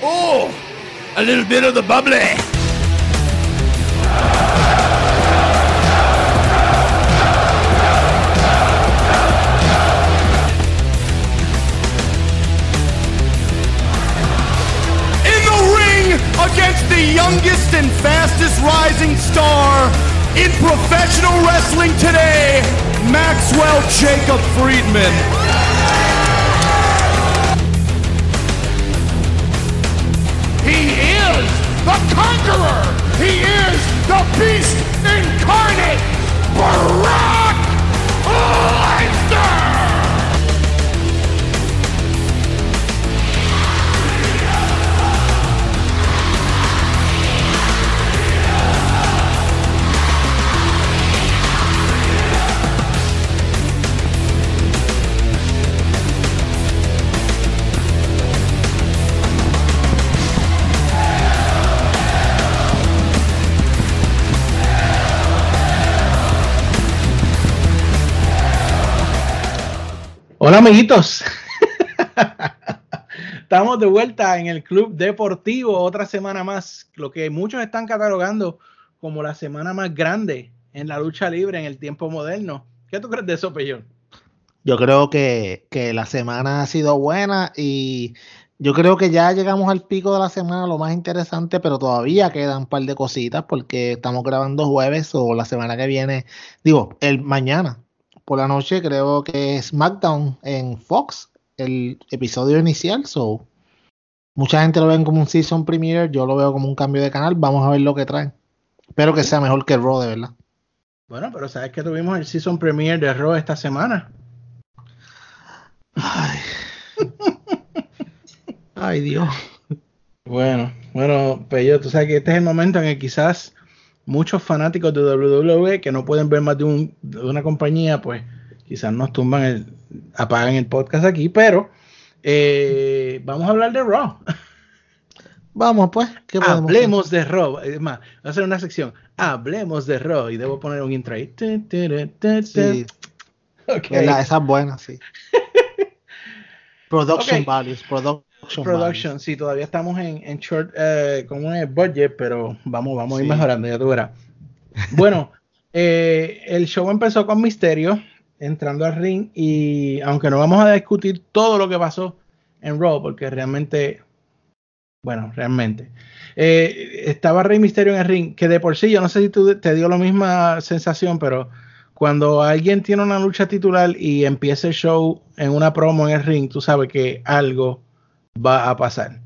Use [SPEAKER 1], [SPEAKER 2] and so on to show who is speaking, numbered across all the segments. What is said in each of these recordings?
[SPEAKER 1] Oh, a little bit of the bubbly. In the ring against the youngest and fastest rising star in professional wrestling today, Maxwell Jacob Friedman. He is the conqueror. He is the beast incarnate. Brock Lesnar.
[SPEAKER 2] Hola amiguitos. Estamos de vuelta en el Club Deportivo, otra semana más, lo que muchos están catalogando como la semana más grande en la lucha libre en el tiempo moderno. ¿Qué tú crees de eso, Peyón?
[SPEAKER 3] Yo creo que, que la semana ha sido buena y yo creo que ya llegamos al pico de la semana, lo más interesante, pero todavía quedan un par de cositas porque estamos grabando jueves o la semana que viene, digo, el mañana por la noche creo que es SmackDown en Fox, el episodio inicial, so mucha gente lo ven como un season premiere, yo lo veo como un cambio de canal, vamos a ver lo que traen. Espero que sea mejor que Raw, de verdad.
[SPEAKER 2] Bueno, pero sabes que tuvimos el season premiere de Raw esta semana.
[SPEAKER 3] Ay, Ay Dios.
[SPEAKER 2] Bueno, bueno, Peyo, tú sabes que este es el momento en que quizás muchos fanáticos de WWE que no pueden ver más de, un, de una compañía, pues quizás nos tumban el, apagan el podcast aquí, pero eh, vamos a hablar de Raw.
[SPEAKER 3] Vamos pues, ¿qué podemos hacer?
[SPEAKER 2] Hablemos de Raw. Es más, voy a hacer una sección. Hablemos de Raw y debo poner un intro ahí.
[SPEAKER 3] Sí,
[SPEAKER 2] tu. Ok.
[SPEAKER 3] ¿verdad? Esa es buena, sí. Production
[SPEAKER 2] Ok.
[SPEAKER 3] values, production,
[SPEAKER 2] Production, sí, todavía estamos en, en short, eh, con un budget, pero vamos, vamos a ir mejorando, ya tú verás. Bueno, eh, el show empezó con Misterio entrando al ring y aunque no vamos a discutir todo lo que pasó en Raw, porque realmente, bueno, realmente, eh, estaba Rey Misterio en el ring, que de por sí, yo no sé si tú te dio la misma sensación, pero cuando alguien tiene una lucha titular y empieza el show en una promo en el ring, tú sabes que algo va a pasar.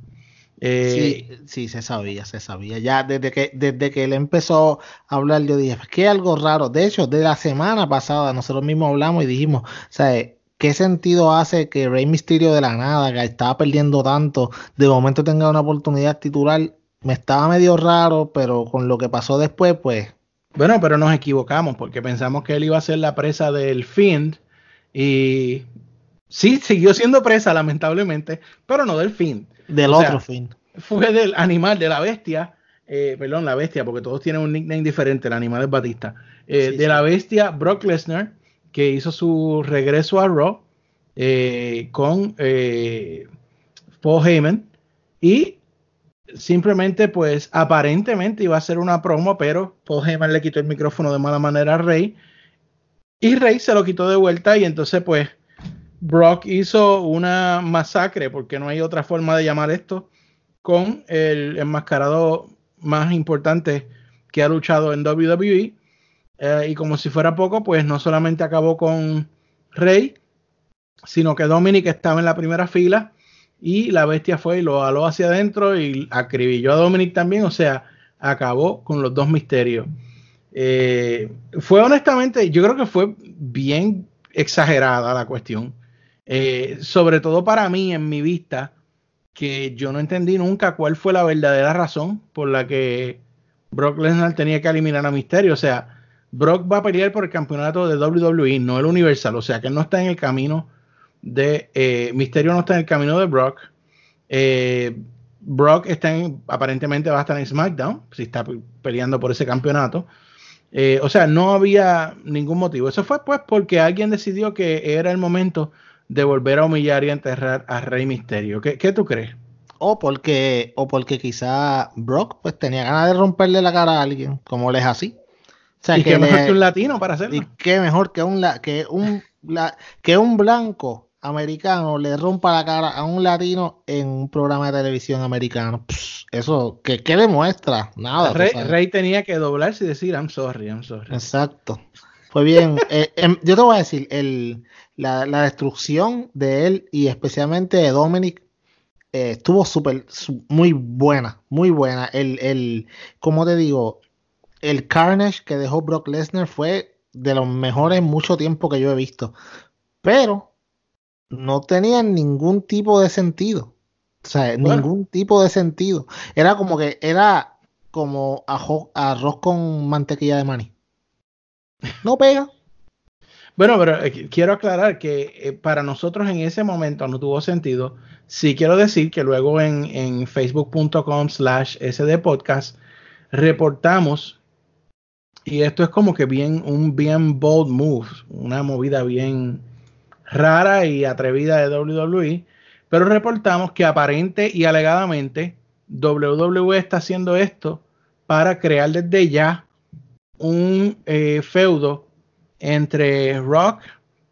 [SPEAKER 2] Eh,
[SPEAKER 3] Sí, sí, se sabía, se sabía. Ya desde que, desde que él empezó a hablar, yo dije, que algo raro. De hecho, de la semana pasada, nosotros mismos hablamos y dijimos, sea, ¿qué sentido hace que Rey Mysterio de la nada, que estaba perdiendo tanto, de momento tenga una oportunidad titular? Me estaba medio raro, pero con lo que pasó después, pues,
[SPEAKER 2] Bueno, pero nos equivocamos porque pensamos que él iba a ser la presa del Fiend y sí, siguió siendo presa lamentablemente, pero no del Fiend.
[SPEAKER 3] del
[SPEAKER 2] O sea,
[SPEAKER 3] otro fin.
[SPEAKER 2] Fue del animal, de la bestia, eh, perdón, la bestia, porque todos tienen un nickname diferente, el animal es Batista. Eh,
[SPEAKER 3] Sí,
[SPEAKER 2] de
[SPEAKER 3] sí.
[SPEAKER 2] la bestia, Brock Lesnar, que hizo su regreso a Raw eh, con Paul Heyman y simplemente pues aparentemente iba a ser una promo, pero Paul Heyman le quitó el micrófono de mala manera a Rey y Rey se lo quitó de vuelta y entonces pues Brock hizo una masacre, porque no hay otra forma de llamar esto, con el enmascarado más importante que ha luchado en WWE. Eh, y como si fuera poco, pues no solamente acabó con Rey, sino que Dominic estaba en la primera fila y la bestia fue y lo aló hacia adentro y acribilló a Dominic también, o sea, acabó con los dos misterios. Eh, fue honestamente, yo creo que fue bien exagerada la cuestión. Eh, sobre todo para mí, en mi vista, que yo no entendí nunca cuál fue la verdadera razón por la que Brock Lesnar tenía que eliminar a Misterio. O sea, Brock va a pelear por el campeonato de WWE, no el Universal. O sea, que él no está en el camino de eh, Misterio, no está en el camino de Brock. Eh, Brock está en, aparentemente va a estar en SmackDown, si está pe- peleando por ese campeonato. O sea, no había ningún motivo. Eso fue pues porque alguien decidió que era el momento de volver a humillar y enterrar a Rey Misterio. ¿Qué, qué tú crees?
[SPEAKER 3] O porque, o porque quizá Brock pues tenía ganas de romperle la cara a alguien, como él es así.
[SPEAKER 2] O sea, y que qué mejor que un latino para hacerlo.
[SPEAKER 3] Y qué mejor que un, que un, que un blanco americano le rompa la cara a un latino en un programa de televisión americano. eso, ¿qué, demuestra? Nada.
[SPEAKER 2] Rey, tenía que doblarse y decir, I'm sorry, I'm sorry.
[SPEAKER 3] Exacto. Fue bien. Eh, em, yo te voy a decir, el, la, destrucción de él y especialmente de Dominic eh, estuvo súper, muy buena, muy buena. El, el, como te digo, el carnage que dejó Brock Lesnar fue de los mejores mucho tiempo que yo he visto. Pero no tenía ningún tipo de sentido. O sea, ningún tipo de sentido. Era como que era como arroz con mantequilla de maní. No pega.
[SPEAKER 2] Bueno, pero eh, quiero aclarar que eh, para nosotros en ese momento no tuvo sentido. Sí quiero decir que luego en, en facebook.com slash sdpodcast reportamos, y esto es como que bien, un bien bold move, una movida bien rara y atrevida de WWE, pero reportamos que aparente y alegadamente WWE está haciendo esto para crear desde ya un eh, feudo entre Rock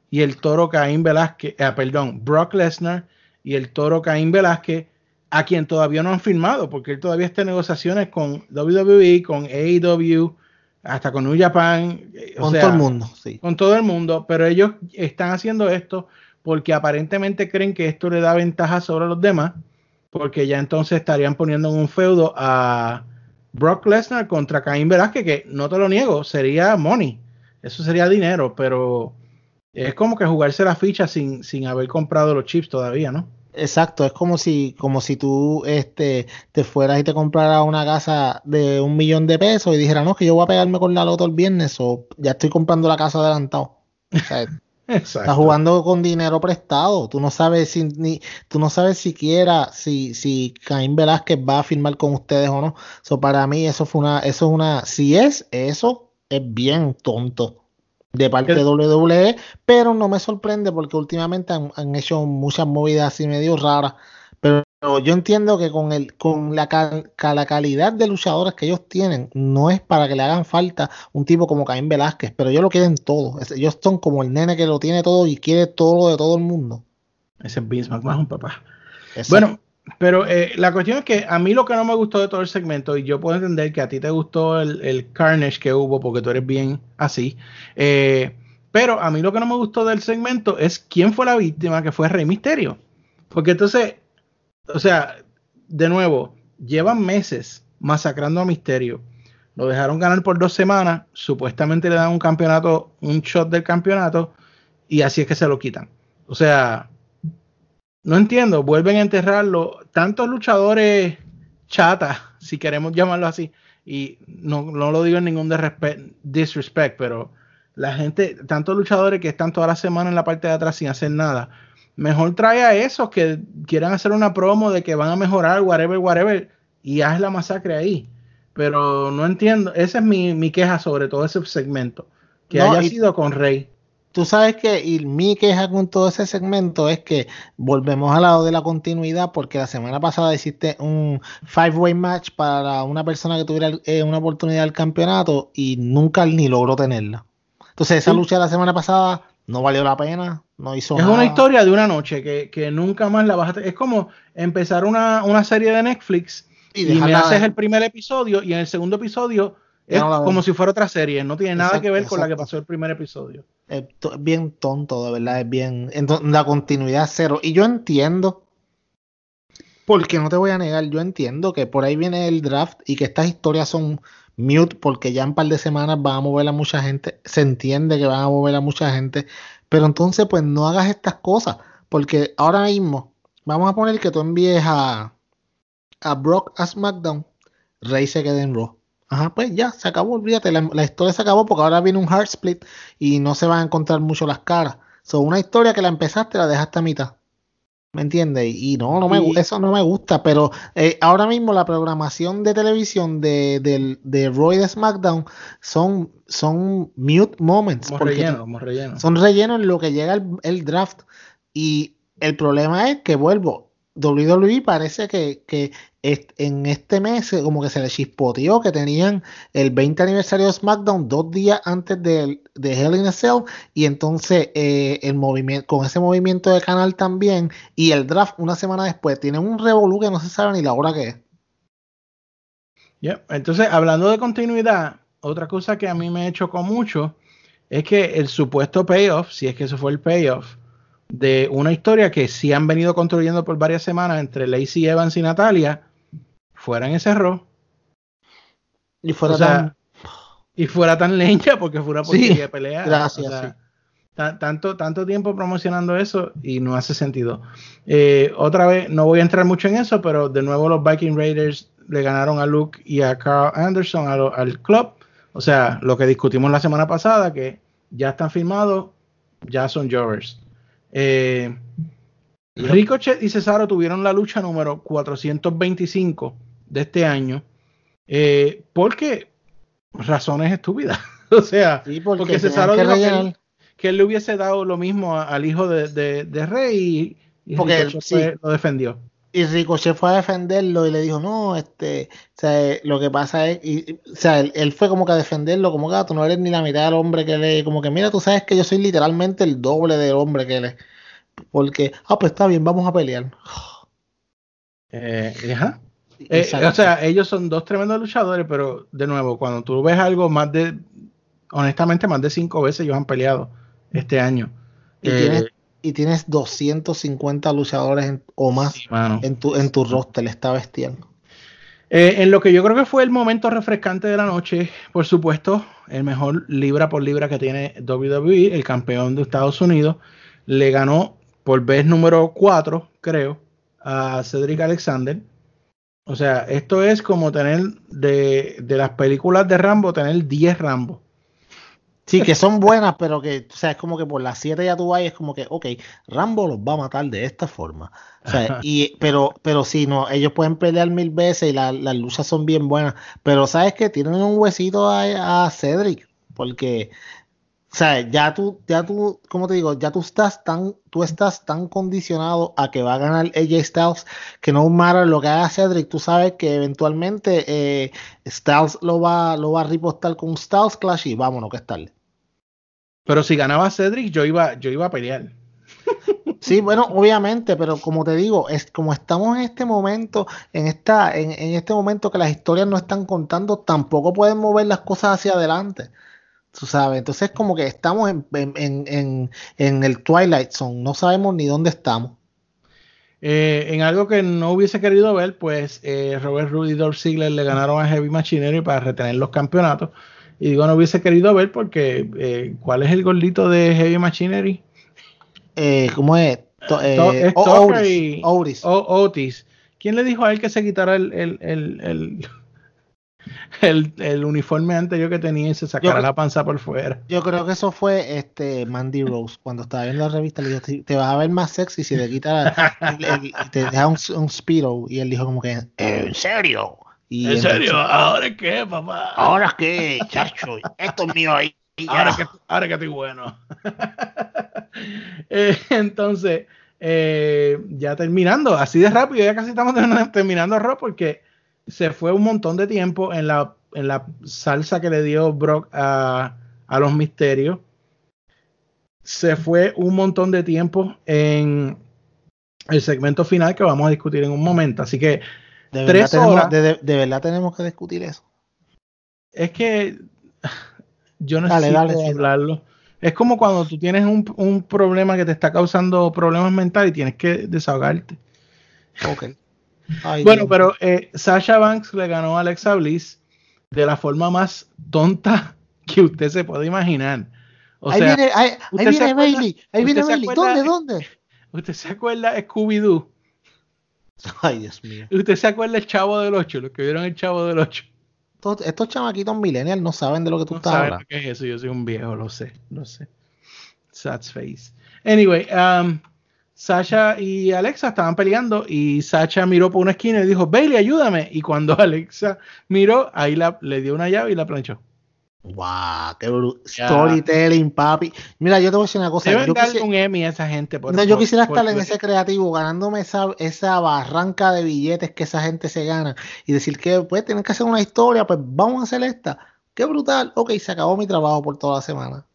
[SPEAKER 2] y el toro Caín Velázquez, eh, perdón, Brock Lesnar y el toro Caín Velázquez, a quien todavía no han firmado, porque él todavía está en negociaciones con WWE, con AEW, hasta con New Japan.
[SPEAKER 3] Eh, con todo el mundo, sí.
[SPEAKER 2] Con todo el mundo, pero ellos están haciendo esto porque aparentemente creen que esto le da ventaja sobre los demás, porque ya entonces estarían poniendo en un feudo a Brock Lesnar contra Caín Velázquez, que no te lo niego, sería money eso sería dinero, pero es como que jugarse la ficha sin, sin haber comprado los chips todavía, ¿no?
[SPEAKER 3] Exacto, es como si, como si tú este, te fueras y te compraras una casa de un millón de pesos y dijeras, no, que yo voy a pegarme con la loto el viernes o ya estoy comprando la casa adelantado. O sea, Estás jugando con dinero prestado. Tú no sabes si ni, tú no sabes siquiera si, si Caín Velázquez va a firmar con ustedes o no. So, para mí, eso fue una, eso es una, si es eso, es bien tonto de parte de WWE, pero no me sorprende porque últimamente han, hecho muchas movidas así medio raras. Pero yo entiendo que con el con la, la, calidad de luchadores que ellos tienen, no es para que le hagan falta un tipo como Caín Velázquez, pero ellos lo quieren todo. Ellos son como el nene que lo tiene todo y quiere todo lo de todo el mundo.
[SPEAKER 2] Ese es Vince McMahon, papá. Bueno, pero eh, la cuestión es que a mí lo que no me gustó de todo el segmento, y yo puedo entender que a ti te gustó el, carnage que hubo porque tú eres bien así, eh, pero a mí lo que no me gustó del segmento es quién fue la víctima, que fue Rey Misterio. Porque entonces, o sea, de nuevo, llevan meses masacrando a Misterio. Lo dejaron ganar por dos semanas, supuestamente le dan un campeonato, un shot del campeonato, y así es que se lo quitan. O sea, no entiendo, vuelven a enterrarlo. Tantos luchadores chatas, si queremos llamarlo así, y no, no lo digo en ningún disrespect, pero la gente, tantos luchadores que están toda la semana en la parte de atrás sin hacer nada. Mejor trae a esos que quieran hacer una promo de que van a mejorar, whatever, whatever, y haz la masacre ahí. Pero no entiendo, esa es mi, mi queja sobre todo ese segmento, que haya sido con Rey
[SPEAKER 3] tú sabes que y mi queja con todo ese segmento es que volvemos al lado de la continuidad porque la semana pasada hiciste un five-way match para una persona que tuviera eh, una oportunidad del campeonato y nunca ni logró tenerla. Entonces esa lucha de la semana pasada no valió la pena, no hizo
[SPEAKER 2] Es una historia de una noche que, nunca más la vas a... Es como empezar una, una serie de Netflix y, me haces el primer episodio y en el segundo episodio es como si fuera otra serie, no tiene nada que ver con la que pasó el primer episodio.
[SPEAKER 3] Es bien tonto, de verdad, es bien. la continuidad cero. Y yo entiendo, porque no te voy a negar, yo entiendo que por ahí viene el draft y que estas historias son mute porque ya en un par de semanas van a mover a mucha gente. Se entiende que van a mover a mucha gente. Pero entonces, pues no hagas estas cosas. Porque ahora mismo, vamos a poner que tú envíes a, a Brock a SmackDown, Rey se quede en Raw Ajá, pues ya, se acabó, olvídate, la, historia se acabó porque ahora viene un hard split y no se van a encontrar mucho las caras. Son una historia que la empezaste, la dejaste a mitad. ¿Me entiendes? Y no, no me, eso no me gusta, pero eh, ahora mismo la programación de televisión de, de, de Roy de SmackDown son, son mute moments.
[SPEAKER 2] Son relleno, relleno.
[SPEAKER 3] Son rellenos en lo que llega el, el, draft. Y el problema es que vuelvo. WWE parece que, que en este mes como que se le chispoteó que tenían el 20 aniversario de SmackDown dos días antes de, de Hell in a Cell y entonces eh, el movimiento con ese movimiento de canal también y el draft una semana después tienen un revolú que no se sabe ni la hora que es.
[SPEAKER 2] Entonces, hablando de continuidad, otra cosa que a mí me chocó mucho es que el supuesto payoff, si es que eso fue el payoff, de una historia que sí han venido construyendo por varias semanas entre Lacey Evans y Natalia, fuera en ese error.
[SPEAKER 3] Y fuera tan...
[SPEAKER 2] Y fuera tan leña porque fuera porquería de pelea.
[SPEAKER 3] Gracias.
[SPEAKER 2] tanto, tanto tiempo promocionando eso y no hace sentido. Eh, otra vez, no voy a entrar mucho en eso, pero de nuevo los Viking Raiders le ganaron a Luke y a Carl Anderson al club. O sea, lo que discutimos la semana pasada, que ya están firmados, ya son Jovers. Eh, Ricochet y Cesaro tuvieron la lucha número 425 de este año. Eh, porque razones estúpidas. o sea, porque, Cesaro dijo que, él, le hubiese dado lo mismo al hijo de, Rey y,
[SPEAKER 3] porque
[SPEAKER 2] lo defendió.
[SPEAKER 3] Y Ricochet fue a defenderlo y le dijo, no, este, o sea, lo que pasa es, y, o sea, él, fue como que a defenderlo, como que ah, tú no eres ni la mitad del hombre que él es, como que mira, tú sabes que yo soy literalmente el doble del hombre que él es. Porque, ah, pues está bien, vamos a pelear.
[SPEAKER 2] Eh, ajá. Eh, o sea, ellos son dos tremendos luchadores, pero de nuevo, cuando tú ves algo más de, honestamente, más de cinco veces ellos han peleado este año.
[SPEAKER 3] Y, tienes, eh, y tienes 250 luchadores o más en, tu, en tu roster, está bestial.
[SPEAKER 2] Eh, en lo que yo creo que fue el momento refrescante de la noche, por supuesto, el mejor libra por libra que tiene WWE, el campeón de Estados Unidos, le ganó por vez número 4, creo, a Cedric Alexander. O sea, esto es como tener de, de las películas de Rambo, tener 10 Rambo.
[SPEAKER 3] Sí, que son buenas, pero que, o sea, es como que por las 7 ya tú vas y es como que, ok, Rambo los va a matar de esta forma. O sea, y, pero, pero sí, no, ellos pueden pelear mil veces y las luchas son bien buenas. Pero sabes que tienen un huesito a, a Cedric, porque o sea, ya tú, ya tú, como te digo, ya tú estás tan, tú estás tan condicionado a que va a ganar AJ Styles que no matter lo que haga Cedric, tú sabes que eventualmente eh, Styles lo va, lo va a ripostar con Styles Clash y vámonos que es tarde.
[SPEAKER 2] Pero si ganaba Cedric, yo iba, yo iba a pelear.
[SPEAKER 3] Sí, bueno, obviamente, pero como te digo, es como estamos en este momento, en esta, en, en este momento que las historias no están contando, tampoco pueden mover las cosas hacia adelante. Tú sabes, entonces como que estamos en, en, en, el Twilight Zone, no sabemos ni dónde estamos.
[SPEAKER 2] Eh, en algo que no hubiese querido ver, pues eh, Robert Rudy y Dolph Ziggler le ganaron a Heavy Machinery para retener los campeonatos. Y digo, no hubiese querido ver porque eh, ¿cuál es el gordito de Heavy Machinery?
[SPEAKER 3] ¿Cómo es?
[SPEAKER 2] Otis. Otis. ¿Quién le dijo a él que se quitara el, el el, el, uniforme anterior que tenía y se sacara la panza por fuera.
[SPEAKER 3] Yo creo que eso fue este Mandy Rose. Cuando estaba viendo la revista, le dijo, te vas a ver más sexy si te quitas, te deja un, un Speedo. Y él dijo como que, ¿en serio?
[SPEAKER 2] ¿En serio? ¿Ahora qué, papá?
[SPEAKER 3] ¿Ahora qué, chacho? Esto es mío ahí.
[SPEAKER 2] Ahora que, ahora que estoy bueno. eh, entonces, eh, ya terminando, así de rápido, ya casi estamos terminando, Rob, porque se fue un montón de tiempo en la, en la salsa que le dio Brock a, los misterios. Se fue un montón de tiempo en el segmento final que vamos a discutir en un momento. Así que
[SPEAKER 3] de tres horas. de, verdad tenemos que discutir eso.
[SPEAKER 2] Es que yo no sé hablarlo. Es como cuando tú tienes un, un, problema que te está causando problemas mentales y tienes que desahogarte.
[SPEAKER 3] Ok
[SPEAKER 2] bueno, pero eh, Sasha Banks le ganó a Alexa Bliss de la forma más tonta que usted se puede imaginar.
[SPEAKER 3] ahí viene, ahí, viene Bailey, ahí viene Bailey. ¿Dónde, dónde?
[SPEAKER 2] ¿Usted se acuerda Scooby-Doo?
[SPEAKER 3] Ay, Dios mío.
[SPEAKER 2] ¿Usted se acuerda el Chavo del 8? Los que vieron el Chavo del 8.
[SPEAKER 3] Estos, chamaquitos millennials no saben de lo que tú estás hablando.
[SPEAKER 2] ¿Qué es eso? Yo soy un viejo, lo sé, lo sé. Sad face. Anyway, um, Sasha y Alexa estaban peleando y Sasha miró por una esquina y dijo, Bailey, ayúdame. Y cuando Alexa miró, ahí la, le dio una llave y la planchó.
[SPEAKER 3] Wow, qué storytelling, papi. Mira, yo te voy a decir una cosa.
[SPEAKER 2] Deben
[SPEAKER 3] yo
[SPEAKER 2] darle un Emmy a esa gente. Por,
[SPEAKER 3] no, yo
[SPEAKER 2] por-
[SPEAKER 3] quisiera
[SPEAKER 2] por-
[SPEAKER 3] estar en ese creativo, ganándome esa, esa barranca de billetes que esa gente se gana y decir que pues tienen que hacer una historia, pues vamos a hacer esta. Qué brutal. Ok, se acabó mi trabajo por toda la semana.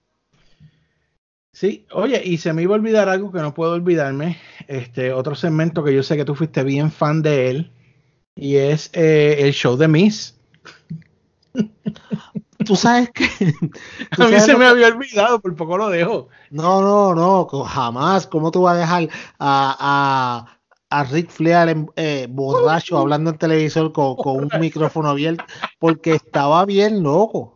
[SPEAKER 2] Sí, oye, y se me iba a olvidar algo que no puedo olvidarme. Este otro segmento que yo sé que tú fuiste bien fan de él. Y es eh, el show de Miss.
[SPEAKER 3] Tú sabes que. tú
[SPEAKER 2] A mí se me
[SPEAKER 3] que-
[SPEAKER 2] había olvidado, por poco lo dejo.
[SPEAKER 3] No, no, no, jamás. ¿Cómo tú vas a dejar a, a, a Rick Flair en- eh, borracho hablando en televisor con, con un micrófono abierto? Porque estaba bien loco.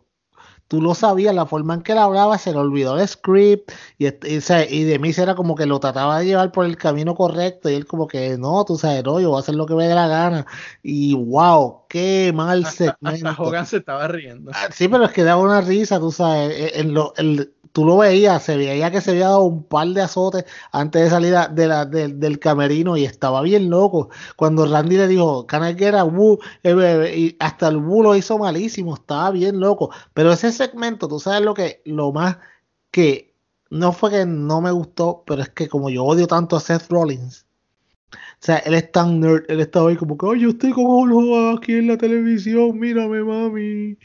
[SPEAKER 3] Tú lo sabías, la forma en que él hablaba, se le olvidó el script y, y, de mí era como que lo trataba de llevar por el camino correcto y él como que no, tú sabes, no, yo voy a hacer lo que me dé la gana. Y wow, qué mal
[SPEAKER 2] Hasta,
[SPEAKER 3] segmento.
[SPEAKER 2] hasta Hogan se estaba riendo.
[SPEAKER 3] Ah, Sí, pero es que daba una risa, tú sabes. eh, En lo, el- tú lo veías, se veía que se había dado un par de azotes antes de salir de la, del- del camerino y estaba bien loco. Cuando Randy le dijo, Can I get a woo?", eh, eh, y hasta el woo lo hizo malísimo, estaba bien loco. Pero ese segmento, tú sabes lo que, lo más que no fue que no me gustó, pero es que como yo odio tanto a Seth Rollins. O sea, él es tan nerd, él estaba ahí como que, ay, yo estoy como Hogan aquí en la televisión, mírame, mami.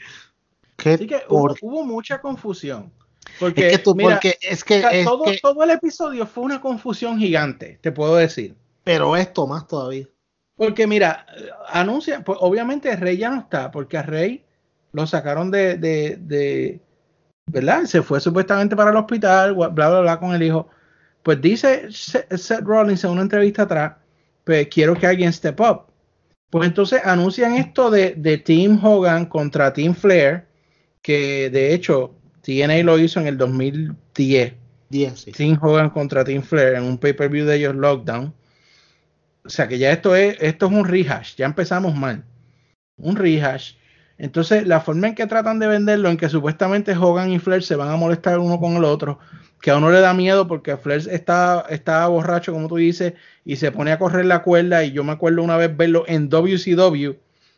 [SPEAKER 2] Así que hubo mucha confusión. Porque,
[SPEAKER 3] es que tú,
[SPEAKER 2] mira,
[SPEAKER 3] porque es que,
[SPEAKER 2] o sea,
[SPEAKER 3] es
[SPEAKER 2] todo,
[SPEAKER 3] que-
[SPEAKER 2] todo el episodio fue una confusión gigante, te puedo decir.
[SPEAKER 3] pero esto más todavía.
[SPEAKER 2] Porque mira, anuncia, pues obviamente Rey ya no está, porque a Rey lo sacaron de, de, de- ¿verdad? Se fue supuestamente para el hospital, bla, bla, bla, con el hijo. Pues dice Se- Seth Rollins en una entrevista atrás, pues quiero que alguien step up. Pues entonces anuncian esto de, de Team Hogan contra Team Flair, que de hecho TNA lo hizo en el 2010.
[SPEAKER 3] 10, sí.
[SPEAKER 2] Team Hogan contra Team Flair en un pay-per-view de ellos Lockdown. O sea que ya esto es, esto es un rehash, ya empezamos mal. Un rehash. Entonces, la forma en que tratan de venderlo, en que supuestamente Hogan y Flair se van a molestar uno con el otro, que a uno le da miedo porque Flair está, está borracho, como tú dices, y se pone a correr la cuerda. Y yo me acuerdo una vez verlo en WCW,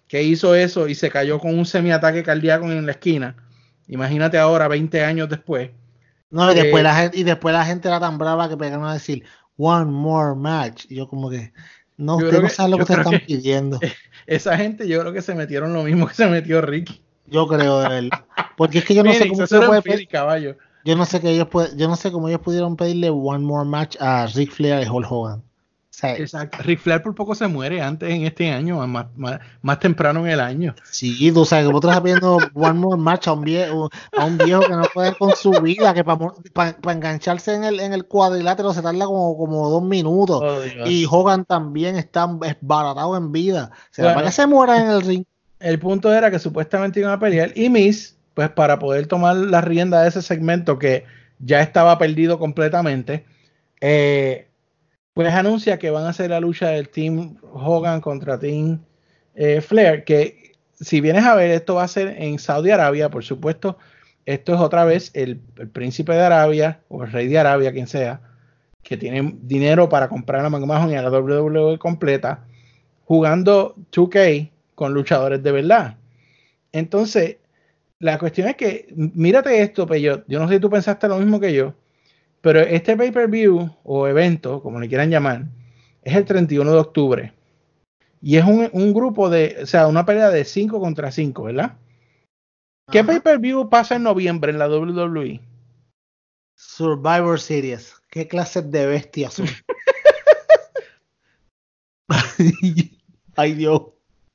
[SPEAKER 2] que hizo eso y se cayó con un semiataque cardíaco en la esquina. Imagínate ahora, 20 años después.
[SPEAKER 3] No, y después,
[SPEAKER 2] Eh,
[SPEAKER 3] la gente, y después la gente era tan brava que pegaron a decir one more match. Y yo como que, no, usted no
[SPEAKER 2] que-
[SPEAKER 3] sabe lo que ustedes están
[SPEAKER 2] que-
[SPEAKER 3] pidiendo.
[SPEAKER 2] Esa gente yo creo que se metieron lo mismo que se metió Ricky.
[SPEAKER 3] Yo creo de verdad. Porque es que yo no sé cómo se puede pedir-
[SPEAKER 2] caballo.
[SPEAKER 3] yo no sé que ellos yo no sé cómo ellos pudieron pedirle one more match a Rick Flair y Hulk Hogan. Sea,
[SPEAKER 2] Exacto. Ric Flair por poco se muere antes en este año, más, más, más temprano en el año.
[SPEAKER 3] Sí, tú sabes que vosotros estás pidiendo one more match a un viejo, a un viejo que no puede con su vida, que para engancharse en el, en el cuadrilátero se tarda como, como dos minutos.
[SPEAKER 2] Oh.
[SPEAKER 3] Y Hogan también está esbaratado en vida. Se
[SPEAKER 2] Bueno.
[SPEAKER 3] para que se muera en el ring.
[SPEAKER 2] El punto era que supuestamente iban a pelear y Miss, pues para poder tomar la rienda de ese segmento que ya estaba perdido completamente, eh, pues anuncia que van a hacer la lucha del Team Hogan contra Team eh, Flair, que si vienes a ver, esto va a ser en Saudi Arabia, por supuesto, esto es otra vez el, príncipe de Arabia o el rey de Arabia, quien sea, que tiene dinero para comprar a McMahon y a la WWE completa, jugando 2K con luchadores de verdad. Entonces, la cuestión es que, mírate esto, Peyo, yo no sé si tú pensaste lo mismo que yo, pero este pay-per-view o evento, como le quieran llamar, es el 31 de octubre. Y es un, un grupo de, o sea, una pelea de 5 contra 5, ¿verdad? ¿Qué pay-per-view pasa en noviembre en la? WWE?
[SPEAKER 3] Survivor Series. ¿Qué clase de bestias son? Ay Dios.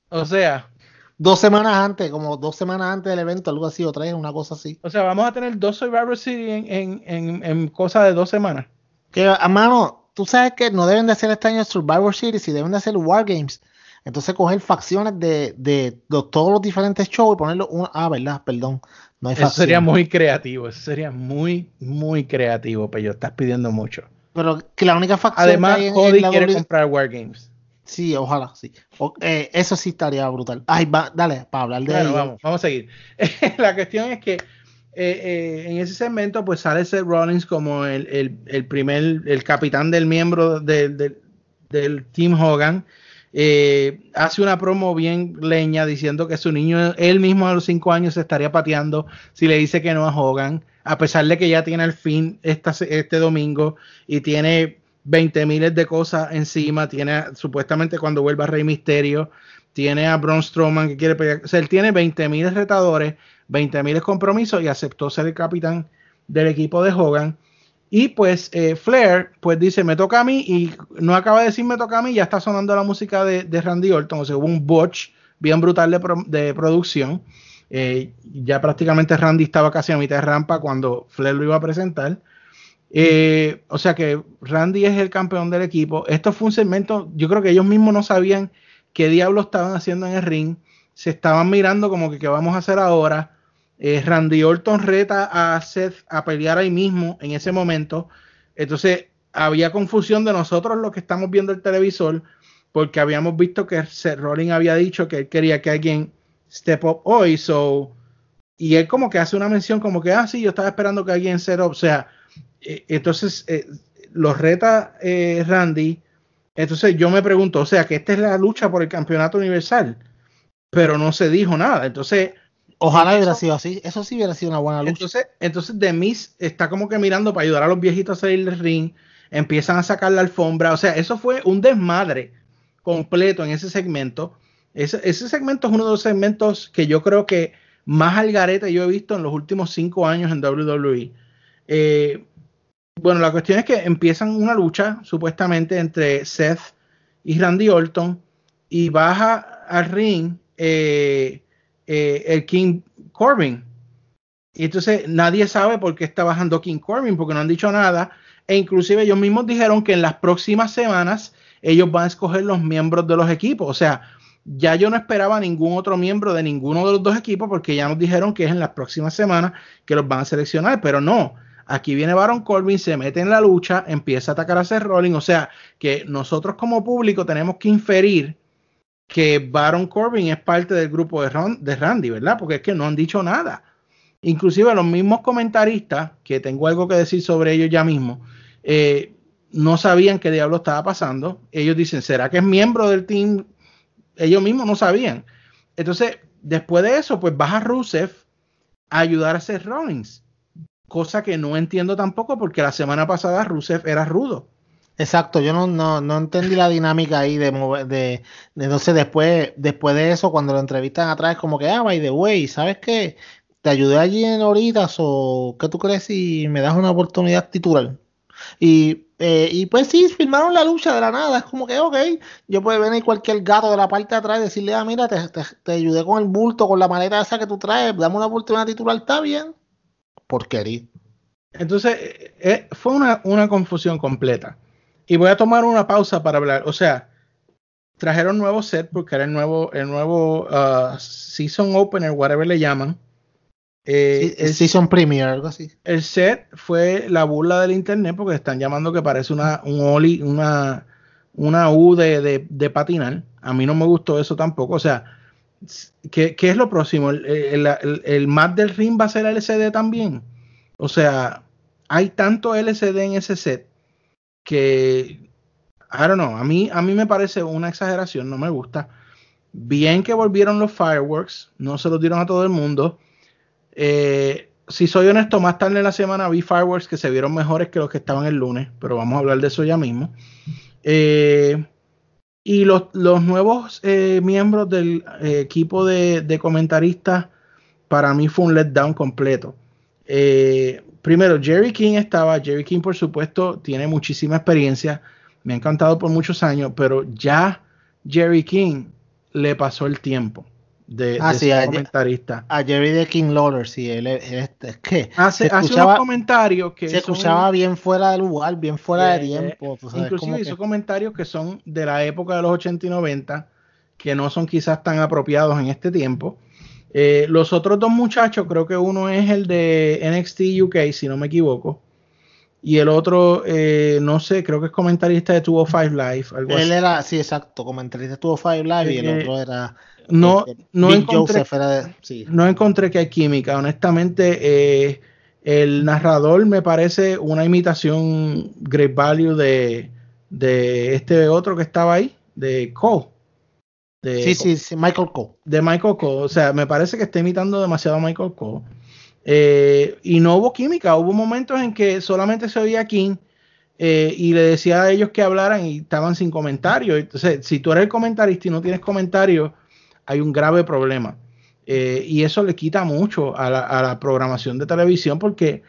[SPEAKER 2] O sea,
[SPEAKER 3] Dos semanas antes, como dos semanas antes del evento, algo así, o tres, una cosa así.
[SPEAKER 2] o sea, vamos a tener dos Survivor Series en, en, en, en cosa de dos semanas.
[SPEAKER 3] Que, hermano, tú sabes que no deben de hacer este año Survivor Series y deben de hacer Wargames. Entonces coger facciones de, de, de todos los diferentes shows y ponerlo una. Ah, verdad, perdón. No hay
[SPEAKER 2] Eso sería muy creativo, eso sería muy, muy creativo, pero estás pidiendo mucho.
[SPEAKER 3] Pero que la única facción
[SPEAKER 2] Además,
[SPEAKER 3] que hay en,
[SPEAKER 2] Cody
[SPEAKER 3] en la
[SPEAKER 2] quiere
[SPEAKER 3] WWE
[SPEAKER 2] comprar Wargames.
[SPEAKER 3] Sí, ojalá, sí. O- eh, eso sí estaría brutal. Ay, va, dale, para hablar de
[SPEAKER 2] Bueno, vamos, vamos a seguir. la cuestión es que eh, eh, en ese segmento, pues sale Seth Rollins como el, el, primer, el capitán del miembro del Team Hogan. Eh, hace una promo bien leña diciendo que su niño, él mismo a los cinco años, se estaría pateando si le dice que no a Hogan, a pesar de que ya tiene el fin este domingo y tiene 20 miles de cosas encima. Tiene supuestamente cuando vuelva Rey Misterio, tiene a Braun Strowman que quiere pelear. O sea, él tiene 20 miles retadores, 20 miles compromisos y aceptó ser el capitán del equipo de Hogan. Y pues eh, Flair, pues dice, me toca a mí, y no acaba de decir me toca a mí, ya está sonando la música de, Randy Orton, o sea, hubo un botch bien brutal de, producción. Eh, ya prácticamente Randy estaba casi a mitad de rampa cuando Flair lo iba a presentar. Eh, o sea que Randy es el campeón del equipo. Esto fue un segmento, yo creo que ellos mismos no sabían qué diablos estaban haciendo en el ring. Se estaban mirando como que qué vamos a hacer ahora. Eh, Randy Orton reta a Seth a pelear ahí mismo en ese momento. Entonces había confusión de nosotros los que estamos viendo el televisor porque habíamos visto que Seth Rollins había dicho que él quería que alguien step up hoy. So, y él como que hace una mención como que, ah, sí, yo estaba esperando que alguien step up. O sea, entonces eh, los reta Randy. Entonces yo me pregunto, o sea, que esta es la lucha por el campeonato universal, pero no se dijo nada. Entonces
[SPEAKER 3] Ojalá hubiera sido así. Eso sí hubiera sido una buena lucha.
[SPEAKER 2] Entonces, entonces Demis está como que mirando para ayudar a los viejitos a salir del ring. Empiezan a sacar la alfombra. O sea, eso fue un desmadre completo en ese segmento. Ese, segmento es uno de los segmentos que yo creo que más al garete yo he visto en los últimos cinco años en WWE. Eh, bueno, la cuestión es que empiezan una lucha supuestamente entre Seth y Randy Orton y baja al ring. Eh, eh, el King Corbin. Y entonces nadie sabe por qué está bajando King Corbin, porque no han dicho nada. E inclusive ellos mismos dijeron que en las próximas semanas ellos van a escoger los miembros de los equipos. O sea, ya yo no esperaba ningún otro miembro de ninguno de los dos equipos porque ya nos dijeron que es en las próximas semanas que los van a seleccionar, pero no. Aquí viene Baron Corbin, se mete en la lucha, empieza a atacar a Seth Rollins. O sea, que nosotros como público tenemos que inferir que Baron Corbin es parte del grupo de, Randy, ¿verdad? Porque es que no han dicho nada. Inclusive los mismos comentaristas, que tengo algo que decir sobre ellos ya mismo, eh, no sabían qué diablo estaba pasando. Ellos dicen, ¿será que es miembro del team? Ellos mismos no sabían. Entonces, después de eso, pues baja Rusev a ayudar a Seth Rollins. Cosa que no entiendo tampoco porque la semana pasada Rusev era rudo.
[SPEAKER 3] Exacto, yo no, no, no, entendí la dinámica ahí de de, de, sé, después, después de eso, cuando lo entrevistan atrás, como que, ah, by the way, ¿sabes qué? Te ayudé allí en horitas o ¿qué tú crees si me das una oportunidad titular? Y, eh, y pues sí, firmaron la lucha de la nada, es como que, ok, yo puedo venir cualquier gato de la parte de atrás y decirle, ah, mira, te, te, ayudé con el bulto, con la maleta esa que tú traes, dame una oportunidad titular, está bien. Porquería.
[SPEAKER 2] Entonces, eh, eh, fue una, una confusión completa. Y voy a tomar una pausa para hablar. O sea, trajeron nuevo set porque era el nuevo, el nuevo uh, Season Opener, whatever le llaman.
[SPEAKER 3] Eh, el, season Premier, algo así.
[SPEAKER 2] El set fue la burla del internet porque están llamando que parece una, un Oli, una, una U de, de, patinar. A mí no me gustó eso tampoco. O sea, ¿qué, es lo próximo? ¿El, el, mat del ring va a ser LCD también? O sea, hay tanto LCD en ese set que, I don't know, a mí, a mí me parece una exageración, no me gusta. Bien que volvieron los fireworks, no se los dieron a todo el mundo. Eh, si soy honesto, más tarde en la semana vi fireworks que se vieron mejores que los que estaban el lunes, pero vamos a hablar de eso ya mismo. Eh, y los, nuevos eh, miembros del equipo de, de, comentaristas, para mí fue un letdown completo. Primero, Jerry King estaba, Jerry King por supuesto tiene muchísima experiencia, me ha encantado por muchos años, pero ya Jerry King le pasó el tiempo de,
[SPEAKER 3] ah, sí, a, comentarista. A Jerry de King Lawler, sí, él, es que
[SPEAKER 2] hace, hace unos comentarios que
[SPEAKER 3] se escuchaba bien fuera de lugar, bien fuera de tiempo.
[SPEAKER 2] inclusive hizo comentarios que son de la época de los 80 y 90, que no son quizás tan apropiados en este tiempo. Eh, los otros dos muchachos, creo que uno es el de NXT UK, si no me equivoco. y el otro, eh, no sé, creo que es comentarista de 205 Live. Algo
[SPEAKER 3] Él era, sí, exacto, comentarista de 205 Live y el otro era.
[SPEAKER 2] No,
[SPEAKER 3] este,
[SPEAKER 2] no, encontré,
[SPEAKER 3] de- sí.
[SPEAKER 2] no encontré que hay química. Honestamente, eh, el narrador me parece una imitación Great Value de, de este otro que estaba ahí, de Cole. De,
[SPEAKER 3] sí, sí, sí, Michael Cole.
[SPEAKER 2] de Michael Cole. O sea, me parece que está imitando demasiado a Michael Cole. Eh, y no hubo química. Hubo momentos en que solamente se oía King eh, y le decía a ellos que hablaran y estaban sin comentario. Entonces, si tú eres el comentarista y no tienes comentario, hay un grave problema. Eh, y eso le quita mucho a la, a la programación de televisión porque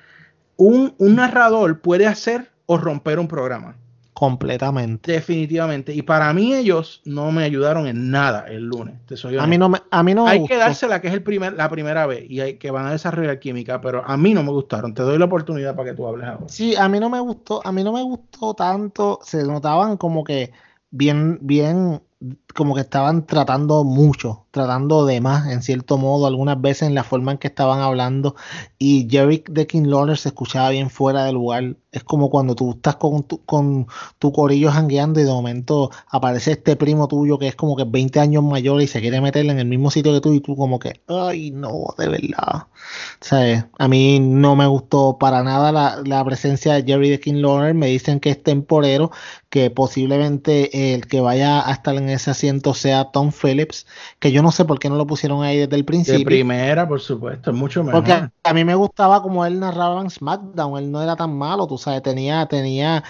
[SPEAKER 2] un, un narrador puede hacer o romper un programa.
[SPEAKER 3] Completamente.
[SPEAKER 2] Definitivamente. Y para mí ellos no me ayudaron en nada el lunes. Te soy
[SPEAKER 3] A mí no me, a mí no
[SPEAKER 2] hay que dársela que es el primer, la primera vez y hay que van a desarrollar química, pero a mí no me gustaron. Te doy la oportunidad para que tú hables ahora.
[SPEAKER 3] Sí, a mí no me gustó, a mí no me gustó tanto, se notaban como que bien, bien, como que estaban tratando mucho, tratando de más, en cierto modo, algunas veces en la forma en que estaban hablando, y Jerry de King Lawler se escuchaba bien fuera de lugar. Es como cuando tú estás con tu, con tu corillo jangueando y de momento aparece este primo tuyo que es como que 20 años mayor y se quiere meter en el mismo sitio que tú y tú como que, ay, no, de verdad. ¿Sabes? A mí no me gustó para nada la, la presencia de Jerry de King Lawler. Me dicen que es temporero, que posiblemente el que vaya a estar en ese asiento sea Tom Phillips, que yo no sé por qué no lo pusieron ahí desde el
[SPEAKER 2] De
[SPEAKER 3] principio.
[SPEAKER 2] primera, por supuesto, es mucho mejor.
[SPEAKER 3] Porque a, mí me gustaba como él narraba en SmackDown, él no era tan malo, tú sabes, tenía, tenía,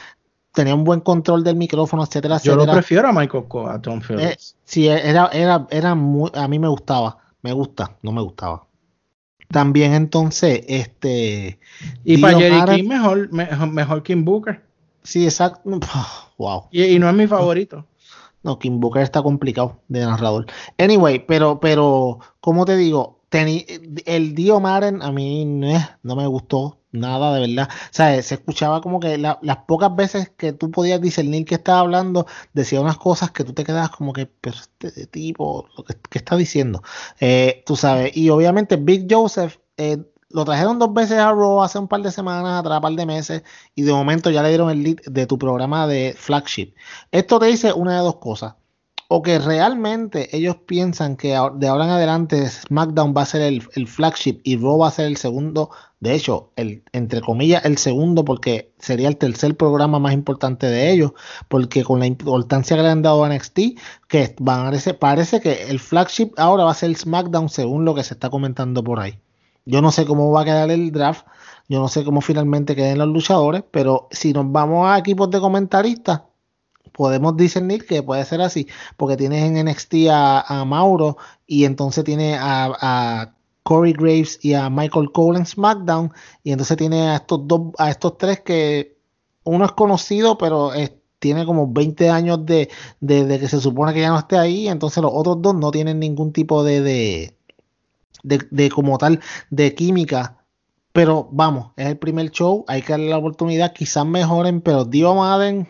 [SPEAKER 3] tenía un buen control del micrófono, etcétera,
[SPEAKER 2] Yo lo
[SPEAKER 3] etcétera.
[SPEAKER 2] prefiero a Michael Cole, a Tom
[SPEAKER 3] Eh,
[SPEAKER 2] Phillips.
[SPEAKER 3] sí, era, era, era muy, a mí me gustaba, me gusta, no me gustaba. También entonces, este,
[SPEAKER 2] y para Jerry
[SPEAKER 3] Mara-
[SPEAKER 2] King mejor, mejor, mejor Kim Booker.
[SPEAKER 3] Sí, exacto, wow.
[SPEAKER 2] Y, y no es mi favorito.
[SPEAKER 3] No, Kim Booker está complicado de narrador. Anyway, pero, pero, como te digo, teni- el Dio Maren a mí no, es- no me gustó nada, de verdad. O sea, se escuchaba como que la- las pocas veces que tú podías discernir que estaba hablando, decía unas cosas que tú te quedabas como que, pero este tipo, lo que, ¿qué está diciendo? Eh, tú sabes, y obviamente Big Joseph eh, lo trajeron dos veces a Raw hace un par de semanas, atrás, un par de meses, y de momento ya le dieron el lead de tu programa de flagship. Esto te dice una de dos cosas. O que realmente ellos piensan que de ahora en adelante SmackDown va a ser el, flagship y Raw va a ser el segundo. De hecho, el, entre comillas, el segundo, porque sería el tercer programa más importante de ellos. Porque con la importancia que le han dado a NXT, que van a parece, parece que el flagship ahora va a ser SmackDown según lo que se está comentando por ahí. Yo no sé cómo va a quedar el draft. Yo no sé cómo finalmente queden los luchadores. Pero si nos vamos a equipos de comentaristas, podemos discernir que puede ser así, porque tienes en NXT a, Mauro y entonces tiene a, Corey Graves y a Michael Cole en SmackDown, y entonces tiene a estos dos, a estos tres que uno es conocido, pero es- tiene como 20 años de, de- que se supone que ya no esté ahí, entonces los otros dos no tienen ningún tipo de, de, de como tal de química. Pero vamos, es el primer show, hay que darle la oportunidad, quizás mejoren, pero Dio Madden,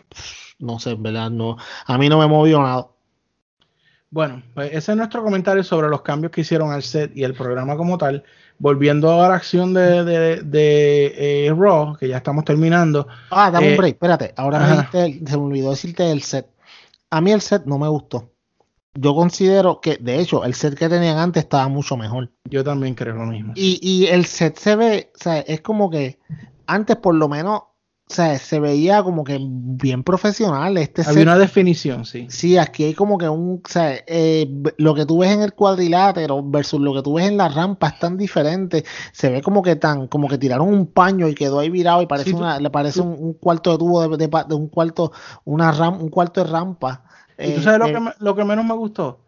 [SPEAKER 3] no sé, en verdad, no, a mí no me movió nada.
[SPEAKER 2] Bueno, pues ese es nuestro comentario sobre los cambios que hicieron al set y el programa como tal. Volviendo a la acción de, de, de, eh, Raw, que ya estamos terminando.
[SPEAKER 3] Ah, dame
[SPEAKER 2] Eh,
[SPEAKER 3] un break, espérate, ahora me dijiste se me olvidó decirte el set. A mí el set no me gustó. Yo considero que, de hecho, el set que tenían antes estaba mucho mejor.
[SPEAKER 2] Yo también creo lo mismo.
[SPEAKER 3] Y, y el set se ve, o sea, es como que antes por lo menos, o sea, se veía como que bien profesional. Este
[SPEAKER 2] Había
[SPEAKER 3] set
[SPEAKER 2] una definición, sí.
[SPEAKER 3] Sí, aquí hay como que un, o sea, eh, lo que tú ves en el cuadrilátero versus lo que tú ves en la rampa es tan diferente. Se ve como que tan, como que tiraron un paño y quedó ahí virado y parece
[SPEAKER 2] Sí, tú-
[SPEAKER 3] una, le parece un, un cuarto de tubo de, de un cuarto, una ram, un cuarto de rampa.
[SPEAKER 2] ¿Y tú
[SPEAKER 3] Eh,
[SPEAKER 2] sabes lo, que, me- lo que menos me gustó?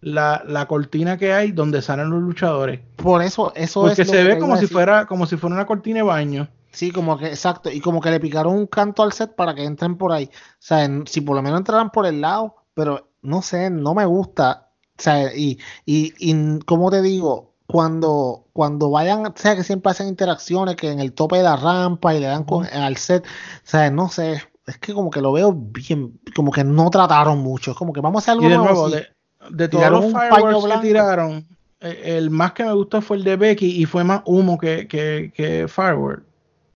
[SPEAKER 2] La, la cortina que hay donde salen los luchadores.
[SPEAKER 3] por eso, eso
[SPEAKER 2] Porque
[SPEAKER 3] es lo
[SPEAKER 2] se ve como si fuera como si fuera una cortina de baño.
[SPEAKER 3] Sí, como que, exacto, y como que le picaron un canto al set para que entren por ahí. O sea, en- si por lo menos entraran por el lado, pero no sé, no me gusta. O sea, y, y, y como te digo, cuando, cuando vayan, o sea, que siempre hacen interacciones, que en el tope de la rampa y le dan con, al set, o sea, no sé, es que como que lo veo bien, como que no trataron mucho, es como que vamos a hacer
[SPEAKER 2] Y
[SPEAKER 3] algo
[SPEAKER 2] de
[SPEAKER 3] nuevo,
[SPEAKER 2] de, de todos los fireworks que tiraron, eh, el más que me gustó fue el de Becky y fue más humo que, que, que firework.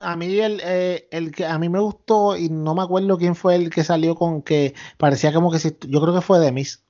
[SPEAKER 3] A mí el, eh, el que a mí me gustó y no me acuerdo quién fue el que salió con que parecía como que si yo creo que fue Demis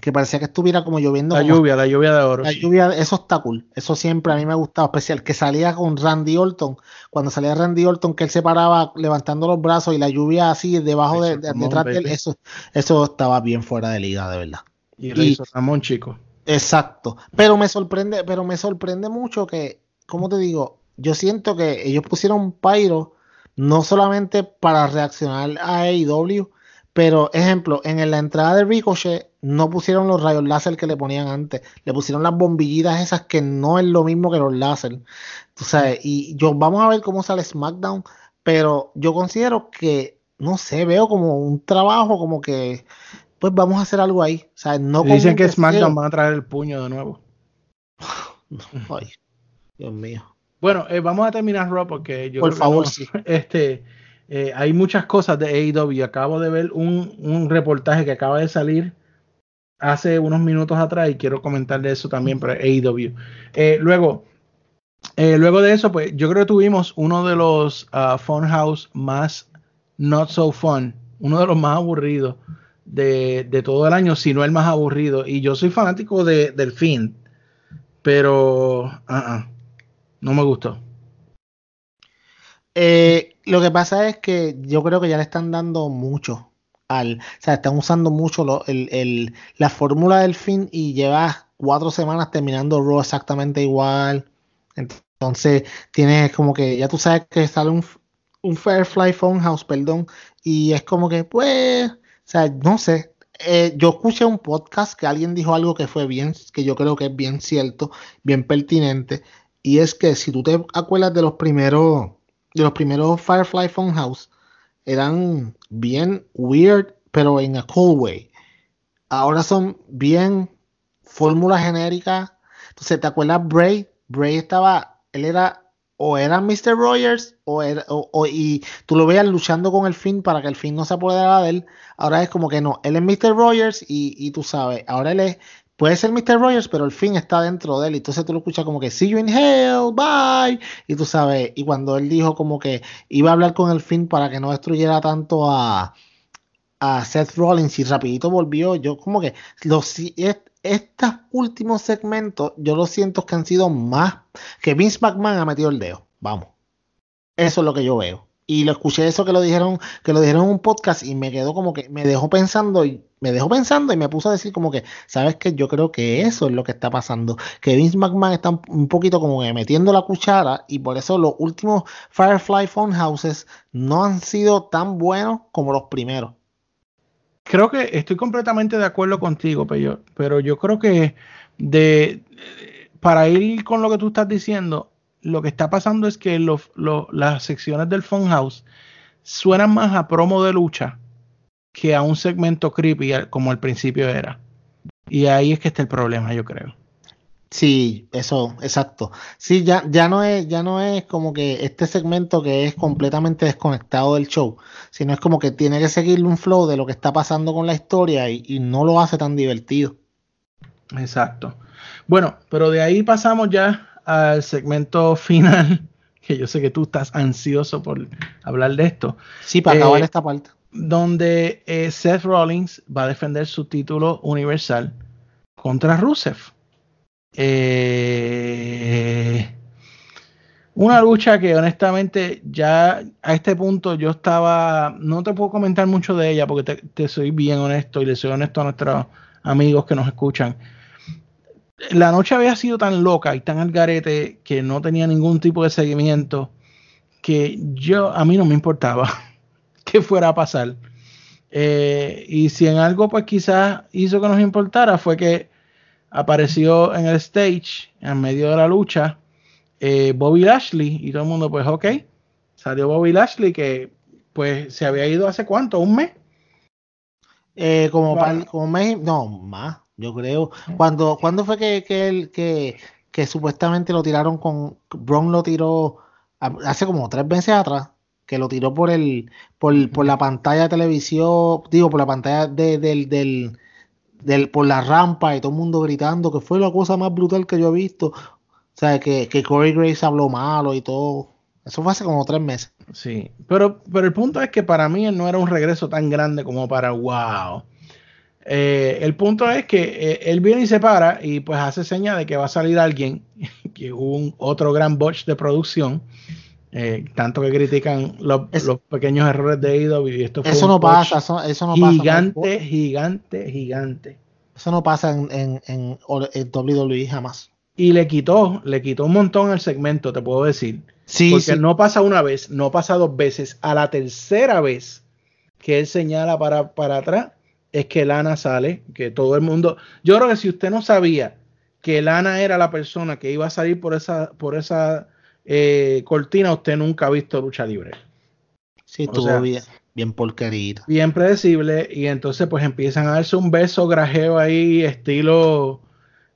[SPEAKER 3] que parecía que estuviera como lloviendo.
[SPEAKER 2] La
[SPEAKER 3] como-
[SPEAKER 2] lluvia, la lluvia de oro.
[SPEAKER 3] La
[SPEAKER 2] sí.
[SPEAKER 3] lluvia, eso está cool. Eso siempre a mí me ha gustado. Especial que salía con Randy Orton. Cuando salía Randy Orton, que él se paraba levantando los brazos y la lluvia así debajo de, de- detrás de él. Eso, eso estaba bien fuera de liga, de verdad.
[SPEAKER 2] Y
[SPEAKER 3] y-
[SPEAKER 2] Razor Ramón, chico.
[SPEAKER 3] Exacto. Pero me sorprende, pero me sorprende mucho que, ¿cómo te digo? Yo siento que ellos pusieron Pyro no solamente para reaccionar a AEW, pero ejemplo, en la entrada de Ricochet no pusieron los rayos láser que le ponían antes, le pusieron las bombillitas esas que no es lo mismo que los láser. Tú sabes, y yo vamos a ver cómo sale SmackDown, pero yo considero que no sé, veo como un trabajo como que pues vamos a hacer algo ahí, o sea, no
[SPEAKER 2] Dicen que. SmackDown van a traer el puño de nuevo.
[SPEAKER 3] Ay, Dios mío.
[SPEAKER 2] Bueno, eh, vamos a terminar Raw porque yo
[SPEAKER 3] Por favor,
[SPEAKER 2] no-
[SPEAKER 3] sí.
[SPEAKER 2] este, eh, hay muchas cosas de AEW. Acabo de ver un, un reportaje que acaba de salir hace unos minutos atrás y quiero comentar de eso también para AEW. Eh, luego, eh, luego de eso, pues yo creo que tuvimos uno de los ah, Funhouse más not so fun, uno de los más aburridos de, de todo el año, si no el más aburrido. Y yo soy fanático de, del fin, pero ah, ah, no me gustó.
[SPEAKER 3] Eh, lo que pasa es que yo creo que ya le están dando mucho al, o sea, están usando mucho la fórmula del fin y llevas cuatro semanas terminando Raw exactamente igual. Entonces, tienes como que ya tú sabes que sale un, un Firefly Funhouse, perdón, y es como que, pues, o sea, no sé. Eh, yo escuché un podcast que alguien dijo algo que fue bien, que yo creo que es bien cierto, bien pertinente, y es que si tú te acuerdas de los primeros de los primeros Firefly Funhouse eran bien weird, pero en a cool way. Ahora son bien fórmula genérica. Entonces, ¿te acuerdas Bray? Bray estaba, él era o era Mr. Rogers o era, o- o- y tú lo veías luchando con el fin para que el fin no se apoderara de él. Ahora es como que no, él es Mr. Rogers y, y tú sabes, ahora él es, puede ser Mr. Rogers, pero el fin está dentro de él. Entonces tú lo escuchas como que see you in hell, bye. Y tú sabes, y cuando él dijo como que iba a hablar con el fin para que no destruyera tanto a, a Seth Rollins y rapidito volvió, yo como que los estos últimos segmentos yo lo siento que han sido más que Vince McMahon ha metido el dedo. Vamos. Eso es lo que yo veo. Y lo escuché eso que lo dijeron, que lo dijeron en un podcast y me quedó como que me dejó pensando y me dejó pensando y me puso a decir como que, ¿sabes qué? Yo creo que eso es lo que está pasando. Que Vince McMahon está un- poquito como que metiendo la cuchara y por eso los últimos Firefly Funhouses no han sido tan buenos como los primeros.
[SPEAKER 2] Creo que estoy completamente de acuerdo contigo, pero, pero yo creo que de para ir con lo que tú estás diciendo, lo que está pasando es que las secciones del Funhouse suenan más a promo de lucha que a un segmento creepy como al principio era. Y ahí es que está el problema, yo creo.
[SPEAKER 3] Sí, eso, exacto. Sí, ya, ya no es, ya no es como que este segmento que es completamente desconectado del show, sino es como que tiene que seguirle un flow de lo que está pasando con la historia y, y no lo hace tan divertido.
[SPEAKER 2] Exacto. Bueno, pero de ahí pasamos ya al segmento final, que yo sé que tú estás ansioso por hablar de esto.
[SPEAKER 3] Sí, para
[SPEAKER 2] Eh,
[SPEAKER 3] acabar esta parte.
[SPEAKER 2] Donde eh, Seth Rollins va a defender su título universal contra Rusev. Eh, una lucha que honestamente ya a este punto yo estaba, no te puedo comentar mucho de ella porque te, te soy bien honesto y le soy honesto a nuestros amigos que nos escuchan. La noche había sido tan loca y tan al garete que no tenía ningún tipo de seguimiento que yo a mí no me importaba que fuera a pasar. Eh, y si en algo, pues quizás hizo que nos importara, fue que apareció en el stage, en medio de la lucha, eh, Bobby Lashley, y todo el mundo, pues, ok, salió Bobby Lashley, que pues se había ido hace cuánto, un mes.
[SPEAKER 3] Eh, como,
[SPEAKER 2] Bueno.
[SPEAKER 3] par- como mes, no, más, yo creo. Cuando, ¿cuándo fue que, que, él- que, que supuestamente lo tiraron con, Braun lo tiró hace como tres meses atrás, que lo tiró por el, por, por la pantalla de televisión, digo, por la pantalla de, del, del, del, por la rampa y todo el mundo gritando que fue la cosa más brutal que yo he visto. O sea, que, que Corey Graves habló malo y todo. Eso fue hace como tres meses.
[SPEAKER 2] Sí, pero, pero el punto es que para mí no era un regreso tan grande como para wow. Eh, el punto es que eh, él viene y se para y pues hace seña de que va a salir alguien, que hubo un otro gran botch de producción, eh, tanto que critican los, pequeños errores de IW y esto
[SPEAKER 3] fue eso no pasa, eso, no
[SPEAKER 2] gigante, pasa. Gigante, gigante,
[SPEAKER 3] Eso no pasa en, en, en, WWE jamás.
[SPEAKER 2] Y le quitó, le quitó un montón el segmento, te puedo decir. Sí, porque no pasa una vez, no pasa dos veces. A la tercera vez que él señala para, para atrás, es que Lana sale, que todo el mundo. Yo creo que si usted no sabía que Lana era la persona que iba a salir por esa, por esa eh, cortina, usted nunca ha visto lucha libre.
[SPEAKER 3] Sí, estuvo bien, bien porquerito.
[SPEAKER 2] Bien predecible, y entonces pues empiezan a darse un beso grajeo ahí, estilo.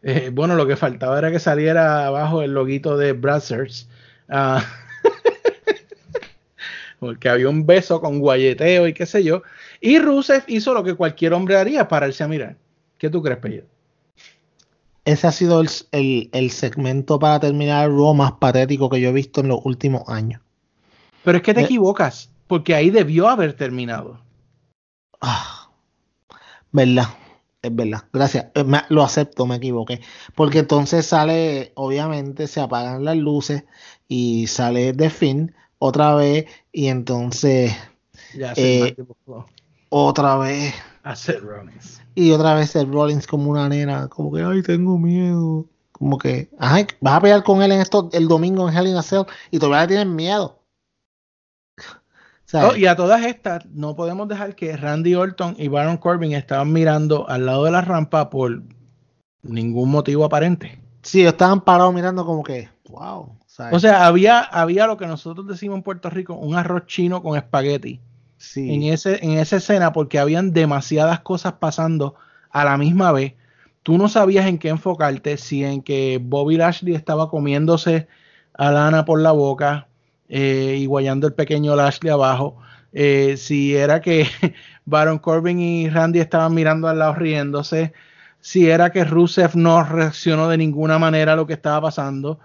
[SPEAKER 2] Eh, bueno, lo que faltaba era que saliera abajo el loguito de Brazzers. Ah, porque había un beso con guayeteo y qué sé yo. Y Rusev hizo lo que cualquier hombre haría, pararse a mirar. ¿Qué tú crees, Pello?
[SPEAKER 3] Ese ha sido el, segmento para terminar Raw más patético que yo he visto en los últimos años.
[SPEAKER 2] Pero es que te eh, equivocas, porque ahí debió haber terminado.
[SPEAKER 3] Ah, verdad, es verdad. Gracias, eh, lo acepto, me equivoqué. Porque entonces sale, obviamente, se apagan las luces y sale de fin otra vez y entonces ya, eh, otra vez
[SPEAKER 2] Seth Rollins.
[SPEAKER 3] Y otra vez Seth Rollins como una nena, como que, ay, tengo miedo. Como que, ay, vas a pelear con él en esto el domingo en Hell in a Cell y todavía le tienen miedo.
[SPEAKER 2] Oh, y a todas estas, no podemos dejar que Randy Orton y Baron Corbin estaban mirando al lado de la rampa por ningún motivo aparente.
[SPEAKER 3] Sí, estaban parados mirando como que, wow.
[SPEAKER 2] O sea, había, había lo que nosotros decimos en Puerto Rico, un arroz chino con espagueti en, ese, en esa escena porque habían demasiadas cosas pasando a la misma vez. Tú no sabías en qué enfocarte, si en que Bobby Lashley estaba comiéndose a Lana por la boca eh, y guayando el pequeño Lashley abajo, eh, si era que Baron Corbin y Randy estaban mirando al lado riéndose, si era que Rusev no reaccionó de ninguna manera a lo que estaba pasando,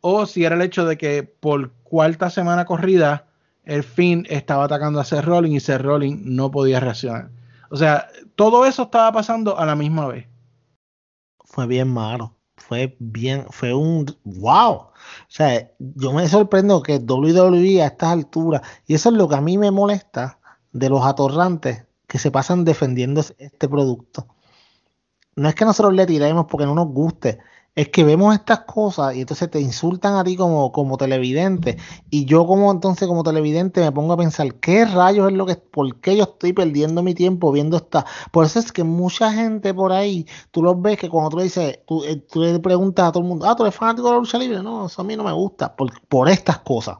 [SPEAKER 2] o si era el hecho de que por cuarta semana corrida el fin estaba atacando a Seth Rollins y Seth Rollins no podía reaccionar. O sea, todo eso estaba pasando a la misma vez.
[SPEAKER 3] Fue bien malo. Fue bien, fue un wow. O sea, yo me sorprendo que WWE a estas alturas, y eso es lo que a mí me molesta de los atorrantes que se pasan defendiendo este producto. No es que nosotros le tiremos porque no nos guste, es que vemos estas cosas y entonces te insultan a ti como, como televidente. Y yo como entonces como televidente me pongo a pensar qué rayos es lo que por qué yo estoy perdiendo mi tiempo viendo esta por eso es que mucha gente por ahí tú los ves que cuando tú le dices tú, eh, le preguntas a todo el mundo ah tú eres fanático de la lucha libre no eso a mí no me gusta por, por estas cosas.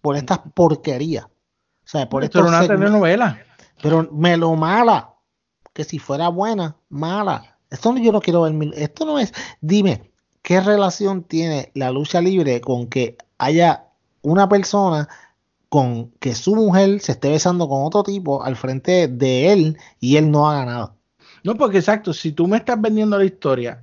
[SPEAKER 3] Por estas porquerías. O sea por
[SPEAKER 2] esto una telenovela.
[SPEAKER 3] Pero me lo mala que si fuera buena mala esto yo no quiero ver. Esto no es. Dime, ¿qué relación tiene la lucha libre con que haya una persona con que su mujer se esté besando con otro tipo al frente de él y él no haga nada?
[SPEAKER 2] No, porque exacto, si tú me estás vendiendo la historia,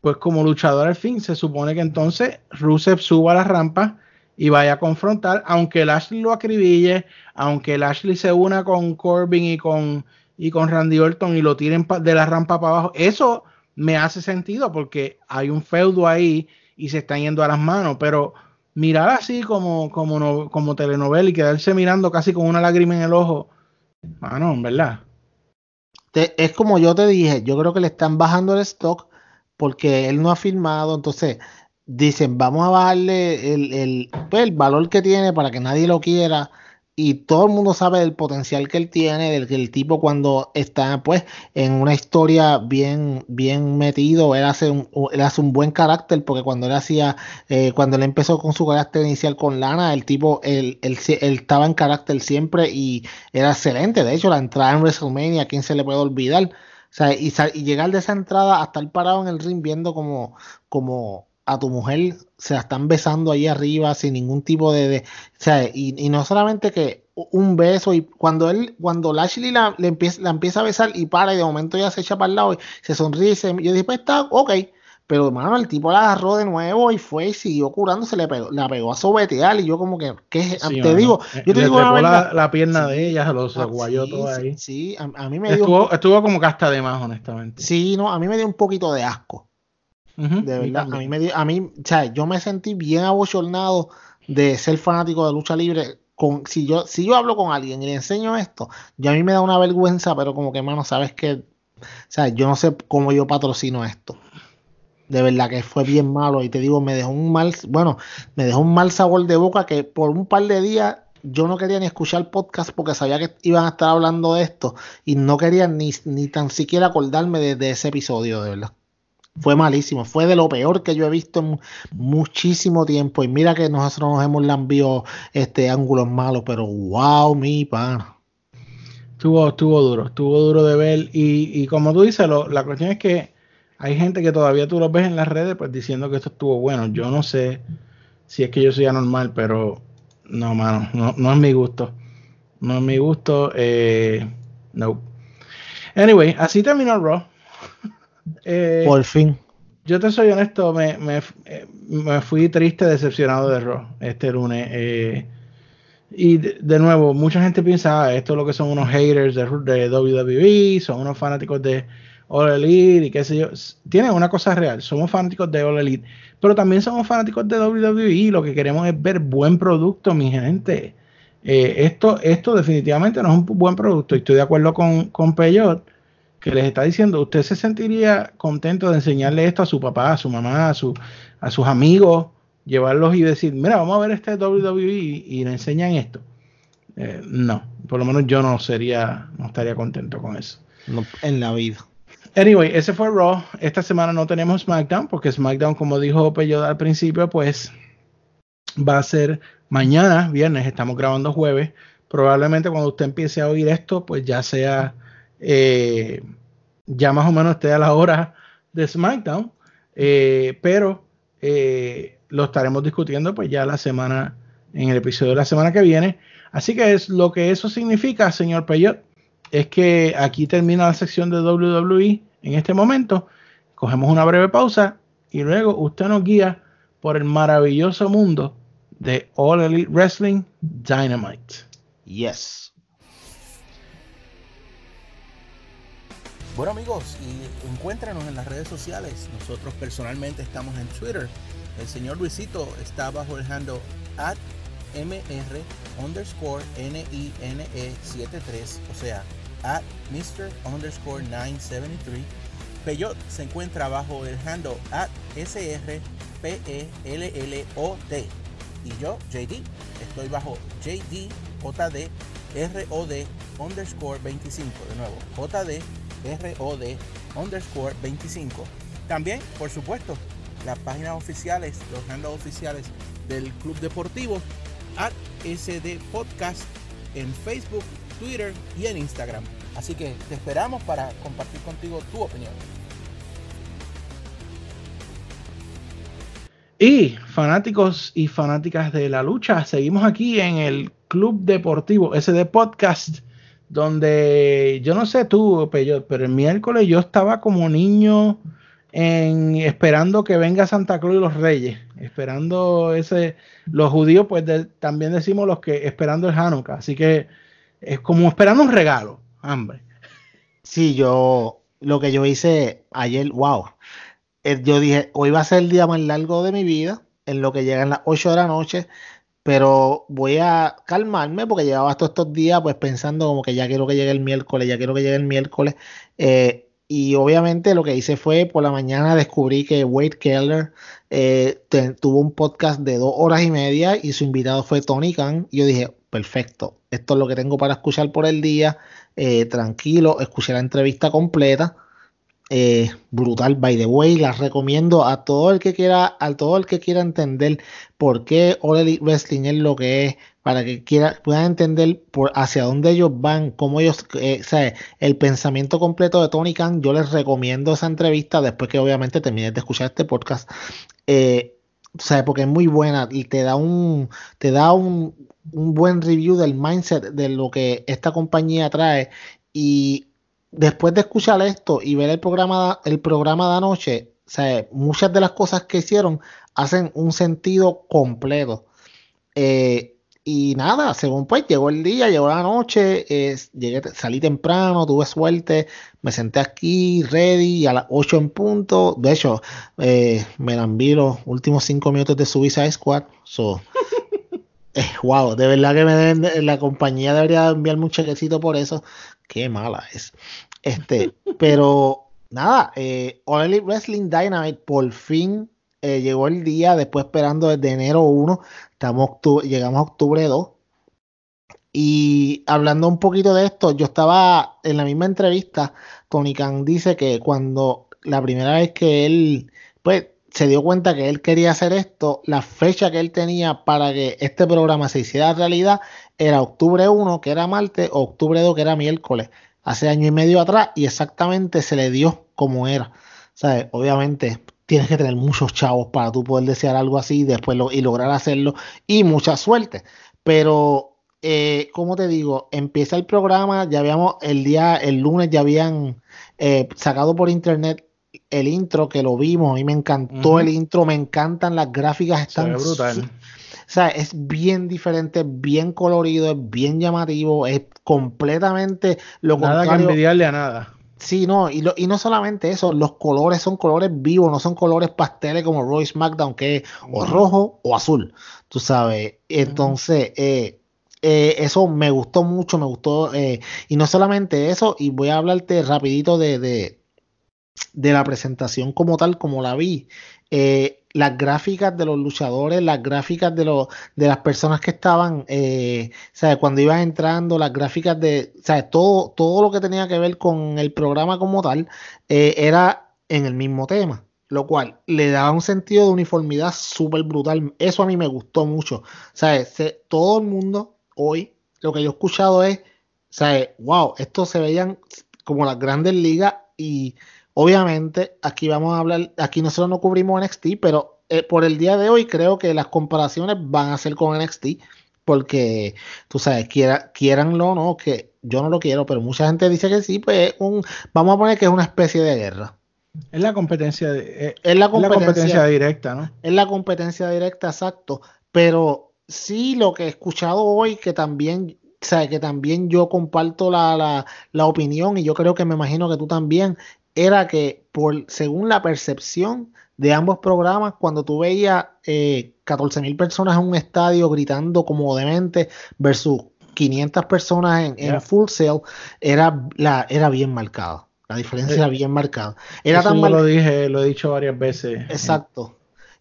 [SPEAKER 2] pues como luchador al fin, se supone que entonces Rusev suba a la rampa y vaya a confrontar, aunque Lashley lo acribille, aunque Lashley se una con Corbin y con y con Randy Orton y lo tiren de la rampa para abajo. Eso me hace sentido porque hay un feudo ahí y se están yendo a las manos, pero mirar así como, como, como telenovela y quedarse mirando casi con una lágrima en el ojo, mano, ¿verdad?
[SPEAKER 3] es como yo te dije, yo creo que le están bajando el stock porque él no ha firmado, entonces dicen, vamos a bajarle el, el, pues, el valor que tiene para que nadie lo quiera y todo el mundo sabe del potencial que él tiene, del que el tipo cuando está pues en una historia bien, bien metido, él hace un, él hace un buen carácter, porque cuando él hacía, eh, cuando él empezó con su carácter inicial con Lana, el tipo, él, él, estaba en carácter siempre y era excelente. De hecho, la entrada en WrestleMania, ¿a quién se le puede olvidar? O sea, y, y llegar de esa entrada a estar parado en el ring viendo como, como a tu mujer se la están besando ahí arriba sin ningún tipo de, o sea, y, no solamente que un beso y cuando él cuando Lashley la, le empieza, la empieza a besar y para y de momento ya se echa para el lado y se sonríe y yo dije pues está ok Pero, mano, el tipo la agarró de nuevo y fue y siguió curándose, le pegó, la pegó a sobetear. Y yo, como que, ¿qué? te digo, yo te digo
[SPEAKER 2] la, pierna de ella, los aguayó todo ahí.
[SPEAKER 3] Sí, a, mí me
[SPEAKER 2] dio. Estuvo, estuvo como casta de más, honestamente.
[SPEAKER 3] Sí, no, a mí me dio un poquito de asco. De verdad, a mí me dio, a mí, o sea, yo me sentí bien abochornado de ser fanático de lucha libre. Con, si yo si yo hablo con alguien y le enseño esto, yo a mí me da una vergüenza, pero como que, mano, sabes que, o sea, yo no sé cómo yo patrocino esto de verdad que fue bien malo y te digo, me dejó un mal, bueno, me dejó un mal sabor de boca que por un par de días yo no quería ni escuchar el podcast porque sabía que iban a estar hablando de esto y no quería ni, ni tan siquiera acordarme de, ese episodio, de verdad. Fue malísimo, fue de lo peor que yo he visto en muchísimo tiempo y mira que nosotros nos hemos lambido este ángulos malos, pero wow, mi pan.
[SPEAKER 2] Estuvo, estuvo duro, estuvo duro de ver y, y como tú dices, lo, la cuestión es que hay gente que todavía tú los ves en las redes pues diciendo que esto estuvo bueno. Yo no sé si es que yo soy anormal, pero no, mano, no, es mi gusto. No es mi gusto. Eh, no. Anyway, así terminó Raw.
[SPEAKER 3] Eh, Por fin.
[SPEAKER 2] Yo te soy honesto, me, me, fui triste, decepcionado de Raw este lunes. Eh, y de, nuevo, mucha gente piensa, ah, esto es lo que son unos haters de, de WWE, son unos fanáticos de, All Elite y qué sé yo. Tiene una cosa real, somos fanáticos de All Elite, pero también somos fanáticos de WWE. Lo que queremos es ver buen producto, mi gente. Eh, esto, esto definitivamente no es un buen producto. Y estoy de acuerdo con, con Peyot, que les está diciendo, usted se sentiría contento de enseñarle esto a su papá, a su mamá, a, su, a sus amigos, llevarlos y decir, mira, vamos a ver este WWE y, le enseñan esto. Eh, no, por lo menos yo no sería, no estaría contento con eso.
[SPEAKER 3] en la vida.
[SPEAKER 2] Anyway, ese fue Raw. Esta semana no tenemos SmackDown porque SmackDown, como dijo Peyoda al principio, pues va a ser mañana, viernes. Estamos grabando jueves. Probablemente cuando usted empiece a oír esto, pues ya sea, eh, ya más o menos esté a la hora de SmackDown. Eh, pero eh, lo estaremos discutiendo pues ya la semana, en el episodio de la semana que viene. Así que es lo que eso significa, señor Peyot es que aquí termina la sección de WWE en este momento. Cogemos una breve pausa y luego usted nos guía por el maravilloso mundo de All Elite Wrestling Dynamite.
[SPEAKER 3] Yes.
[SPEAKER 4] Bueno amigos, y encuéntranos en las redes sociales. Nosotros personalmente estamos en Twitter. El señor Luisito está bajo el handle at mr underscore NINE73, o sea, at Mr. underscore 973. Peyot se encuentra bajo el handle at SRPELLOT. Y yo, JD, estoy bajo JD JD ROD underscore 25. De nuevo, JD ROD underscore 25. También, por supuesto, las páginas oficiales, los handles oficiales del Club Deportivo at SD Podcast en Facebook, Twitter y en Instagram. Así que te esperamos para compartir contigo tu opinión.
[SPEAKER 2] Y fanáticos y fanáticas de la lucha, seguimos aquí en el Club Deportivo SD Podcast, donde yo no sé tú, pero el miércoles yo estaba como niño en, esperando que venga Santa Claus y los Reyes, esperando ese, los judíos pues también decimos los que esperando el Hanukkah, así que es como esperando un regalo, hambre.
[SPEAKER 3] Sí, yo, lo que yo hice ayer, wow, eh, yo dije, hoy va a ser el día más largo de mi vida, en lo que llegan las 8 de la noche, pero voy a calmarme porque llevaba todos estos días pues pensando como que ya quiero que llegue el miércoles, ya quiero que llegue el miércoles. Eh, y obviamente lo que hice fue por la mañana descubrí que Wade Keller eh, tuvo un podcast de dos horas y media y su invitado fue Tony Khan. Y yo dije, perfecto, esto es lo que tengo para escuchar por el día. Eh, tranquilo, escuché la entrevista completa. Brutal, by the way, la recomiendo a todo el que quiera, a todo el que quiera entender por qué All Elite Wrestling es lo que es, para que quiera, puedan entender hacia dónde ellos van, cómo ellos, eh, el pensamiento completo de Tony Khan, yo les recomiendo esa entrevista después que obviamente termines de escuchar este podcast. Eh, porque es muy buena y te da un, te da un, un buen review del mindset de lo que esta compañía trae y después de escuchar esto y ver el programa, el programa de anoche, o muchas de las cosas que hicieron hacen un sentido completo. Eh, y nada, según pues llegó el día, llegó la noche, llegué, salí temprano, tuve suerte, me senté aquí, ready, a las 8 en punto. De hecho, eh, me vi los últimos 5 minutos de Suicide Squad. So, eh, wow, de verdad que me deben, la compañía debería enviarme un chequecito por eso. Qué mala es. Este, pero nada, eh, All Elite Wrestling Dynamite por fin eh, llegó el día, después esperando desde enero 1, estamos llegamos a octubre 2. Y hablando un poquito de esto, yo estaba en la misma entrevista, Tony Khan dice que cuando la primera vez que él, pues, se dio cuenta que él quería hacer esto, la fecha que él tenía para que este programa se hiciera realidad era octubre 1, que era martes, o octubre 2, que era miércoles, hace año y medio atrás, y exactamente se le dio como era. ¿Sabes? Obviamente, tienes que tener muchos chavos para tú poder desear algo así y después lo, y lograr hacerlo y mucha suerte. Pero, eh, como te digo, empieza el programa, ya habíamos el día, el lunes ya habían eh, sacado por internet el intro que lo vimos y me encantó el intro, me encantan las gráficas, están brutal. O sea, es bien diferente, bien colorido, es bien llamativo, es completamente lo
[SPEAKER 2] nada
[SPEAKER 3] contrario.
[SPEAKER 2] que envidiarle a nada
[SPEAKER 3] Sí, no, y, y no solamente eso, los colores son colores vivos, no son colores pasteles como Roy SmackDown, que es o rojo o azul, tú sabes. Entonces, eh, eh, eso me gustó mucho, me gustó, eh, y no solamente eso, y voy a hablarte rapidito de, de, de la presentación como tal, como la vi. Eh, las gráficas de los luchadores, las gráficas de, los, de las personas que estaban, eh, cuando iban entrando, las gráficas de, Todo, todo lo que tenía que ver con el programa como tal, eh, era en el mismo tema, lo cual le daba un sentido de uniformidad súper brutal. Eso a mí me gustó mucho. ¿Sabes? todo el mundo hoy, lo que yo he escuchado es, ¿sabes? Wow, esto se veían como las grandes ligas y Obviamente, aquí vamos a hablar, aquí nosotros no cubrimos NXT, pero eh, por el día de hoy creo que las comparaciones van a ser con NXT, porque tú sabes, quiera, quieranlo o no, que yo no lo quiero, pero mucha gente dice que sí, pues un, vamos a poner que es una especie de guerra.
[SPEAKER 2] Es la competencia,
[SPEAKER 3] eh, es la competencia,
[SPEAKER 2] directa, ¿no?
[SPEAKER 3] Es la competencia directa, exacto. Pero sí lo que he escuchado hoy, que también, o que también yo comparto la, la, la, opinión y yo creo que me imagino que tú también, era que por según la percepción de ambos programas, cuando tú veías eh, 14 mil personas en un estadio gritando como demente versus 500 personas en, full sale, era, la, era bien marcada. La diferencia era bien marcada. Era
[SPEAKER 2] tan yo lo dije, lo he dicho varias veces.
[SPEAKER 3] Exacto.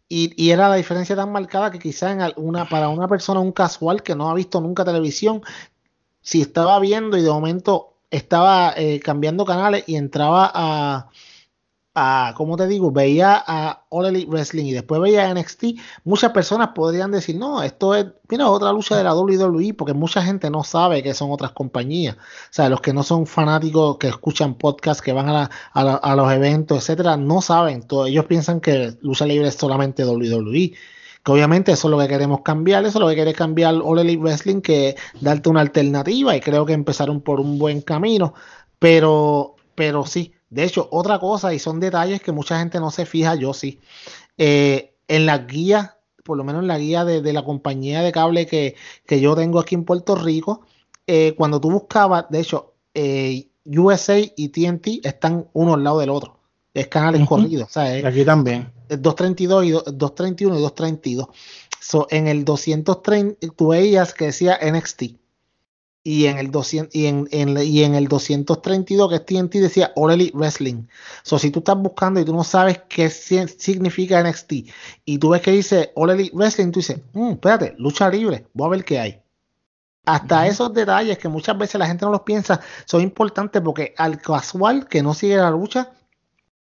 [SPEAKER 3] Y, y, era la diferencia tan marcada que quizá en una, para una persona, un casual que no ha visto nunca televisión, si estaba viendo y de momento estaba eh, cambiando canales y entraba a, a, ¿cómo te digo? Veía a All Wrestling y después veía a NXT, muchas personas podrían decir, no, esto es, mira, otra lucha de la WWE, porque mucha gente no sabe que son otras compañías. O sea, los que no son fanáticos, que escuchan podcasts, que van a, a los eventos, etcétera, no saben. Todo, ellos piensan que lucha libre es solamente WWE que obviamente eso es lo que queremos cambiar, eso es lo que quiere cambiar All Elite Wrestling, que darte una alternativa y creo que empezaron por un buen camino, pero, pero sí, de hecho, otra cosa, y son detalles que mucha gente no se fija, yo sí, eh, en la guía, por lo menos en la guía de, la compañía de cable que, yo tengo aquí en Puerto Rico, eh, cuando tú buscabas, de hecho, eh, USA y TNT están uno al lado del otro. Es canales corridos.
[SPEAKER 2] aquí también.
[SPEAKER 3] 232 y 231 y 232. So, en el 230 tú veías que decía NXT. Y en el 200 y en, y en el 232 que es TNT decía All Elite Wrestling. So, si tú estás buscando y tú no sabes qué significa NXT y tú ves que dice All Elite Wrestling, tú dices, mm, espérate, lucha libre, voy a ver qué hay. Hasta esos detalles que muchas veces la gente no los piensa son importantes porque al casual que no sigue la lucha,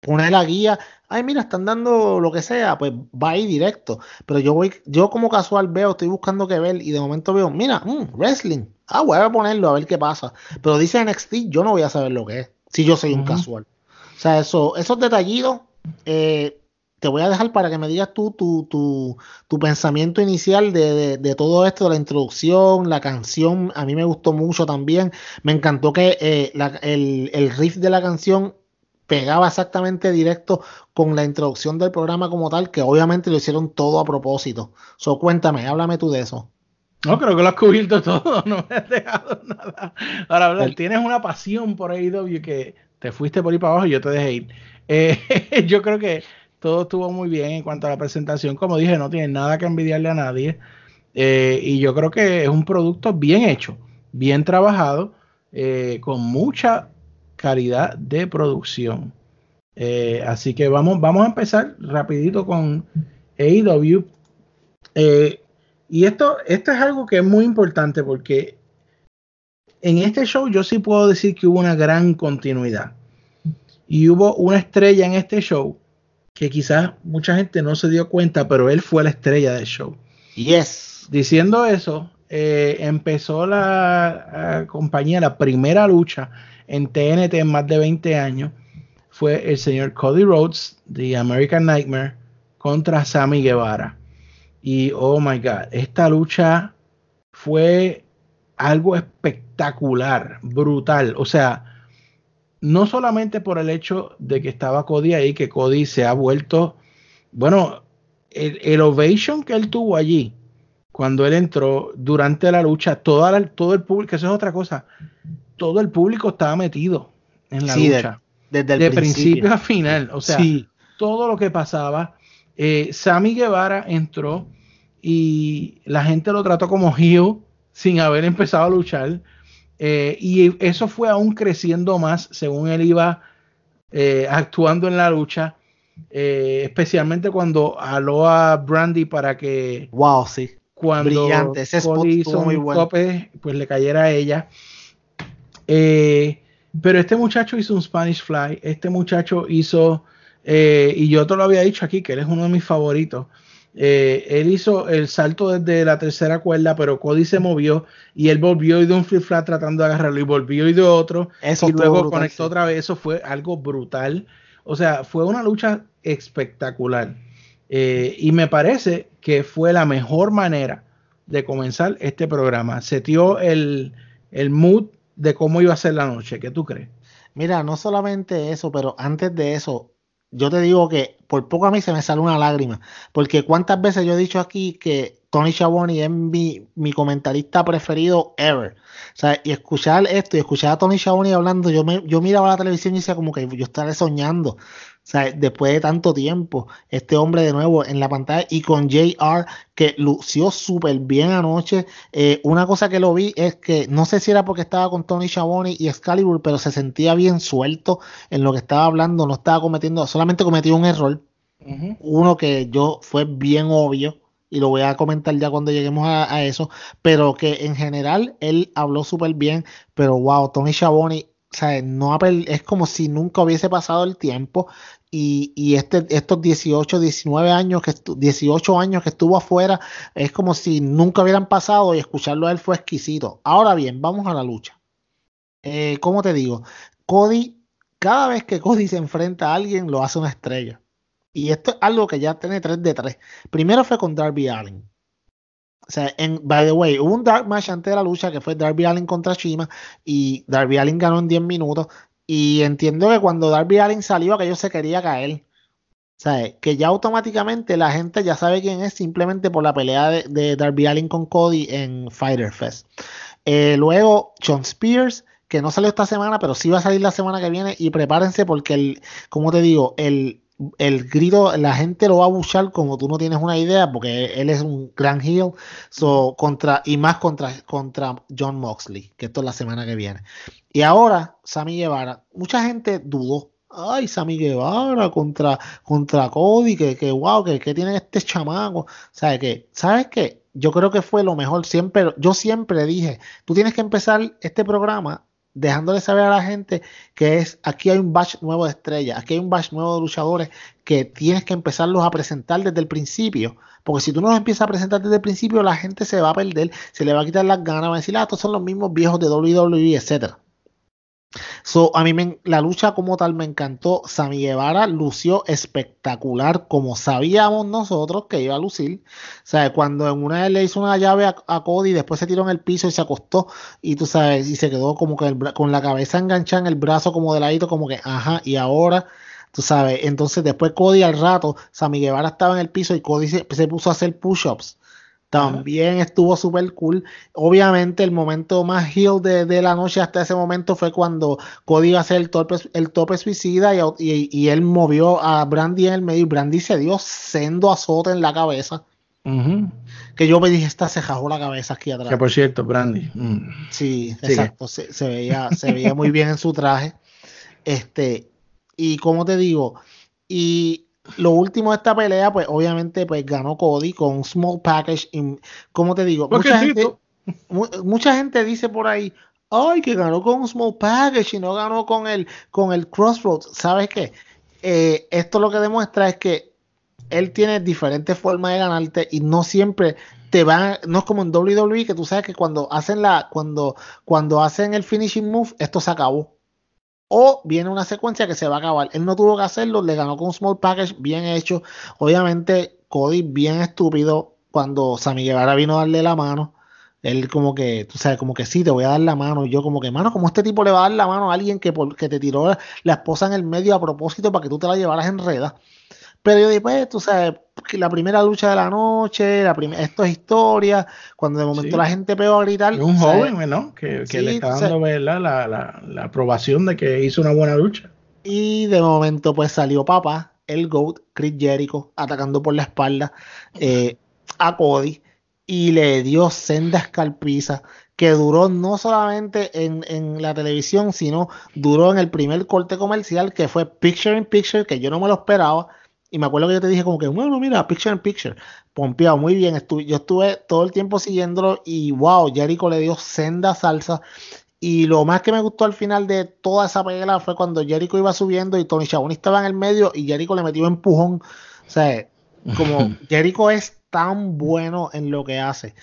[SPEAKER 3] pone la guía, ay mira, están dando lo que sea, pues va ahí directo. Pero yo voy, yo como casual veo, estoy buscando que ver y de momento veo, mira, mm, wrestling, ah, voy a ponerlo a ver qué pasa. Pero dice NXT, yo no voy a saber lo que es, si yo soy un casual. O sea, eso, esos detallitos, eh, te voy a dejar para que me digas tú tu, tu, tu pensamiento inicial de, de, todo esto, de la introducción, la canción, a mí me gustó mucho también, me encantó que eh, el, el riff de la canción pegaba exactamente directo con la introducción del programa como tal, que obviamente lo hicieron todo a propósito. So, cuéntame, háblame tú de eso.
[SPEAKER 2] No, creo que lo has cubierto todo, no me has dejado nada. Ahora, hablar, tienes una pasión por AEW que te fuiste por ahí para abajo y yo te dejé ir. Eh, yo creo que todo estuvo muy bien en cuanto a la presentación. Como dije, no tiene nada que envidiarle a nadie. Eh, y yo creo que es un producto bien hecho, bien trabajado, eh, con mucha calidad de producción. Eh, así que vamos, vamos a empezar rapidito con AEW. y esto, esto es algo que es muy importante porque en este show yo sí puedo decir que hubo una gran continuidad. Y hubo una estrella en este show que quizás mucha gente no se dio cuenta, pero él fue la estrella del show.
[SPEAKER 3] Yes.
[SPEAKER 2] Diciendo eso, eh, empezó la compañía, la primera lucha en TNT en más de 20 años. Fue el señor Cody Rhodes de American Nightmare contra Sammy Guevara. Y oh my God, esta lucha fue algo espectacular, brutal. O sea, no solamente por el hecho de que estaba Cody ahí, que Cody se ha vuelto, bueno, el, ovation que él tuvo allí cuando él entró durante la lucha, toda todo el público, eso es otra cosa, todo el público estaba metido en la lucha. desde el de principio. a final, o sea, todo lo que pasaba. Eh, Sammy Guevara entró y la gente lo trató como heel sin haber empezado a luchar. Eh, y eso fue aún creciendo más según él iba eh, actuando en la lucha. Eh, especialmente cuando aló a Brandy para que.
[SPEAKER 3] Wow, sí.
[SPEAKER 2] Cuando Brillante. Ese hizo muy bueno. pues le cayera a ella. Pero este muchacho hizo un Spanish Fly. Este muchacho hizo. y yo te lo había dicho aquí, que él es uno de mis favoritos. Eh, él hizo el salto desde la tercera cuerda, pero Cody se movió y él volvió y de un flip flat tratando de agarrarlo y volvió y de otro y luego conectó otra vez. Eso fue algo brutal. O sea, fue una lucha espectacular. Eh, y me parece que fue la mejor manera de comenzar este programa. Se dio el, el mood de cómo iba a ser la noche. ¿Qué tú crees?
[SPEAKER 3] Mira, no solamente eso, pero antes de eso, yo te digo que por poco a mí se me sale una lágrima, porque cuántas veces yo he dicho aquí que Tony Schiavone es mi, mi comentarista preferido ever. O sea, y escuchar esto y escuchar a Tony Schiavone hablando, yo, me, yo miraba la televisión y decía como que yo estaré soñando. O sea, después de tanto tiempo, este hombre de nuevo en la pantalla y con JR que lució súper bien anoche. Eh, una cosa que lo vi es que no sé si era porque estaba con Tony Schiavone y Excalibur, pero se sentía bien suelto en lo que estaba hablando, no estaba cometiendo, solamente cometió un error. Uno que yo fue bien obvio y lo voy a comentar ya cuando lleguemos a, eso, pero que en general él habló súper bien, pero wow, Tony Schiavone o sea, no es como si nunca hubiese pasado el tiempo y, este, estos 18, 19 años, que 18 años que estuvo afuera, es como si nunca hubieran pasado y escucharlo a él fue exquisito. Ahora bien, vamos a la lucha. Eh, ¿Cómo te digo? Cody, cada vez que Cody se enfrenta a alguien, lo hace una estrella. Y esto es algo que ya tiene 3 de 3. Primero fue con Darby Allen. O sea, en, by the way, hubo un dark match antes de la lucha que fue Darby Allen contra Shima y Darby Allen ganó en 10 minutos. Y entiendo que cuando Darby Allen salió, aquello se quería caer. O sea, que ya automáticamente la gente ya sabe quién es simplemente por la pelea de, Darby Allen con Cody en Fighter Fest. Eh, luego, John Spears, que no salió esta semana, pero sí va a salir la semana que viene. Y prepárense porque, el, como te digo, el, el grito, la gente lo va a buchar como tú no tienes una idea, porque él es un gran heel, so, contra, y más contra, contra John Moxley, que esto es la semana que viene. Y ahora, Sammy Guevara, mucha gente dudó. Ay, Sammy Guevara contra, contra Cody, que, que wow, que, que tiene este chamaco. ¿Sabes qué? ¿Sabes qué? Yo creo que fue lo mejor. Siempre, yo siempre dije, tú tienes que empezar este programa dejándole saber a la gente que es aquí hay un batch nuevo de estrellas, aquí hay un batch nuevo de luchadores que tienes que empezarlos a presentar desde el principio, porque si tú no los empiezas a presentar desde el principio, la gente se va a perder, se le va a quitar las ganas, va a decir, ah, estos son los mismos viejos de WWE, etcétera. So, a mí me, la lucha como tal me encantó. Sammy Guevara lució espectacular, como sabíamos nosotros que iba a lucir. O sea, cuando en una vez le hizo una llave a, Cody, después se tiró en el piso y se acostó, y tú sabes, y se quedó como que con la cabeza enganchada en el brazo, como de ladito, como que, ajá, y ahora, tú sabes, entonces después Cody al rato, Sammy Guevara estaba en el piso y Cody se puso a hacer push-ups. También estuvo súper cool. Obviamente, el momento más heel de, de, la noche hasta ese momento fue cuando Cody iba a hacer el tope, el tope suicida y, y, y, él movió a Brandy en el medio y Brandy se dio sendo azote en la cabeza. Uh -huh. Que yo me dije, esta se jajó la cabeza aquí atrás.
[SPEAKER 2] Que por cierto, Brandy.
[SPEAKER 3] Mm. Sí, Sigue. exacto. Se, se, veía, se veía muy bien en su traje. Este, y como te digo, y lo último de esta pelea, pues obviamente pues ganó Cody con un small package. Y, como te digo, mucha gente, mucha gente dice por ahí, ay, que ganó con un small package y no ganó con el, con el Crossroads. ¿Sabes qué? Eh, esto lo que demuestra es que él tiene diferentes formas de ganarte y no siempre te van, no es como en WWE que tú sabes que cuando hacen la, cuando, cuando hacen el finishing move, esto se acabó o viene una secuencia que se va a acabar. Él no tuvo que hacerlo, le ganó con un small package bien hecho. Obviamente, Cody bien estúpido cuando Sammy Guevara vino a darle la mano. Él como que, tú sabes, como que sí, te voy a dar la mano. Y yo como que, mano, como este tipo le va a dar la mano a alguien que, por, que te tiró la, la esposa en el medio a propósito para que tú te la llevaras enreda. Pero yo después, tú sabes, la primera lucha de la noche, la esto es historia, cuando de momento sí. la gente pegó a gritar.
[SPEAKER 2] Es un ¿sabes? joven, ¿no? Que, que sí, le está dando. La, la, la, aprobación de que hizo una buena lucha.
[SPEAKER 3] Y de momento, pues salió papá, el GOAT, Chris Jericho, atacando por la espalda eh, a Cody y le dio senda escalpiza que duró no solamente en, en, la televisión, sino duró en el primer corte comercial que fue Picture in Picture, que yo no me lo esperaba y me acuerdo que yo te dije como que, bueno, mira, picture in picture. Pompeado, muy bien. Estuve, yo estuve todo el tiempo siguiéndolo y wow, Jericho le dio senda salsa. Y lo más que me gustó al final de toda esa pelea fue cuando Jericho iba subiendo y Tony Schiavone estaba en el medio y Jericho le metió empujón. O sea, como Jericho es tan bueno en lo que hace.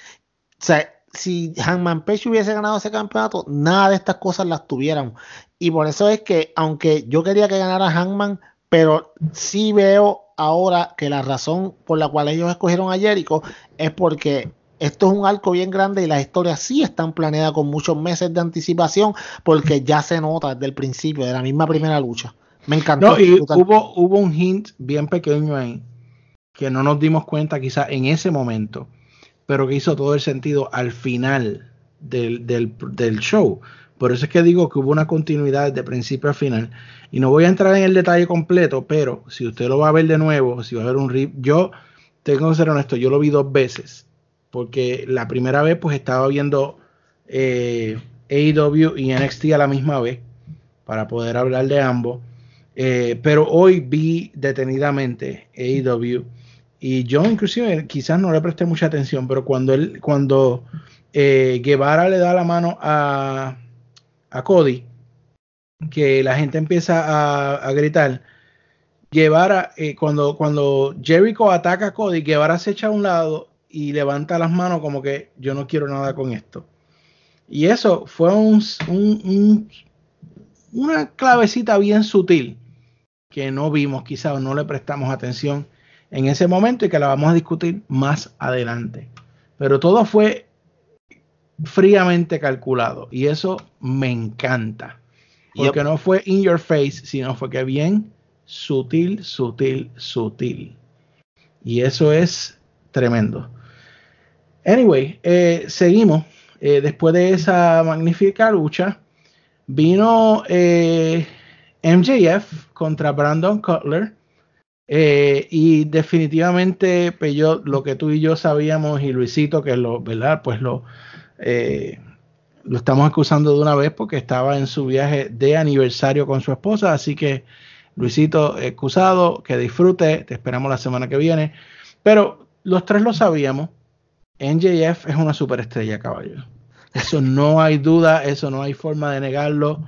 [SPEAKER 3] O sea, si Hangman Page hubiese ganado ese campeonato, nada de estas cosas las tuviéramos. Y por eso es que, aunque yo quería que ganara Hangman, pero sí veo ahora que la razón por la cual ellos escogieron a Jericho es porque esto es un arco bien grande y las historias sí están planeadas con muchos meses de anticipación porque ya se nota desde el principio, de la misma primera lucha. Me encantó.
[SPEAKER 2] No, y hubo, hubo un hint bien pequeño ahí que no nos dimos cuenta quizá en ese momento, pero que hizo todo el sentido al final del, del, del show. Por eso es que digo que hubo una continuidad de principio a final. Y no voy a entrar en el detalle completo, pero si usted lo va a ver de nuevo, si va a ver un rip, yo tengo que ser honesto, yo lo vi dos veces. Porque la primera vez pues estaba viendo eh, AEW y NXT a la misma vez para poder hablar de ambos. Eh, pero hoy vi detenidamente AEW y yo inclusive quizás no le presté mucha atención, pero cuando él, cuando eh, Guevara le da la mano a, a Cody, que la gente empieza a, gritar, Guevara, eh, cuando, cuando Jericho ataca a Cody, Guevara se echa a un lado y levanta las manos como que yo no quiero nada con esto. Y eso fue un, un, un, una clavecita bien sutil que no vimos quizás o no le prestamos atención en ese momento y que la vamos a discutir más adelante. Pero todo fue fríamente calculado y eso me encanta. Porque yep. no fue in your face, sino fue que bien sutil, sutil, sutil. Y eso es tremendo. Anyway, eh, seguimos. Eh, después de esa magnífica lucha, vino eh, MJF contra Brandon Cutler. Eh, y definitivamente, pues yo, lo que tú y yo sabíamos, y Luisito, que lo, ¿verdad? Pues lo, eh, lo estamos acusando de una vez porque estaba en su viaje de aniversario con su esposa. Así que, Luisito, excusado, que disfrute. Te esperamos la semana que viene. Pero los tres lo sabíamos. NJF es una superestrella, caballo. Eso no hay duda, eso no hay forma de negarlo.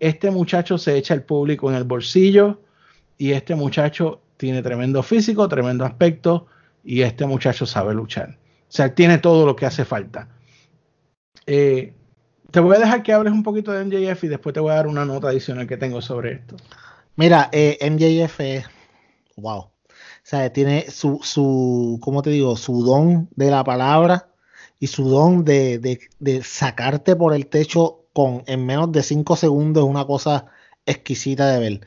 [SPEAKER 2] Este muchacho se echa el público en el bolsillo y este muchacho tiene tremendo físico, tremendo aspecto y este muchacho sabe luchar. O sea, tiene todo lo que hace falta. Eh, te voy a dejar que hables un poquito de MJF y después te voy a dar una nota adicional que tengo sobre esto.
[SPEAKER 3] Mira, eh, MJF es, wow. O sea, tiene su, su, ¿cómo te digo? Su don de la palabra y su don de, sacarte por el techo con en menos de 5 segundos es una cosa exquisita de ver.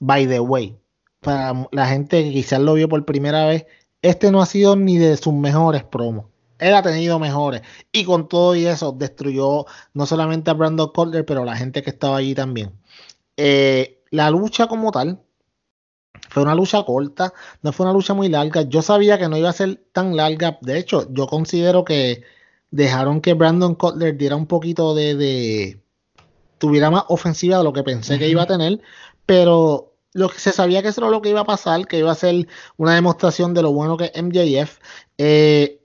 [SPEAKER 3] By the way, para la gente que quizás lo vio por primera vez, este no ha sido ni de sus mejores promos. Él ha tenido mejores. Y con todo y eso, destruyó no solamente a Brandon Cutler, pero a la gente que estaba allí también. Eh, la lucha como tal fue una lucha corta, no fue una lucha muy larga. Yo sabía que no iba a ser tan larga. De hecho, yo considero que dejaron que Brandon Cutler diera un poquito de, de tuviera más ofensiva de lo que pensé que iba a tener, pero lo que se sabía que eso era lo que iba a pasar, que iba a ser una demostración de lo bueno que es MJF. Eh,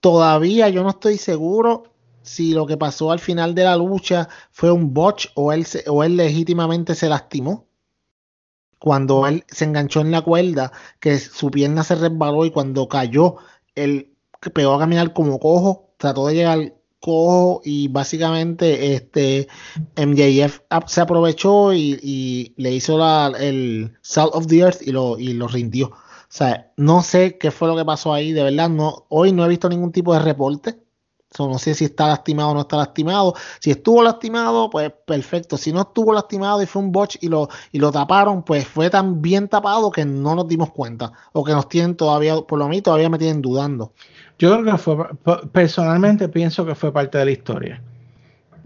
[SPEAKER 3] todavía yo no estoy seguro si lo que pasó al final de la lucha fue un botch o él, o él legítimamente se lastimó. Cuando él se enganchó en la cuerda, que su pierna se resbaló y cuando cayó, él pegó a caminar como cojo, trató de llegar cojo y básicamente este MJF se aprovechó y, le hizo la, el Salt of the Earth y lo, y lo rindió. O sea, no sé qué fue lo que pasó ahí, de verdad, no, hoy no he visto ningún tipo de reporte. no sé si está lastimado o no está lastimado. Si estuvo lastimado, pues perfecto. Si no estuvo lastimado y fue un botch y lo, y lo taparon, pues fue tan bien tapado que no nos dimos cuenta. O que nos tienen todavía, por lo menos todavía me tienen dudando.
[SPEAKER 2] Yo creo que fue, personalmente pienso que fue parte de la historia,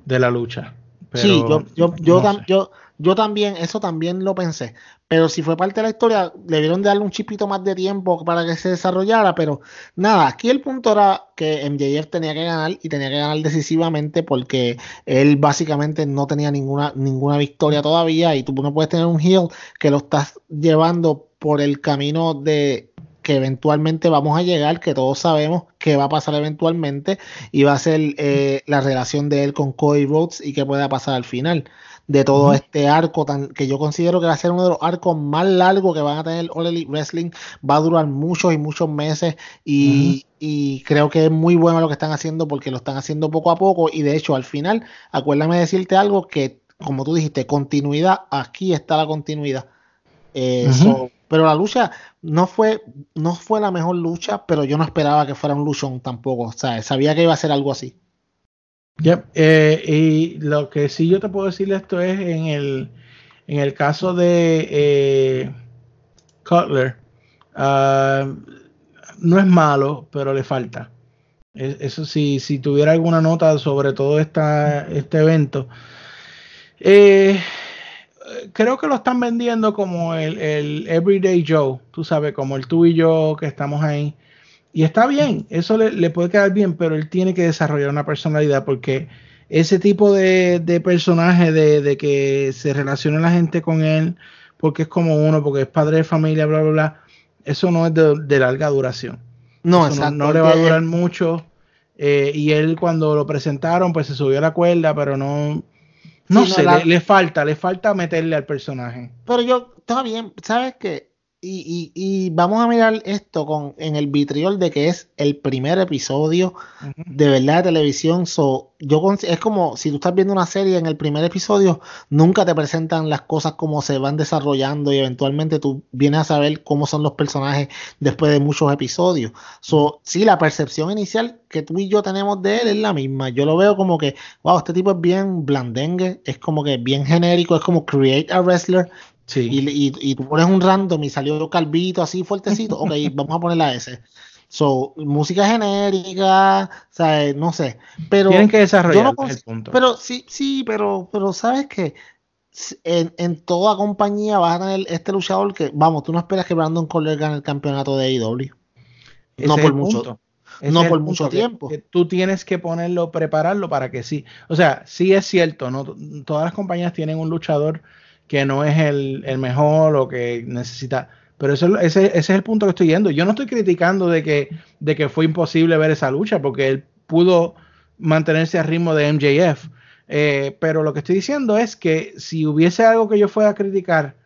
[SPEAKER 2] de la lucha.
[SPEAKER 3] sí, yo, yo, yo, yo, también, eso también lo pensé. Pero si fue parte de la historia, debieron de darle un chipito más de tiempo para que se desarrollara. Pero nada, aquí el punto era que MJF tenía que ganar y tenía que ganar decisivamente porque él básicamente no tenía ninguna, ninguna victoria todavía. Y tú no puedes tener un heel que lo estás llevando por el camino de que eventualmente vamos a llegar, que todos sabemos que va a pasar eventualmente y va a ser eh, la relación de él con Cody Rhodes y qué pueda pasar al final de todo este arco tan que yo considero que va a ser uno de los arcos más largos que van a tener All Elite Wrestling va a durar muchos y muchos meses y, y, creo que es muy bueno lo que están haciendo porque lo están haciendo poco a poco y de hecho al final acuérdame decirte algo que como tú dijiste continuidad aquí está la continuidad eh, pero la lucha no fue, no fue la mejor lucha, pero yo no esperaba que fuera un luchón tampoco. O sea, sabía que iba a ser algo así.
[SPEAKER 2] Eh, y lo que sí yo te puedo decir esto es en el, en el caso de eh, Cutler, ah, no es malo, pero le falta. Eso sí, si tuviera alguna nota sobre todo esta, este evento, eh, creo que lo están vendiendo como el, el, Everyday Joe, tú sabes, como el tú y yo que estamos ahí. Y está bien, eso le, puede quedar bien, pero él tiene que desarrollar una personalidad porque ese tipo de, de personaje de, de, que se relacione la gente con él porque es como uno, porque es padre de familia, bla, bla, bla, eso no es de, larga duración. No, no, no, le va a durar mucho. Eh, y él cuando lo presentaron, pues se subió a la cuerda, pero no, no sé, le, falta, le falta meterle al personaje.
[SPEAKER 3] Pero yo, está bien, ¿sabes qué? Y, y, vamos a mirar esto con en el vitriol de que es el primer episodio de verdad de televisión. So, yo es como si tú estás viendo una serie en el primer episodio, nunca te presentan las cosas como se van desarrollando y eventualmente tú vienes a saber cómo son los personajes después de muchos episodios. So, sí, la percepción inicial que tú y yo tenemos de él es la misma. Yo lo veo como que, wow, este tipo es bien blandengue, es como que bien genérico, es como create a wrestler y, y, tú pones un random y salió calvito así fuertecito, ok, vamos a ponerle a ese. So, música genérica, o sea, no sé. Pero
[SPEAKER 2] Tienen que desarrollar el punto.
[SPEAKER 3] Pero sí, sí, pero, pero sabes que en, en, toda compañía vas a tener este luchador que, vamos, tú no esperas que Brandon Cole gane el campeonato de AEW. No por mucho. no por mucho tiempo.
[SPEAKER 2] tú tienes que ponerlo, prepararlo para que sí. O sea, sí es cierto, no todas las compañías tienen un luchador que no es el, mejor o que necesita. Pero eso, ese, ese, es el punto que estoy yendo. Yo no estoy criticando de que, de que fue imposible ver esa lucha, porque él pudo mantenerse al ritmo de MJF. Eh, pero lo que estoy diciendo es que si hubiese algo que yo fuera a criticar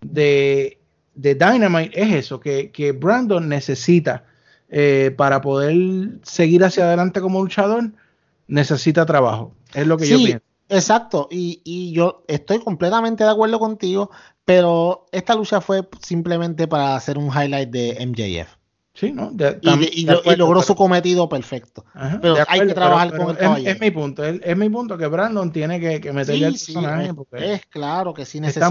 [SPEAKER 2] de, de Dynamite, es eso, que, que Brandon necesita eh, para poder seguir hacia adelante como luchador, necesita trabajo. Es lo que yo pienso.
[SPEAKER 3] Exacto, y, y, yo estoy completamente de acuerdo contigo, pero esta lucha fue simplemente para hacer un highlight de MJF.
[SPEAKER 2] Sí, ¿no?
[SPEAKER 3] y, logró su cometido perfecto. pero hay que trabajar con el caballero.
[SPEAKER 2] Es, mi punto, es, mi punto que Brandon tiene que, que meterle al personaje.
[SPEAKER 3] es, claro que sí necesita.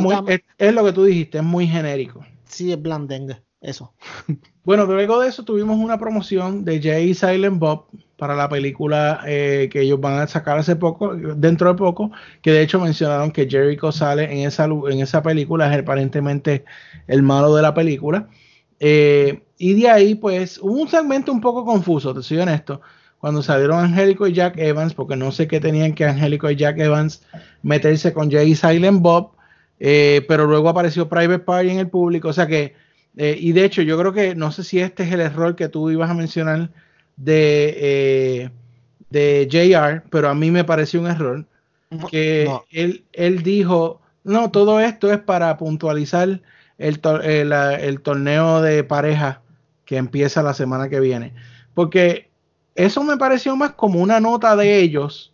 [SPEAKER 2] es, lo que tú dijiste, es muy genérico.
[SPEAKER 3] Sí, es blandengue, eso.
[SPEAKER 2] Bueno, luego de eso tuvimos una promoción de Jay Silent Bob para la película eh, que ellos van a sacar hace poco, dentro de poco, que de hecho mencionaron que Jericho sale en esa, en esa película, es aparentemente el malo de la película. Eh, y de ahí, pues, hubo un segmento un poco confuso, te soy honesto, cuando salieron Angélico y Jack Evans, porque no sé qué tenían que Angélico y Jack Evans meterse con Jay Silent Bob, eh, pero luego apareció Private Party en el público, o sea que, eh, y de hecho, yo creo que, no sé si este es el error que tú ibas a mencionar de, de JR, pero a mí me pareció un error, que Él, él dijo, no, todo esto es para puntualizar el, el, torneo de pareja que empieza la semana que viene. Porque eso me pareció más como una nota de ellos,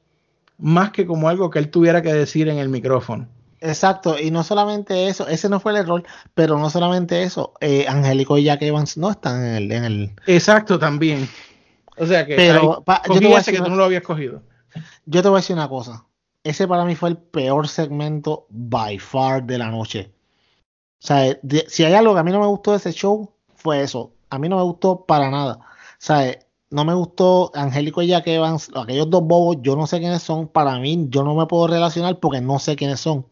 [SPEAKER 2] más que como algo que él tuviera que decir en el micrófono.
[SPEAKER 3] Exacto, y no solamente eso, ese no fue el error, pero no solamente eso, eh, Angélico y Jack Evans no están en el, en el...
[SPEAKER 2] Exacto, también. O sea que
[SPEAKER 3] pero, yo te voy a decir
[SPEAKER 2] que tú no lo habías cogido.
[SPEAKER 3] Yo te voy a decir una cosa, ese para mí fue el peor segmento by far de la noche. O sea, si hay algo que a mí no me gustó de ese show, fue eso. A mí no me gustó para nada. O sea, no me gustó Angélico y Jack Evans, aquellos dos bobos, yo no sé quiénes son. Para mí, yo no me puedo relacionar porque no sé quiénes son.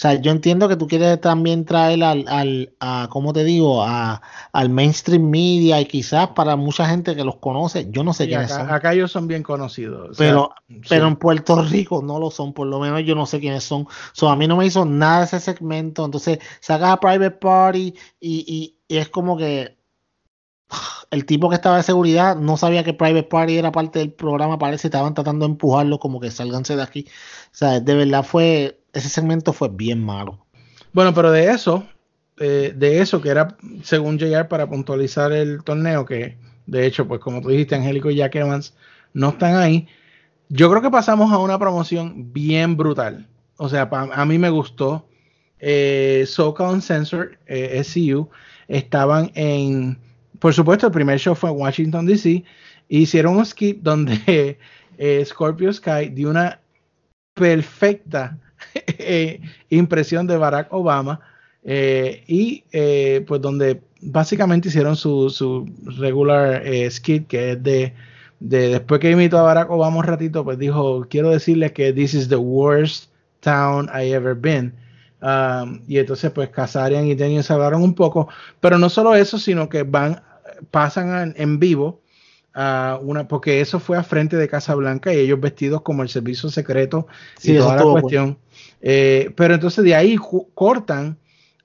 [SPEAKER 3] O sea, yo entiendo que tú quieres también traer al, al a, ¿cómo te digo? A, al mainstream media y quizás para mucha gente que los conoce, yo no sé quiénes
[SPEAKER 2] son.
[SPEAKER 3] Acá
[SPEAKER 2] ellos son bien conocidos.
[SPEAKER 3] Pero, pero en Puerto Rico no lo son, por lo menos yo no sé quiénes son. So, a mí no me hizo nada ese segmento. Entonces, sacas a Private Party y, y, es como que el tipo que estaba de seguridad no sabía que Private Party era parte del programa, parece que estaban tratando de empujarlo como que salganse de aquí. O sea, de verdad fue ese segmento fue bien malo.
[SPEAKER 2] Bueno, pero de eso, eh, de eso que era según JR para puntualizar el torneo, que de hecho, pues como tú dijiste, Angélico y Jack Evans no están ahí. Yo creo que pasamos a una promoción bien brutal. O sea, a mí me gustó. Eh, SoCal Sensor, eh, SCU, estaban en, por supuesto, el primer show fue en Washington, D.C. Hicieron un skip donde eh, Scorpio Sky dio una perfecta Eh, impresión de Barack Obama eh, y eh, pues donde básicamente hicieron su, su regular skit que es de, de, después que invitó a Barack Obama un ratito pues dijo quiero decirles que this is the worst town I ever been um, y entonces pues Casarian y Daniel se hablaron un poco pero no solo eso sino que van pasan en vivo una, porque eso fue a frente de Casa Blanca y ellos vestidos como el servicio secreto y toda la cuestión. Eh, pero entonces de ahí cortan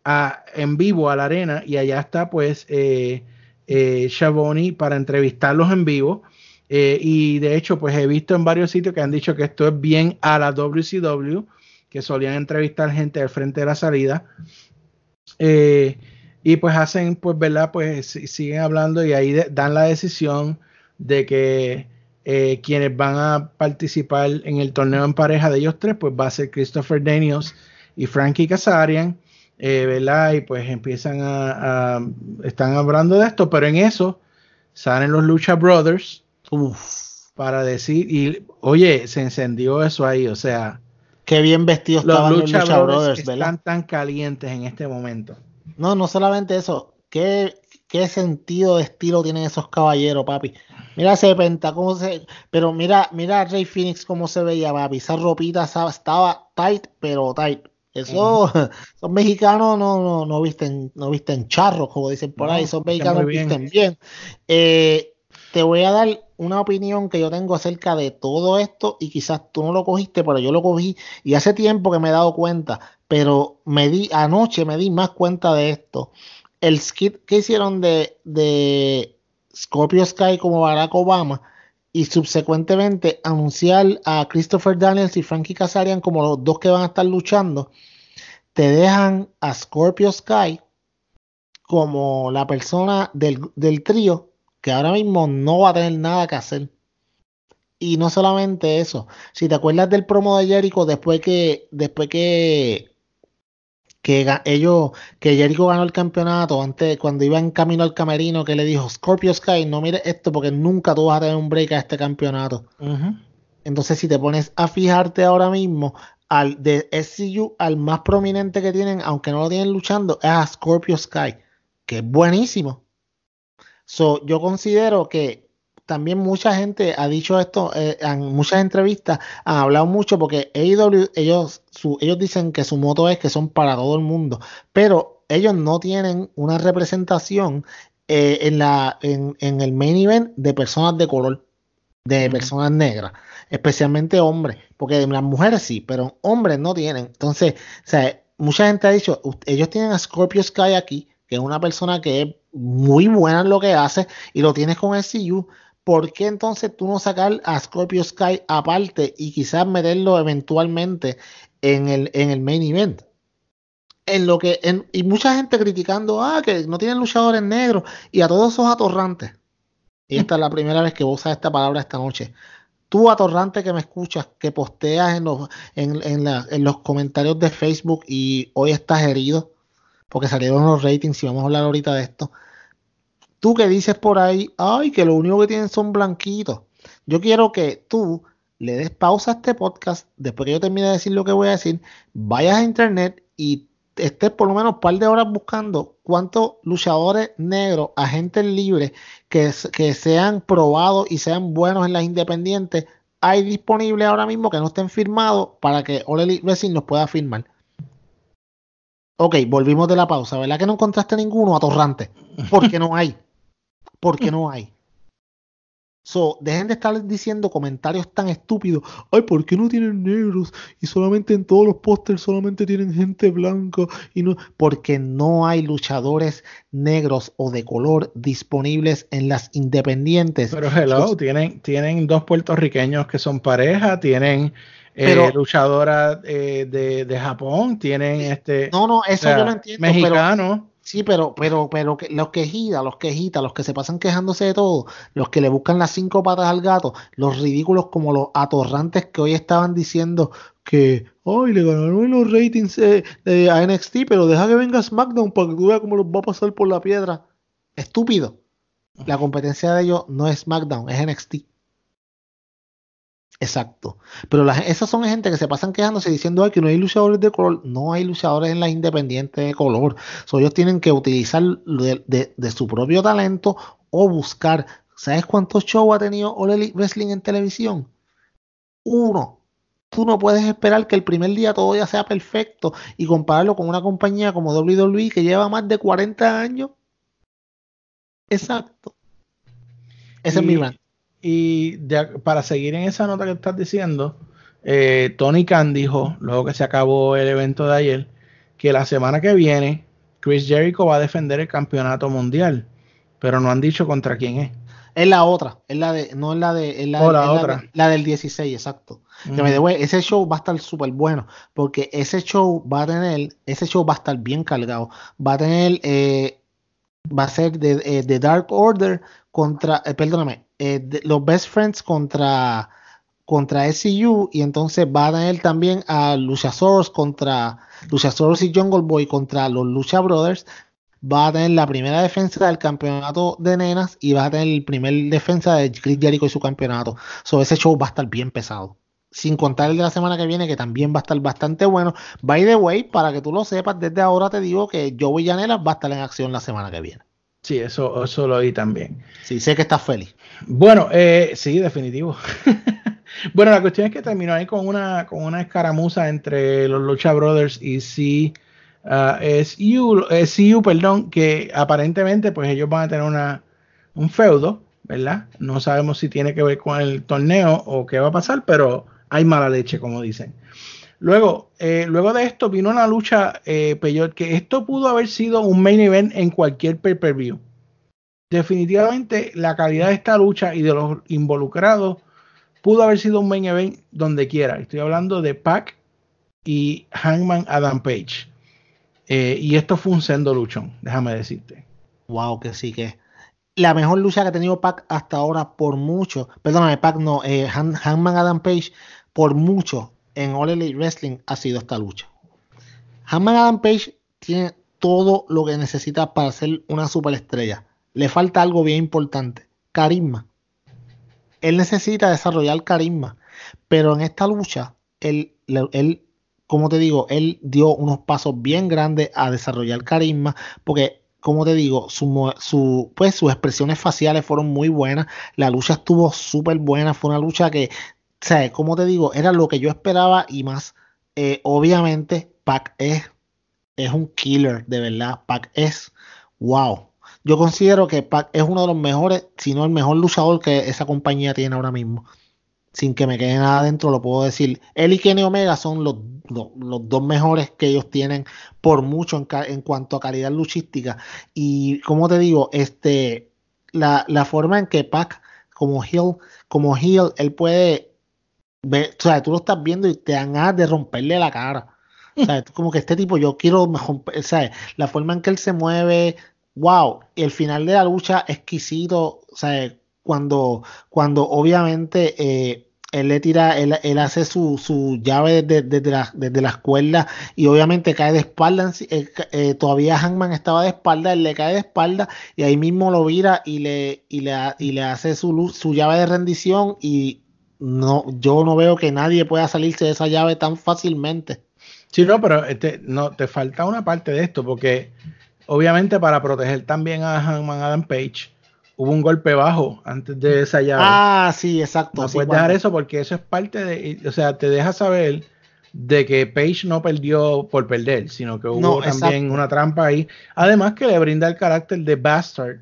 [SPEAKER 2] a, en vivo a la arena y allá está pues eh, eh Shaboni para entrevistarlos en vivo. Eh, y de hecho pues he visto en varios sitios que han dicho que esto es bien a la WCW, que solían entrevistar gente al frente de la salida. y pues hacen, pues, ¿verdad? Pues siguen hablando y ahí dan la decisión de que eh, quienes van a participar en el torneo en pareja de ellos tres, pues va a ser Christopher Daniels y Frankie Kazarian, eh, ¿verdad? Y pues empiezan a, están hablando de esto, pero en eso salen los Lucha Brothers para decir, y oye, se encendió eso ahí, o sea.
[SPEAKER 3] Qué bien vestidos
[SPEAKER 2] los Lucha, los Lucha Brothers, Están tan calientes en este momento.
[SPEAKER 3] No, no solamente eso, qué, qué sentido de estilo tienen esos caballeros, papi. Mira ese penta, cómo se. Pero mira, mira a Rey Phoenix cómo se veía, papi. Esa ropita estaba tight, pero tight. Eso, son mexicanos no, no, no visten, no visten charros, como dicen por ahí, son mexicanos visten bien. Eh, te voy a dar una opinión que yo tengo acerca de todo esto y quizás tú no lo cogiste, pero yo lo cogí y hace tiempo que me he dado cuenta, pero me di, anoche me di más cuenta de esto. El skit que hicieron de, de Scorpio Sky como Barack Obama y subsecuentemente anunciar a Christopher Daniels y Frankie Kazarian como los dos que van a estar luchando, te dejan a Scorpio Sky como la persona del, trío que ahora mismo no va a tener nada que hacer. Y no solamente eso, si te acuerdas del promo de Jericho después que después que que ellos que Jericho ganó el campeonato antes cuando iba en camino al camerino que le dijo Scorpio Sky no mires esto porque nunca tú vas a tener un break a este campeonato. Entonces si te pones a fijarte ahora mismo al de SCU al más prominente que tienen, aunque no lo tienen luchando, es a Scorpio Sky, que es buenísimo. So, yo considero que también mucha gente ha dicho esto eh, en muchas entrevistas, han hablado mucho porque AEW, ellos, ellos dicen que su moto es que son para todo el mundo, pero ellos no tienen una representación eh, en, la, en, en, el main event de personas de color, de personas negras, especialmente hombres, porque las mujeres sí, pero hombres no tienen. Entonces, o sea, mucha gente ha dicho, ellos tienen a Scorpio Sky aquí, que es una persona que es muy buena en lo que hace, y lo tienes con SCU, ¿por qué entonces tú no sacar a Scorpio Sky aparte y quizás meterlo eventualmente en el, en el main event? En lo que, y mucha gente criticando, ah, que no tienen luchadores negros, y a todos esos atorrantes. Y esta es la primera vez que vos usas esta palabra esta noche. Tú, atorrante que me escuchas, que posteas en los, en, en los comentarios de Facebook y hoy estás herido, porque salieron los ratings y vamos a hablar ahorita de esto tú que dices por ahí, ay, que lo único que tienen son blanquitos. Yo quiero que tú le des pausa a este podcast, después que yo termine de decir lo que voy a decir, vayas a internet y estés por lo menos un par de horas buscando cuántos luchadores negros, agentes libres, que, que sean probados y sean buenos en las independientes, hay disponibles ahora mismo que no estén firmados para que All Elite Wrestling los pueda firmar. Ok, volvimos de la pausa. ¿Verdad que no encontraste ninguno atorrante? Porque no hay porque no hay. So, dejen de estar diciendo comentarios tan estúpidos. Ay, ¿por qué no tienen negros? Y solamente en todos los pósters solamente tienen gente blanca. Y no, porque no hay luchadores negros o de color disponibles en las independientes.
[SPEAKER 2] Pero hello, tienen, tienen dos puertorriqueños que son pareja, tienen eh, luchadoras eh, de, Japón, tienen este.
[SPEAKER 3] No, no, eso yo lo entiendo.
[SPEAKER 2] Mexicano.
[SPEAKER 3] Sí, pero, pero, pero los quejitas, los quejitas, los que se pasan quejándose de todo, los que le buscan las cinco patas al gato, los ridículos como los atorrantes que hoy estaban diciendo que, ay, le ganaron los ratings eh, a NXT, pero deja que venga SmackDown para que tú veas cómo los va a pasar por la piedra. Estúpido. La competencia de ellos no es SmackDown, es NXT. Exacto. Pero esas son gente que se pasan quejándose diciendo que no hay luchadores de color. No hay luchadores en las independientes de color. ellos tienen que utilizar de, su propio talento o buscar. ¿Sabes cuántos shows ha tenido All Elite Wrestling en televisión? Uno. Tú no puedes esperar que el primer día todo ya sea perfecto y compararlo con una compañía como WWE que lleva más de 40 años. Exacto. Ese es mi plan.
[SPEAKER 2] Y para seguir en esa nota que estás diciendo, eh, Tony Khan dijo, luego que se acabó el evento de ayer, que la semana que viene Chris Jericho va a defender el campeonato mundial, pero no han dicho contra quién es.
[SPEAKER 3] Es la otra, es la de, no es la de, es la,
[SPEAKER 2] oh, la otra.
[SPEAKER 3] La, del 16, exacto. Que me debo, ese show va a estar súper bueno, porque ese show va a tener, ese show va a estar bien cargado. Va a tener, eh, va a ser de, eh, de Dark Order contra, perdóname, eh, los Best Friends contra, contra SCU y entonces va a tener también a Luchasaurus contra Luchasaurus y Jungle Boy contra los Lucha Brothers. Va a tener la primera defensa del campeonato de nenas y va a tener el primer defensa de Chris Jericho y su campeonato. So, ese show va a estar bien pesado. Sin contar el de la semana que viene, que también va a estar bastante bueno. By the way, para que tú lo sepas, desde ahora te digo que Joey Janela va a estar en acción la semana que viene.
[SPEAKER 2] Sí, eso, eso lo oí también.
[SPEAKER 3] Sí, sé que estás feliz.
[SPEAKER 2] Bueno, eh, sí, definitivo. bueno, la cuestión es que terminó ahí con una, con una escaramuza entre los Lucha Brothers y C, uh, SU, perdón, que aparentemente pues ellos van a tener una, un feudo, ¿verdad? No sabemos si tiene que ver con el torneo o qué va a pasar, pero hay mala leche, como dicen. Luego, eh, luego de esto vino una lucha eh, que esto pudo haber sido un main event en cualquier pay-per-view. Definitivamente la calidad de esta lucha y de los involucrados pudo haber sido un main event donde quiera. Estoy hablando de Pac y Hangman Adam Page. Eh, y esto fue un sendo luchón, déjame decirte.
[SPEAKER 3] Wow, que sí que. la mejor lucha que ha tenido Pac hasta ahora por mucho, perdóname, Pac no, eh, Hangman Adam Page por mucho en All Wrestling ha sido esta lucha. Hangman Adam Page tiene todo lo que necesita para ser una superestrella. Le falta algo bien importante, carisma. Él necesita desarrollar carisma, pero en esta lucha, él, él como te digo, él dio unos pasos bien grandes a desarrollar carisma, porque como te digo, pues, sus expresiones faciales fueron muy buenas, la lucha estuvo súper buena, fue una lucha que, sea, como te digo, era lo que yo esperaba y más. Eh, obviamente, Pac es, es un killer, de verdad, Pac es, wow. Yo considero que Pac es uno de los mejores, si no el mejor luchador que esa compañía tiene ahora mismo sin que me quede nada dentro, lo puedo decir. Él y Kenny Omega son los, dos mejores que ellos tienen por mucho en, cuanto a calidad luchística. Y como te digo, este, la, forma en que Pac, como Hill, como Hill, él puede ver, o sea, tú lo estás viendo y te dan ganas de romperle la cara. O sea, como que este tipo, yo quiero o sea, la forma en que él se mueve, wow, y el final de la lucha exquisito, sea, cuando, cuando obviamente eh, él le tira, él, hace su, su llave desde, desde, la, desde la escuela y obviamente cae de espalda. Eh, eh, todavía Hangman estaba de espalda, él le cae de espalda y ahí mismo lo vira y le, y le, y le hace su, su llave de rendición y no, yo no veo que nadie pueda salirse de esa llave tan fácilmente.
[SPEAKER 2] Sí, no, pero este, no, te falta una parte de esto porque obviamente para proteger también a Hangman Adam Page hubo un golpe bajo antes de esa llave.
[SPEAKER 3] Ah, sí, exacto.
[SPEAKER 2] No puedes dejar eso porque eso es parte de, o sea, te deja saber de que Page no perdió por perder, sino que hubo también una trampa ahí. Además que le brinda el carácter de bastard,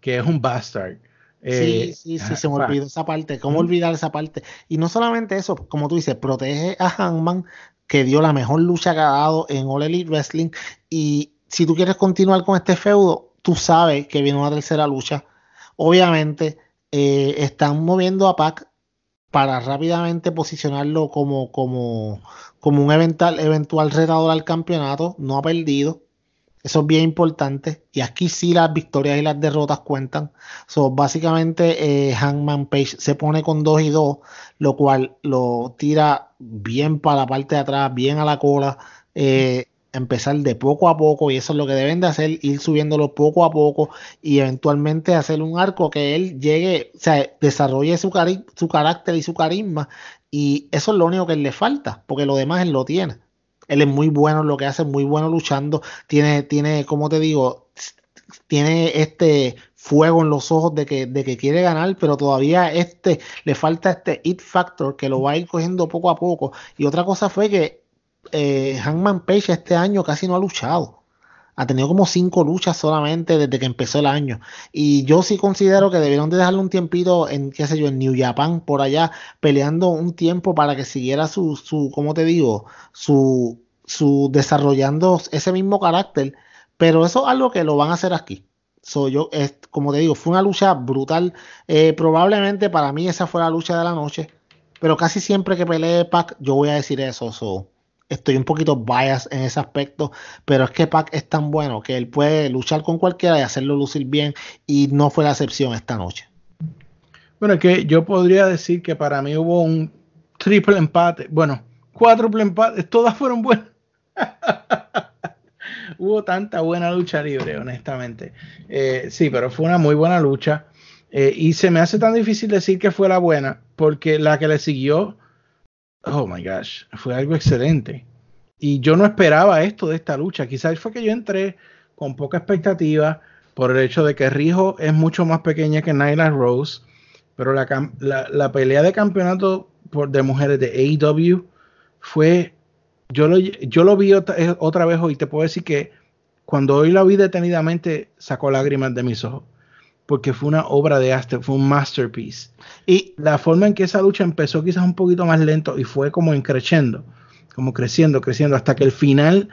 [SPEAKER 2] que es un bastard.
[SPEAKER 3] Sí, eh, sí, sí, se me olvidó esa parte. ¿Cómo olvidar esa parte? Y no solamente eso, como tú dices, protege a Hangman, que dio la mejor lucha que ha dado en All Elite Wrestling. Y si tú quieres continuar con este feudo, tú sabes que viene una tercera lucha Obviamente, eh, están moviendo a Pac para rápidamente posicionarlo como, como, como un eventual, eventual retador al campeonato. No ha perdido. Eso es bien importante. Y aquí sí las victorias y las derrotas cuentan. So, básicamente, eh, Hangman Page se pone con 2 y 2, lo cual lo tira bien para la parte de atrás, bien a la cola. Eh, empezar de poco a poco y eso es lo que deben de hacer, ir subiéndolo poco a poco y eventualmente hacer un arco que él llegue, o sea, desarrolle su, su carácter y su carisma y eso es lo único que le falta, porque lo demás él lo tiene. Él es muy bueno en lo que hace, muy bueno luchando, tiene, tiene, como te digo, tiene este fuego en los ojos de que, de que quiere ganar, pero todavía este le falta este it factor que lo va a ir cogiendo poco a poco. Y otra cosa fue que eh, Hangman Page este año casi no ha luchado. Ha tenido como cinco luchas solamente desde que empezó el año. Y yo sí considero que debieron de dejarle un tiempito en, qué sé yo, en New Japan, por allá, peleando un tiempo para que siguiera su, su ¿cómo te digo? Su, su desarrollando ese mismo carácter. Pero eso es algo que lo van a hacer aquí. So, yo, es, como te digo, fue una lucha brutal. Eh, probablemente para mí esa fue la lucha de la noche. Pero casi siempre que pelee Pac, yo voy a decir eso. So, estoy un poquito bias en ese aspecto, pero es que Pac es tan bueno que él puede luchar con cualquiera y hacerlo lucir bien y no fue la excepción esta noche.
[SPEAKER 2] Bueno, es que yo podría decir que para mí hubo un triple empate, bueno, cuádruple empate, todas fueron buenas. hubo tanta buena lucha libre, honestamente. Eh, sí, pero fue una muy buena lucha. Eh, y se me hace tan difícil decir que fue la buena, porque la que le siguió oh my gosh, fue algo excelente. Y yo no esperaba esto de esta lucha. Quizás fue que yo entré con poca expectativa por el hecho de que Rijo es mucho más pequeña que Nyla Rose, pero la, la, pelea de campeonato por, de mujeres de AEW fue, yo lo, yo lo vi otra, eh, otra vez hoy, te puedo decir que cuando hoy la vi detenidamente sacó lágrimas de mis ojos porque fue una obra de arte, fue un masterpiece. Y la forma en que esa lucha empezó quizás un poquito más lento y fue como creciendo, como creciendo, creciendo, hasta que el final,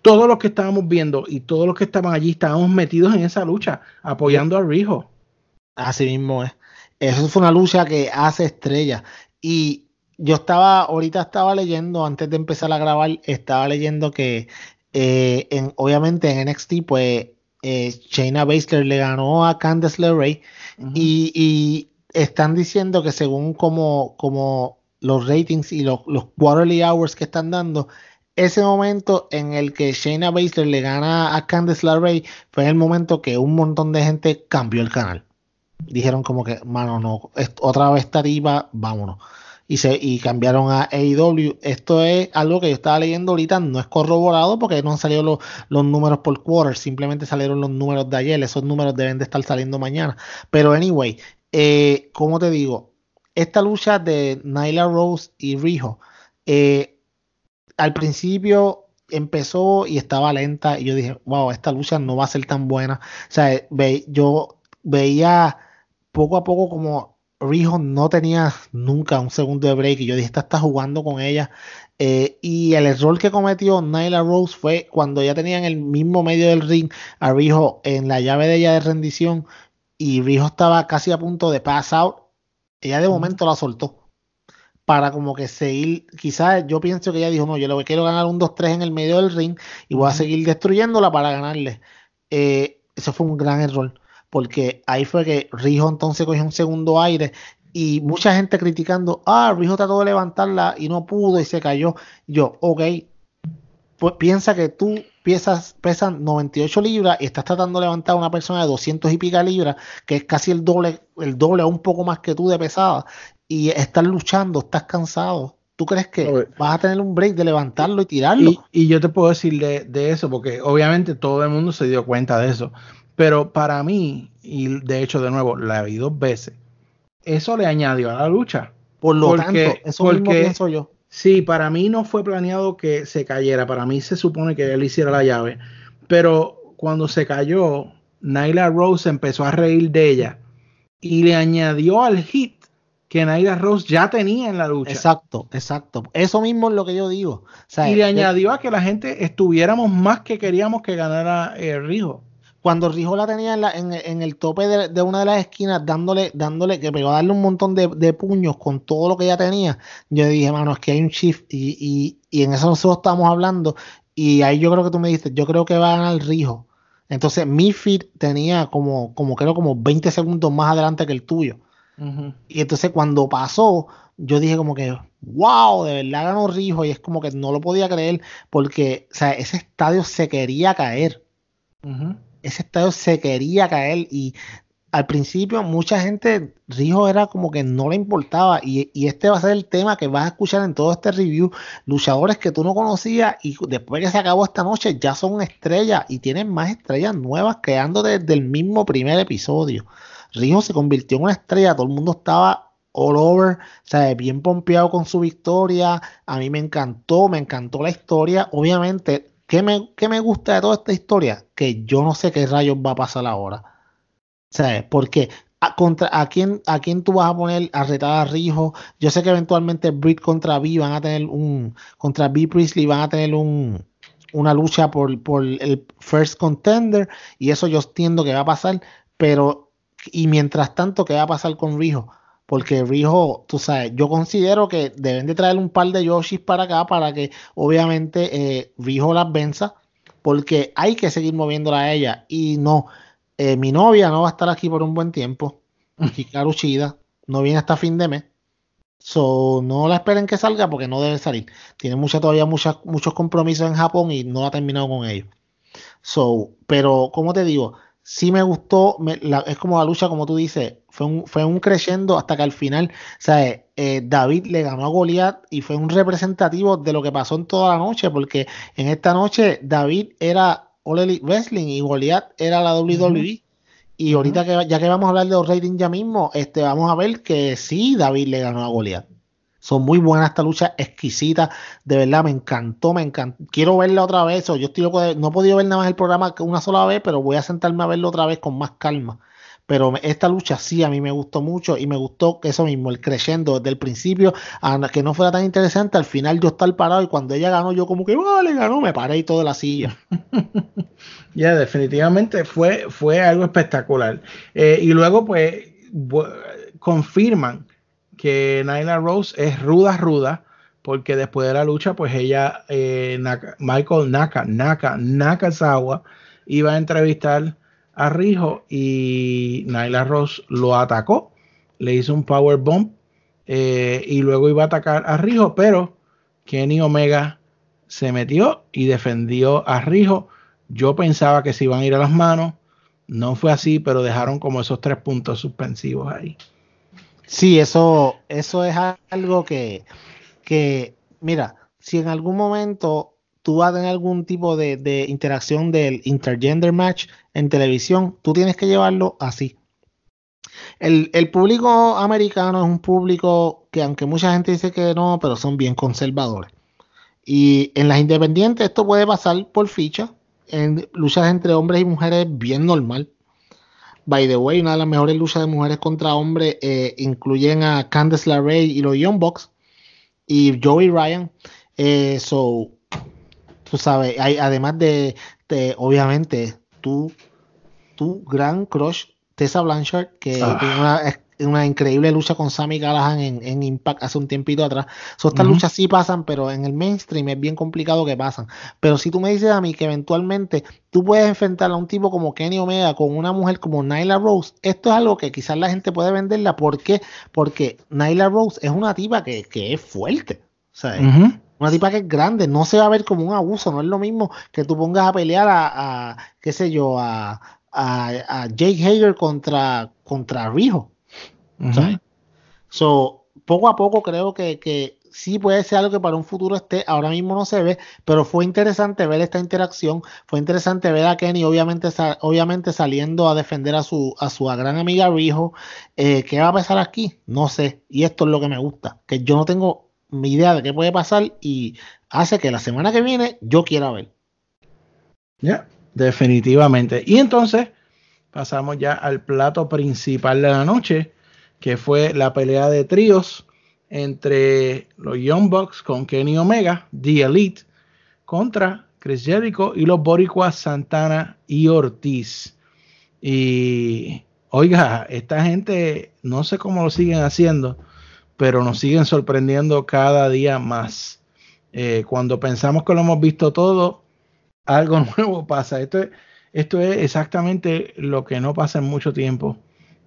[SPEAKER 2] todos los que estábamos viendo y todos los que estaban allí estábamos metidos en esa lucha, apoyando a Rijo.
[SPEAKER 3] Así mismo es. Eso fue una lucha que hace estrella. Y yo estaba, ahorita estaba leyendo, antes de empezar a grabar, estaba leyendo que eh, en, obviamente en NXT, pues eh, Shayna Baszler le ganó a Candice LeRae y, están diciendo que según como, como los ratings y los, los quarterly hours que están dando, ese momento en el que Shayna Baszler le gana a Candice LeRae fue el momento que un montón de gente cambió el canal. Dijeron como que, mano, no, otra vez tarifa, vámonos y, se, y cambiaron a AEW. Esto es algo que yo estaba leyendo ahorita, no es corroborado porque no han salido los, números por quarter, simplemente salieron los números de ayer, esos números deben de estar saliendo mañana. Pero anyway, eh, como te digo, esta lucha de Nyla Rose y Rijo, eh, al principio empezó y estaba lenta y yo dije, wow, esta lucha no va a ser tan buena. O sea, ve, yo veía poco a poco como Rijo no tenía nunca un segundo de break y yo dije, esta está jugando con ella. Eh, y el error que cometió Nyla Rose fue cuando ya tenía en el mismo medio del ring a Rijo en la llave de ella de rendición y Rijo estaba casi a punto de pass out. Ella de momento la soltó para como que seguir, quizás yo pienso que ella dijo, no, yo le quiero ganar un 2-3 en el medio del ring y voy a seguir destruyéndola para ganarle. Eh, eso fue un gran error porque ahí fue que Rijo entonces cogió un segundo aire y mucha gente criticando, ah, Rijo trató de levantarla y no pudo y se cayó. Yo, ok, pues piensa que tú pesas, pesas 98 libras y estás tratando de levantar a una persona de 200 y pica libras, que es casi el doble, el doble o un poco más que tú de pesada, y estás luchando, estás cansado. ¿Tú crees que vas a tener un break de levantarlo y tirarlo?
[SPEAKER 2] Y, yo te puedo decir de, de, eso, porque obviamente todo el mundo se dio cuenta de eso. Pero para mí, y de hecho de nuevo la vi dos veces, eso le añadió a la lucha.
[SPEAKER 3] Por lo tanto, eso mismo pienso yo.
[SPEAKER 2] Sí, para mí no fue planeado que se cayera. Para mí se supone que él hiciera la llave. Pero cuando se cayó, Nyla Rose empezó a reír de ella y le añadió al hit que Nyla Rose ya tenía en la lucha.
[SPEAKER 3] Exacto, exacto. Eso mismo es lo que yo digo.
[SPEAKER 2] y le añadió a que la gente estuviéramos más que queríamos que ganara el eh, Rijo
[SPEAKER 3] cuando Rijo la tenía en, el tope de, una de las esquinas, dándole, dándole, que pegó a darle un montón de, puños con todo lo que ella tenía, yo dije, mano, es que hay un shift y, en eso nosotros estamos hablando. Y ahí yo creo que tú me dices, yo creo que va a ganar Rijo. Entonces mi feed tenía como, como creo, como 20 segundos más adelante que el tuyo. Y entonces cuando pasó, yo dije como que, wow, de verdad ganó Rijo. Y es como que no lo podía creer porque, o sea, ese estadio se quería caer ese estadio se quería caer y al principio mucha gente, Rijo era como que no le importaba y, este va a ser el tema que vas a escuchar en todo este review, luchadores que tú no conocías y después que se acabó esta noche ya son estrellas y tienen más estrellas nuevas creando desde el mismo primer episodio. Rijo se convirtió en una estrella, todo el mundo estaba all over, sea, bien pompeado con su victoria, a mí me encantó, me encantó la historia, obviamente ¿Qué me, me gusta de toda esta historia? Que yo no sé qué rayos va a pasar ahora. ¿Sabes? Porque a, contra, a, quién, ¿a quién tú vas a poner a retar a Rijo? Yo sé que eventualmente Britt contra B van a tener un. Contra B Priestley van a tener un, una lucha por, por el first contender. Y eso yo entiendo que va a pasar. Pero. Y mientras tanto, ¿qué va a pasar con Rijo? Porque Rijo, tú sabes, yo considero que deben de traer un par de Yoshis para acá para que obviamente eh, Rijo las venza. Porque hay que seguir moviéndola a ella. Y no, eh, mi novia no va a estar aquí por un buen tiempo. Hikaru Shida no viene hasta fin de mes. So, no la esperen que salga porque no debe salir. Tiene mucha, todavía muchas, muchos compromisos en Japón y no ha terminado con ellos. So, pero como te digo, sí me gustó, es como la lucha, como tú dices, fue un, fue un hasta que al final, ¿sabes? Eh, David le ganó a Goliath y fue un representativo de lo que pasó en toda la noche, porque en esta noche David era All Elite Wrestling y Goliath era la WWE. Y ahorita que ya que vamos a hablar de los ratings ya mismo, este, vamos a ver que sí, David le ganó a Goliath. Son muy buenas esta lucha, exquisita. De verdad, me encantó, me encantó. Quiero verla otra vez. yo estoy no he podido ver nada más el programa una sola vez, pero voy a sentarme a verlo otra vez con más calma. Pero esta lucha sí a mí me gustó mucho y me gustó eso mismo, el creciendo desde el principio, que no fuera tan interesante. Al final yo estar parado y cuando ella ganó, yo como que vale, ganó, me paré y todo de la silla.
[SPEAKER 2] Ya, definitivamente fue, fue algo espectacular. Eh, y luego, pues, confirman que Nyla Rose es ruda, ruda, porque después de la lucha, pues ella, eh, Michael Naka, Naka, Nakazawa, iba a entrevistar a Rijo y Nyla Ross lo atacó, le hizo un power bomb eh, y luego iba a atacar a Rijo, pero Kenny Omega se metió y defendió a Rijo. Yo pensaba que se iban a ir a las manos, no fue así, pero dejaron como esos tres puntos suspensivos ahí.
[SPEAKER 3] Sí, eso, eso es algo que, que, mira, si en algún momento tú vas a tener algún tipo de, de interacción del intergender match en televisión, tú tienes que llevarlo así. El, el, público americano es un público que aunque mucha gente dice que no, pero son bien conservadores. Y en las independientes esto puede pasar por ficha, en luchas entre hombres y mujeres bien normal. By the way, una de las mejores luchas de mujeres contra hombres eh, incluyen a Candice LeRae y los Young Bucks y Joey Ryan. Eh, so, tú sabes, hay, además de, de, obviamente, tu, tu gran crush Tessa Blanchard, que ah. tiene una, una, increíble lucha con Sammy Callahan en, en Impact hace un tiempito atrás. So, estas uh -huh. luchas sí pasan, pero en el mainstream es bien complicado que pasan. Pero si tú me dices a mí que eventualmente tú puedes enfrentar a un tipo como Kenny Omega con una mujer como Nyla Rose, esto es algo que quizás la gente puede venderla. ¿Por qué? Porque Nyla Rose es una tipa que, que es fuerte. Uh -huh. Una tipa que es grande, no se va a ver como un abuso, no es lo mismo que tú pongas a pelear a, a qué sé yo, a, a, a Jake Hager contra, contra Rijo. Uh -huh. So, poco a poco creo que, que sí puede ser algo que para un futuro esté, ahora mismo no se ve, pero fue interesante ver esta interacción, fue interesante ver a Kenny obviamente, obviamente saliendo a defender a su, a su gran amiga Rijo. Eh, ¿Qué va a pasar aquí? No sé, y esto es lo que me gusta, que yo no tengo mi idea de qué puede pasar y hace que la semana que viene yo quiera ver.
[SPEAKER 2] Ya, yeah, definitivamente. Y entonces pasamos ya al plato principal de la noche, que fue la pelea de tríos entre los Young Bucks con Kenny Omega, The Elite, contra Chris Jericho y los Boricuas Santana y Ortiz. Y oiga, esta gente no sé cómo lo siguen haciendo, pero nos siguen sorprendiendo cada día más. Eh, cuando pensamos que lo hemos visto todo, algo nuevo pasa. Esto es, esto es exactamente lo que no pasa en mucho tiempo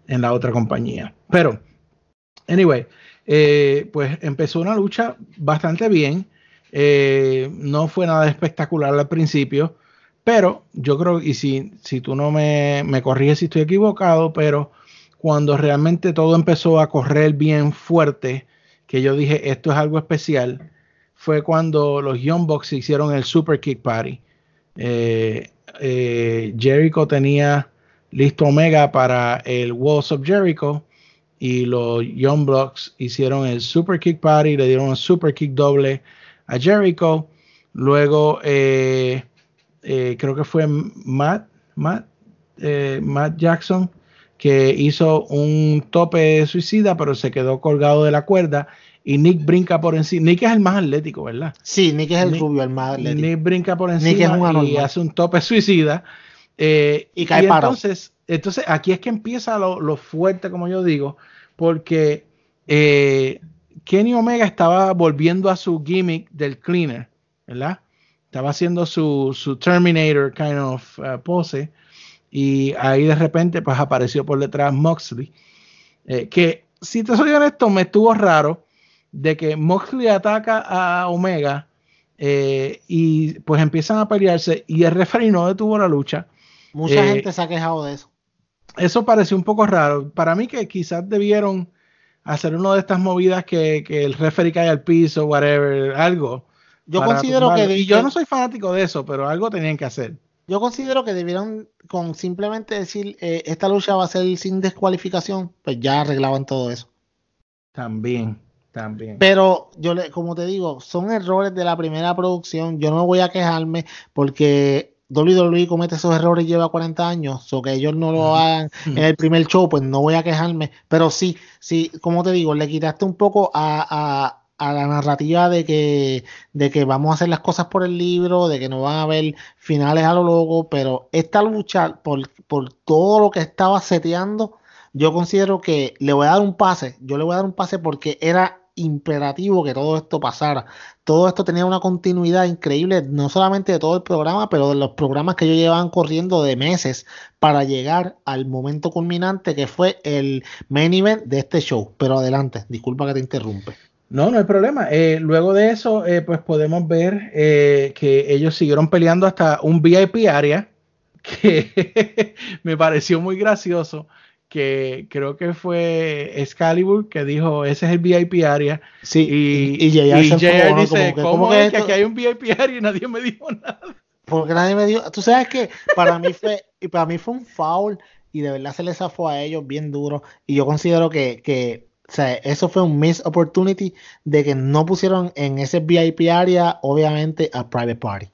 [SPEAKER 2] en la otra compañía. Pero, anyway, eh, pues empezó una lucha bastante bien. Eh, no fue nada espectacular al principio, pero yo creo, y si, si tú no me, me corriges si estoy equivocado, pero cuando realmente todo empezó a correr bien fuerte, que yo dije esto es algo especial, fue cuando los Young Bucks hicieron el Super Kick Party. Eh, Jericho tenía listo Omega para el Walls of Jericho y los Young Bucks hicieron el Super Kick Party, le dieron un Super Kick doble a Jericho. Luego eh, eh, creo que fue Matt, Matt, eh, Matt Jackson que hizo un tope suicida, pero se quedó colgado de la cuerda y Nick brinca por encima. Nick es el más atlético, ¿verdad?
[SPEAKER 3] Sí, Nick es el Nick, rubio, el más atlético.
[SPEAKER 2] Nick brinca por encima y hace un tope suicida. Eh,
[SPEAKER 3] y cae y
[SPEAKER 2] entonces, entonces, aquí es que empieza lo, lo fuerte, como yo digo, porque eh, Kenny Omega estaba volviendo a su gimmick del cleaner, ¿verdad? Estaba haciendo su, su Terminator kind of uh, pose y ahí de repente pues apareció por detrás Moxley, eh, que si te soy honesto me estuvo raro de que Moxley ataca a Omega eh, y pues empiezan a pelearse y el referee no detuvo la lucha.
[SPEAKER 3] Mucha eh, gente se ha quejado de eso.
[SPEAKER 2] Eso pareció un poco raro. Para mí que quizás debieron hacer una de estas movidas que, que el referee cae al piso, whatever, algo.
[SPEAKER 3] Yo considero que...
[SPEAKER 2] Y yo no soy fanático de eso, pero algo tenían que hacer.
[SPEAKER 3] Yo considero que debieron con simplemente decir eh, esta lucha va a ser sin descualificación, pues ya arreglaban todo eso.
[SPEAKER 2] También, también.
[SPEAKER 3] Pero yo le, como te digo, son errores de la primera producción. Yo no voy a quejarme porque WWE comete esos errores y lleva 40 años, o que ellos no lo hagan en el primer show, pues no voy a quejarme. Pero sí, sí, como te digo, le quitaste un poco a, a a la narrativa de que, de que vamos a hacer las cosas por el libro, de que no van a haber finales a lo loco, pero esta lucha, por, por todo lo que estaba seteando, yo considero que le voy a dar un pase, yo le voy a dar un pase porque era imperativo que todo esto pasara. Todo esto tenía una continuidad increíble, no solamente de todo el programa, pero de los programas que ellos llevaban corriendo de meses para llegar al momento culminante que fue el main event de este show. Pero adelante, disculpa que te interrumpe.
[SPEAKER 2] No, no hay problema. Eh, luego de eso, eh, pues podemos ver eh, que ellos siguieron peleando hasta un VIP área, que me pareció muy gracioso, que creo que fue Excalibur que dijo, ese es el VIP área.
[SPEAKER 3] Sí,
[SPEAKER 2] y, y, JR, dice, ¿cómo, es que aquí hay un VIP área y nadie me dijo nada?
[SPEAKER 3] Porque nadie me dijo, tú sabes que para mí fue, y para mí fue un foul y de verdad se les zafó a ellos bien duro y yo considero que, que o sea, eso fue un miss opportunity de que no pusieron en ese VIP área, obviamente, a Private Party.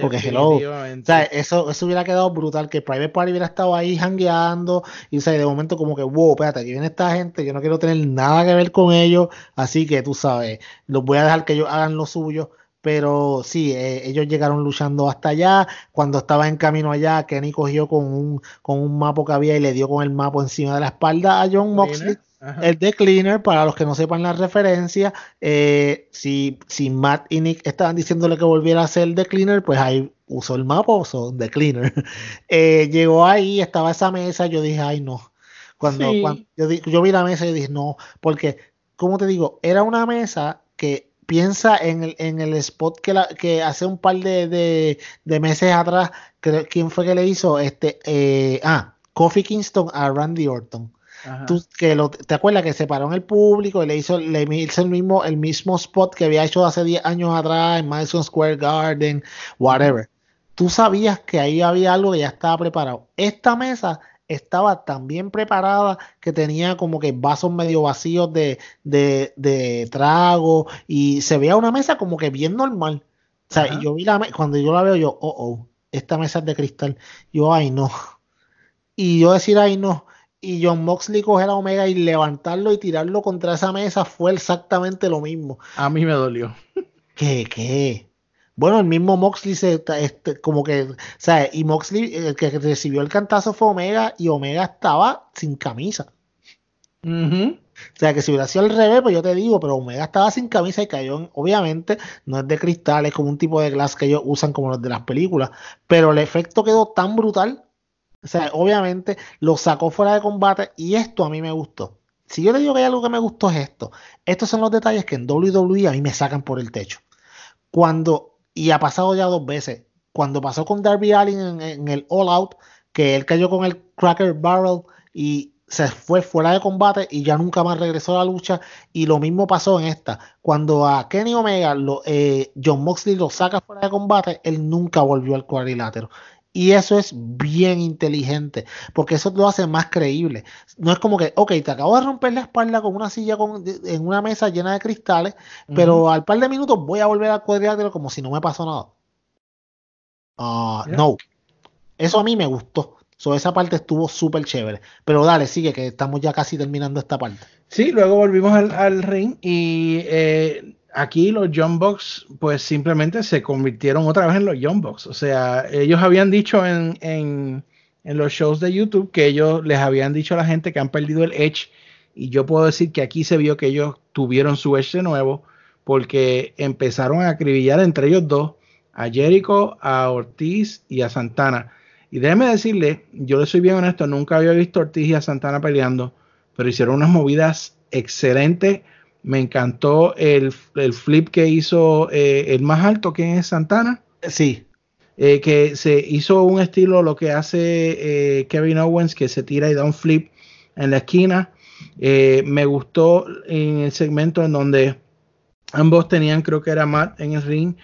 [SPEAKER 3] Porque hello, o sea, eso, eso hubiera quedado brutal, que Private Party hubiera estado ahí hangueando y o sea, de momento como que, wow, espérate, aquí viene esta gente, yo no quiero tener nada que ver con ellos, así que tú sabes, los voy a dejar que ellos hagan lo suyo, pero sí, eh, ellos llegaron luchando hasta allá, cuando estaba en camino allá, Kenny cogió con un, con un mapa que había y le dio con el mapa encima de la espalda a John Moxley. El de Cleaner, para los que no sepan la referencia, eh, si, si Matt y Nick estaban diciéndole que volviera a ser el de Cleaner, pues ahí usó el mapa, usó The Cleaner. Eh, llegó ahí, estaba esa mesa, yo dije, ay no. Cuando, yo, vi la mesa y dije, no, porque, como te digo, era una mesa que piensa en el, en el spot que, la, que hace un par de, de, meses atrás, ¿quién fue que le hizo? Este, eh, ah, Kofi Kingston a Randy Orton que lo, ¿Te acuerdas que se paró en el público y le hizo, le hizo el, mismo, el mismo spot que había hecho hace 10 años atrás en Madison Square Garden, whatever? Tú sabías que ahí había algo que ya estaba preparado. Esta mesa estaba tan bien preparada que tenía como que vasos medio vacíos de, de, de trago y se veía una mesa como que bien normal. O sea, yo vi la cuando yo la veo, yo, oh, oh, esta mesa es de cristal. Yo, ay, no. Y yo decir, ay, no y John Moxley coger a Omega y levantarlo y tirarlo contra esa mesa fue exactamente lo mismo.
[SPEAKER 2] A mí me dolió.
[SPEAKER 3] ¿Qué? ¿Qué? Bueno, el mismo Moxley se este, como que, sea, y Moxley, el que recibió el cantazo fue Omega y Omega estaba sin camisa. O sea, que si hubiera sido al revés, pues yo te digo, pero Omega estaba sin camisa y cayó, obviamente, no es de cristal, es como un tipo de glass que ellos usan como los de las películas, pero el efecto quedó tan brutal o sea, obviamente lo sacó fuera de combate y esto a mí me gustó. Si yo le digo que hay algo que me gustó es esto. Estos son los detalles que en WWE a mí me sacan por el techo. Cuando, y ha pasado ya dos veces, cuando pasó con Darby Allin en, el All Out, que él cayó con el Cracker Barrel y se fue fuera de combate y ya nunca más regresó a la lucha. Y lo mismo pasó en esta. Cuando a Kenny Omega, lo, eh, John Moxley lo saca fuera de combate, él nunca volvió al cuadrilátero. Y eso es bien inteligente, porque eso lo hace más creíble. No es como que, ok, te acabo de romper la espalda con una silla con, en una mesa llena de cristales, pero al par de minutos voy a volver a cuadrilátero como si no me pasó nada. Ah, no, eso a mí me gustó. So, esa parte estuvo súper chévere. Pero dale, sigue, que estamos ya casi terminando esta parte.
[SPEAKER 2] Sí, luego volvimos al, al ring y eh, aquí los Young Bucks pues simplemente se convirtieron otra vez en los Young Bucks. O sea, ellos habían dicho en, en, en, los shows de YouTube que ellos les habían dicho a la gente que han perdido el Edge y yo puedo decir que aquí se vio que ellos tuvieron su Edge de nuevo porque empezaron a acribillar entre ellos dos a Jericho, a Ortiz y a Santana. Y déjeme decirle, yo le soy bien honesto, nunca había visto a Ortiz y a Santana peleando, pero hicieron unas movidas excelentes me encantó el, flip que hizo eh, el más alto, que es Santana.
[SPEAKER 3] Sí.
[SPEAKER 2] Eh, que se hizo un estilo lo que hace eh, Kevin Owens, que se tira y da un flip en la esquina. me gustó en el segmento en donde ambos tenían, creo que era Matt en el ring,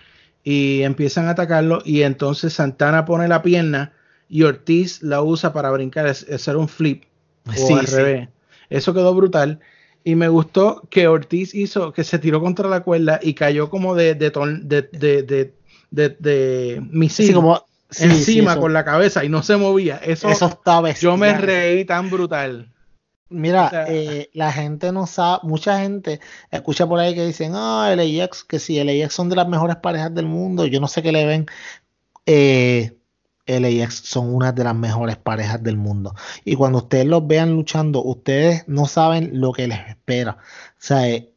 [SPEAKER 2] y empiezan a atacarlo. Y entonces Santana pone la pierna y Ortiz la usa para brincar, hacer un flip. O al revés. Eso quedó brutal. Y me gustó que Ortiz hizo, que se tiró contra la cuerda y cayó como de, de, de, de, de, de misil como, encima con la cabeza y no se movía. Eso,
[SPEAKER 3] eso estaba
[SPEAKER 2] Yo me reí tan brutal.
[SPEAKER 3] Mira, eh, la gente no sabe, mucha gente escucha por ahí que dicen, ah, LAX, que si LAX son de las mejores parejas del mundo, yo no sé qué le ven. Eh, LAX son una de las mejores parejas del mundo. Y cuando ustedes los vean luchando, ustedes no saben lo que les espera. O sea, eh,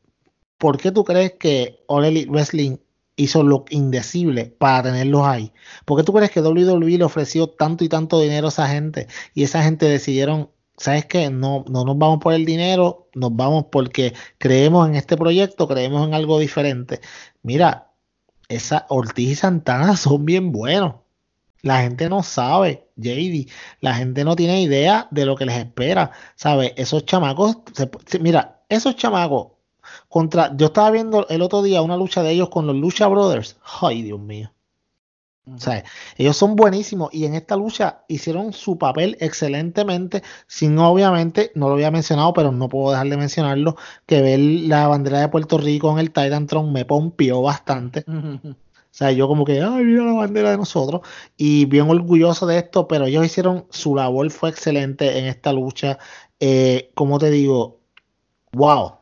[SPEAKER 3] ¿por qué tú crees que All Wrestling hizo lo indecible para tenerlos ahí? ¿Por qué tú crees que WWE le ofreció tanto y tanto dinero a esa gente y esa gente decidieron, ¿sabes qué? No, no nos vamos por el dinero, nos vamos porque creemos en este proyecto, creemos en algo diferente. Mira, esa Ortiz y Santana son bien buenos. La gente no sabe, JD. La gente no tiene idea de lo que les espera. ¿Sabes? Esos chamacos, mira, esos chamacos contra. Yo estaba viendo el otro día una lucha de ellos con los Lucha Brothers. Ay, Dios mío. O sea, ellos son buenísimos y en esta lucha hicieron su papel excelentemente, sin obviamente, no lo había mencionado, pero no puedo dejar de mencionarlo, que ver la bandera de Puerto Rico en el Titan Tron me pompió bastante. Sea, yo como que, ay, mira la bandera de nosotros. Y bien orgulloso de esto, pero ellos hicieron, su labor fue excelente en esta lucha. Eh, como te digo, wow,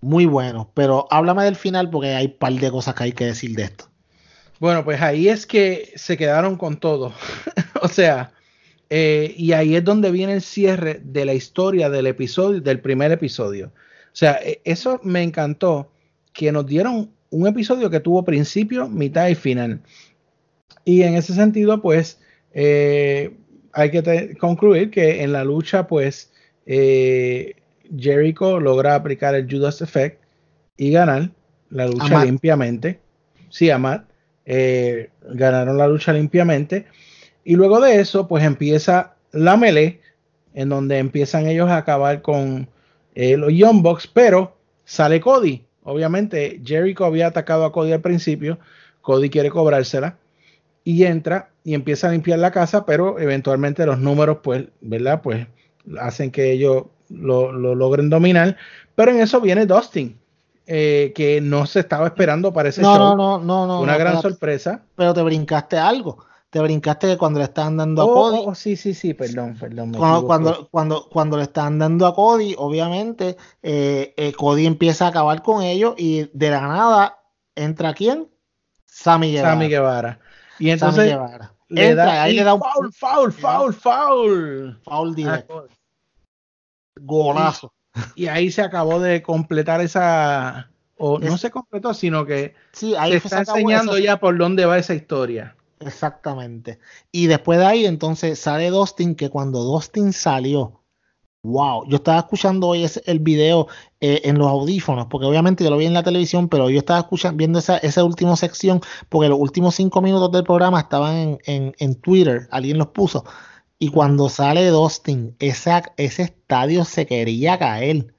[SPEAKER 3] muy bueno. Pero háblame del final porque hay un par de cosas que hay que decir de esto.
[SPEAKER 2] Bueno, pues ahí es que se quedaron con todo. o sea, eh, y ahí es donde viene el cierre de la historia del episodio, del primer episodio. O sea, e, eso me encantó, que nos dieron un episodio que tuvo principio, mitad y final. Y en ese sentido, pues, eh, hay que concluir que en la lucha, pues, eh, Jericho logra aplicar el Judas Effect y ganar la lucha limpiamente. Sí, Amat. Eh, ganaron la lucha limpiamente. Y luego de eso, pues empieza la melee, en donde empiezan ellos a acabar con eh, los Young Bucks, pero sale Cody. Obviamente, Jericho había atacado a Cody al principio, Cody quiere cobrársela y entra y empieza a limpiar la casa, pero eventualmente los números, pues, ¿verdad? Pues hacen que ellos lo, lo logren dominar. Pero en eso viene Dustin eh, que no se estaba esperando para ese
[SPEAKER 3] no,
[SPEAKER 2] show.
[SPEAKER 3] No, no, no,
[SPEAKER 2] Una gran sorpresa.
[SPEAKER 3] Pero te brincaste algo. Te brincaste que cuando le estaban dando a
[SPEAKER 2] oh,
[SPEAKER 3] Cody.
[SPEAKER 2] Oh, sí, sí, sí, perdón, perdón.
[SPEAKER 3] Cuando, cuando, cuando, cuando, le están dando a Cody, obviamente, eh, eh, Cody empieza a acabar con ellos y de la nada entra quién? Sammy Guevara.
[SPEAKER 2] Sammy Guevara. Y entonces le entra, da, ahí le da un foul, foul, foul, foul.
[SPEAKER 3] Foul directo. Golazo.
[SPEAKER 2] Y ahí se acabó de completar esa, o no se completó, sino que
[SPEAKER 3] sí, ahí
[SPEAKER 2] se está enseñando ya por dónde va esa historia.
[SPEAKER 3] Exactamente. Y después de ahí, entonces sale Dustin, que cuando Dustin salió, wow, yo estaba escuchando hoy ese, el video eh, en los audífonos, porque obviamente yo lo vi en la televisión, pero yo estaba escuchando, viendo esa, esa última sección, porque los últimos cinco minutos del programa estaban en, en, en Twitter, alguien los puso. Y cuando sale Dustin, ese, ese estadio se quería caer.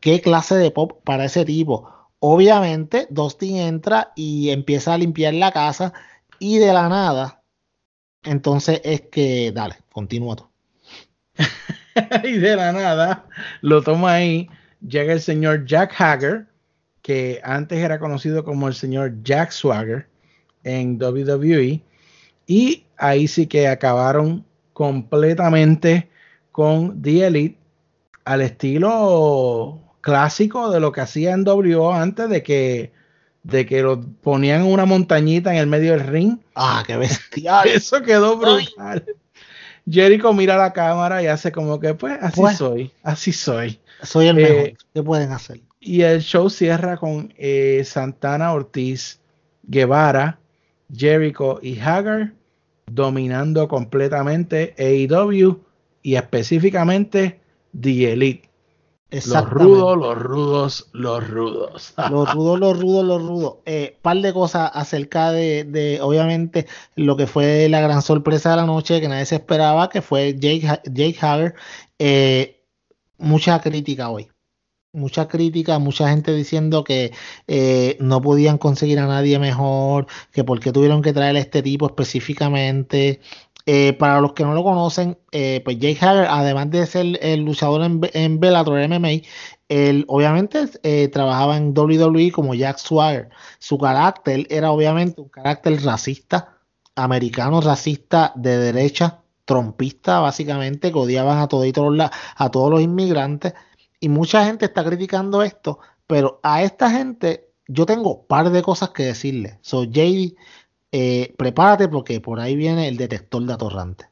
[SPEAKER 3] ¿Qué clase de pop para ese tipo? Obviamente, Dustin entra y empieza a limpiar la casa y de la nada, entonces es que, dale, continúa tú.
[SPEAKER 2] y de la nada, lo toma ahí, llega el señor Jack Hager, que antes era conocido como el señor Jack Swagger en WWE, y ahí sí que acabaron completamente con The Elite al estilo clásico de lo que hacía en WO antes de que de que lo ponían en una montañita en el medio del ring.
[SPEAKER 3] Ah, qué bestial.
[SPEAKER 2] Eso quedó brutal. Jericho mira la cámara y hace como que, pues, así pues, soy, así soy.
[SPEAKER 3] Soy el mejor. Eh, ¿Qué pueden hacer?
[SPEAKER 2] Y el show cierra con eh, Santana Ortiz, Guevara, Jericho y Hagar dominando completamente AEW y específicamente The Elite. Los rudos, los rudos, los rudos.
[SPEAKER 3] los rudos, los rudos, los rudos. Eh, par de cosas acerca de, de, obviamente, lo que fue la gran sorpresa de la noche que nadie se esperaba, que fue Jake, Jake Hager. Eh, mucha crítica hoy mucha crítica, mucha gente diciendo que eh, no podían conseguir a nadie mejor, que por qué tuvieron que traer a este tipo específicamente. Eh, para los que no lo conocen, eh, pues Jake Hager, además de ser el luchador en, en Bellator MMA, él obviamente trabajaba en WWE como Jack Swagger. Su carácter era obviamente un carácter racista, americano racista de derecha, trompista básicamente, que odiaban a, a todos los inmigrantes y mucha gente está criticando esto, pero a esta gente yo tengo un par de cosas que decirle. So, JD, eh, prepárate porque por ahí viene el detector de atorrante.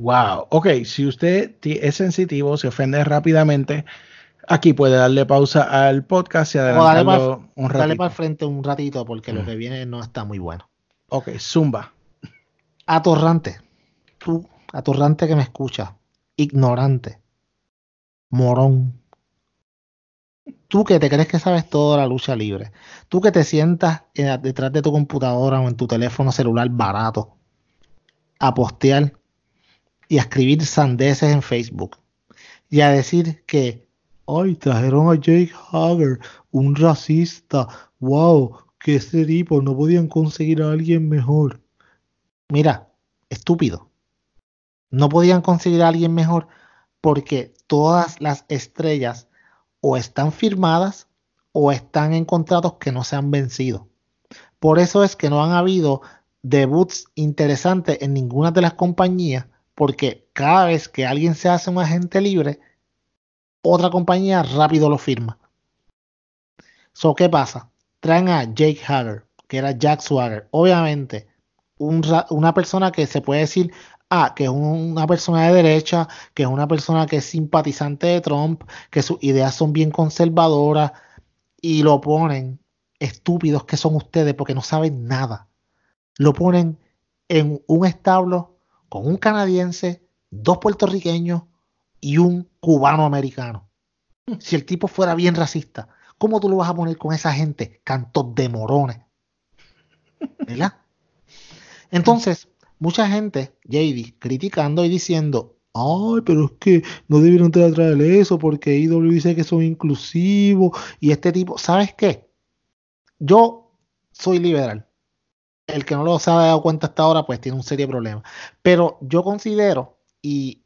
[SPEAKER 2] Wow, ok, si usted es sensitivo, se ofende rápidamente, Aquí puede darle pausa al podcast y
[SPEAKER 3] dale
[SPEAKER 2] adelantarlo
[SPEAKER 3] para,
[SPEAKER 2] un
[SPEAKER 3] dale
[SPEAKER 2] ratito.
[SPEAKER 3] para el frente un ratito porque lo
[SPEAKER 2] Mm.
[SPEAKER 3] que viene no está muy bueno.
[SPEAKER 2] Ok, zumba.
[SPEAKER 3] Atorrante. Tú, atorrante que me escuchas. Ignorante. Morón. Tú que te crees que sabes todo de la lucha libre. Tú que te sientas en- detrás de tu computadora o en tu teléfono celular barato a postear y a escribir sandeces en Facebook y a decir que, ay, trajeron a Jake Hager, un racista. Wow, que ese tipo no podían conseguir a alguien mejor. Mira, estúpido. No podían conseguir a alguien mejor porque todas las estrellas o están firmadas o están en contratos que no se han vencido. Por eso es que no han habido debuts interesantes en ninguna de las compañías porque cada vez que alguien se hace un agente libre, otra compañía rápido lo firma. So, ¿qué pasa? Traen a Jake Hager, que era Jack Swagger. Obviamente, una persona que se puede decir, ah, que es un- una persona de derecha, que es una persona que es simpatizante de Trump, que sus ideas son bien conservadoras, y lo ponen, estúpidos que son ustedes porque no saben nada. Lo ponen en un establo con un canadiense, dos puertorriqueños y un cubano americano. Si el tipo fuera bien racista, ¿cómo tú lo vas a poner con esa gente? Cantos de morones. ¿Verdad? Entonces, mucha gente, JD, criticando y diciendo, ay, pero es que no debieron traer eso porque IW dice que son inclusivos y este tipo, ¿sabes qué? Yo soy liberal. El que no lo ha dado cuenta hasta ahora, pues tiene un serio problema. Pero yo considero, y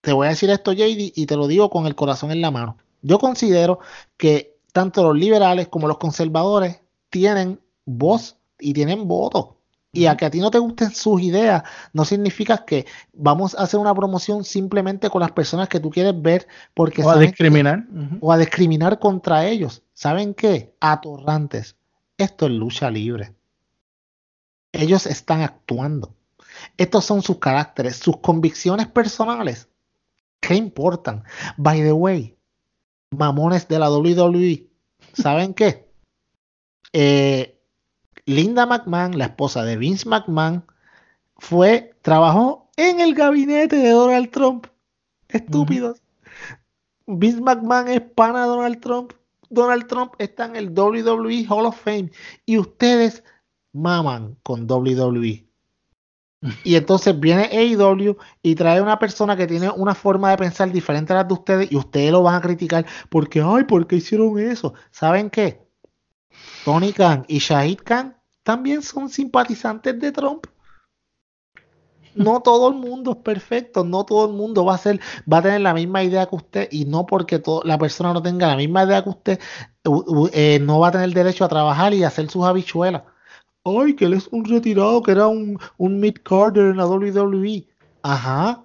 [SPEAKER 3] te voy a decir esto, JD, y te lo digo con el corazón en la mano. Yo considero que tanto los liberales como los conservadores tienen voz y tienen voto. Y a que a ti no te gusten sus ideas, no significa que vamos a hacer una promoción simplemente con las personas que tú quieres ver porque
[SPEAKER 2] O a
[SPEAKER 3] que-
[SPEAKER 2] discriminar.
[SPEAKER 3] O a discriminar contra ellos. ¿Saben qué? Atorrantes. Esto es lucha libre. Ellos están actuando. Estos son sus caracteres, sus convicciones personales. ¿Qué importan? By the way, mamones de la WWE. ¿Saben qué? Eh, Linda McMahon, la esposa de Vince McMahon, fue, trabajó en el gabinete de Donald Trump. Estúpidos. Vince McMahon es pana de Donald Trump. Donald Trump está en el WWE Hall of Fame. Y ustedes maman con WWE. Y entonces viene AEW y trae una persona que tiene una forma de pensar diferente a la de ustedes y ustedes lo van a criticar porque, ay, ¿por qué hicieron eso? ¿Saben qué? Tony Khan y Shahid Khan también son simpatizantes de Trump. No todo el mundo es perfecto, no todo el mundo va a ser, va a tener la misma idea que usted, y no porque la persona no tenga la misma idea que usted, eh, no va a tener derecho a trabajar y hacer sus habichuelas. Ay, que él es un retirado, que era un, un mid Carter en la WWE. Ajá.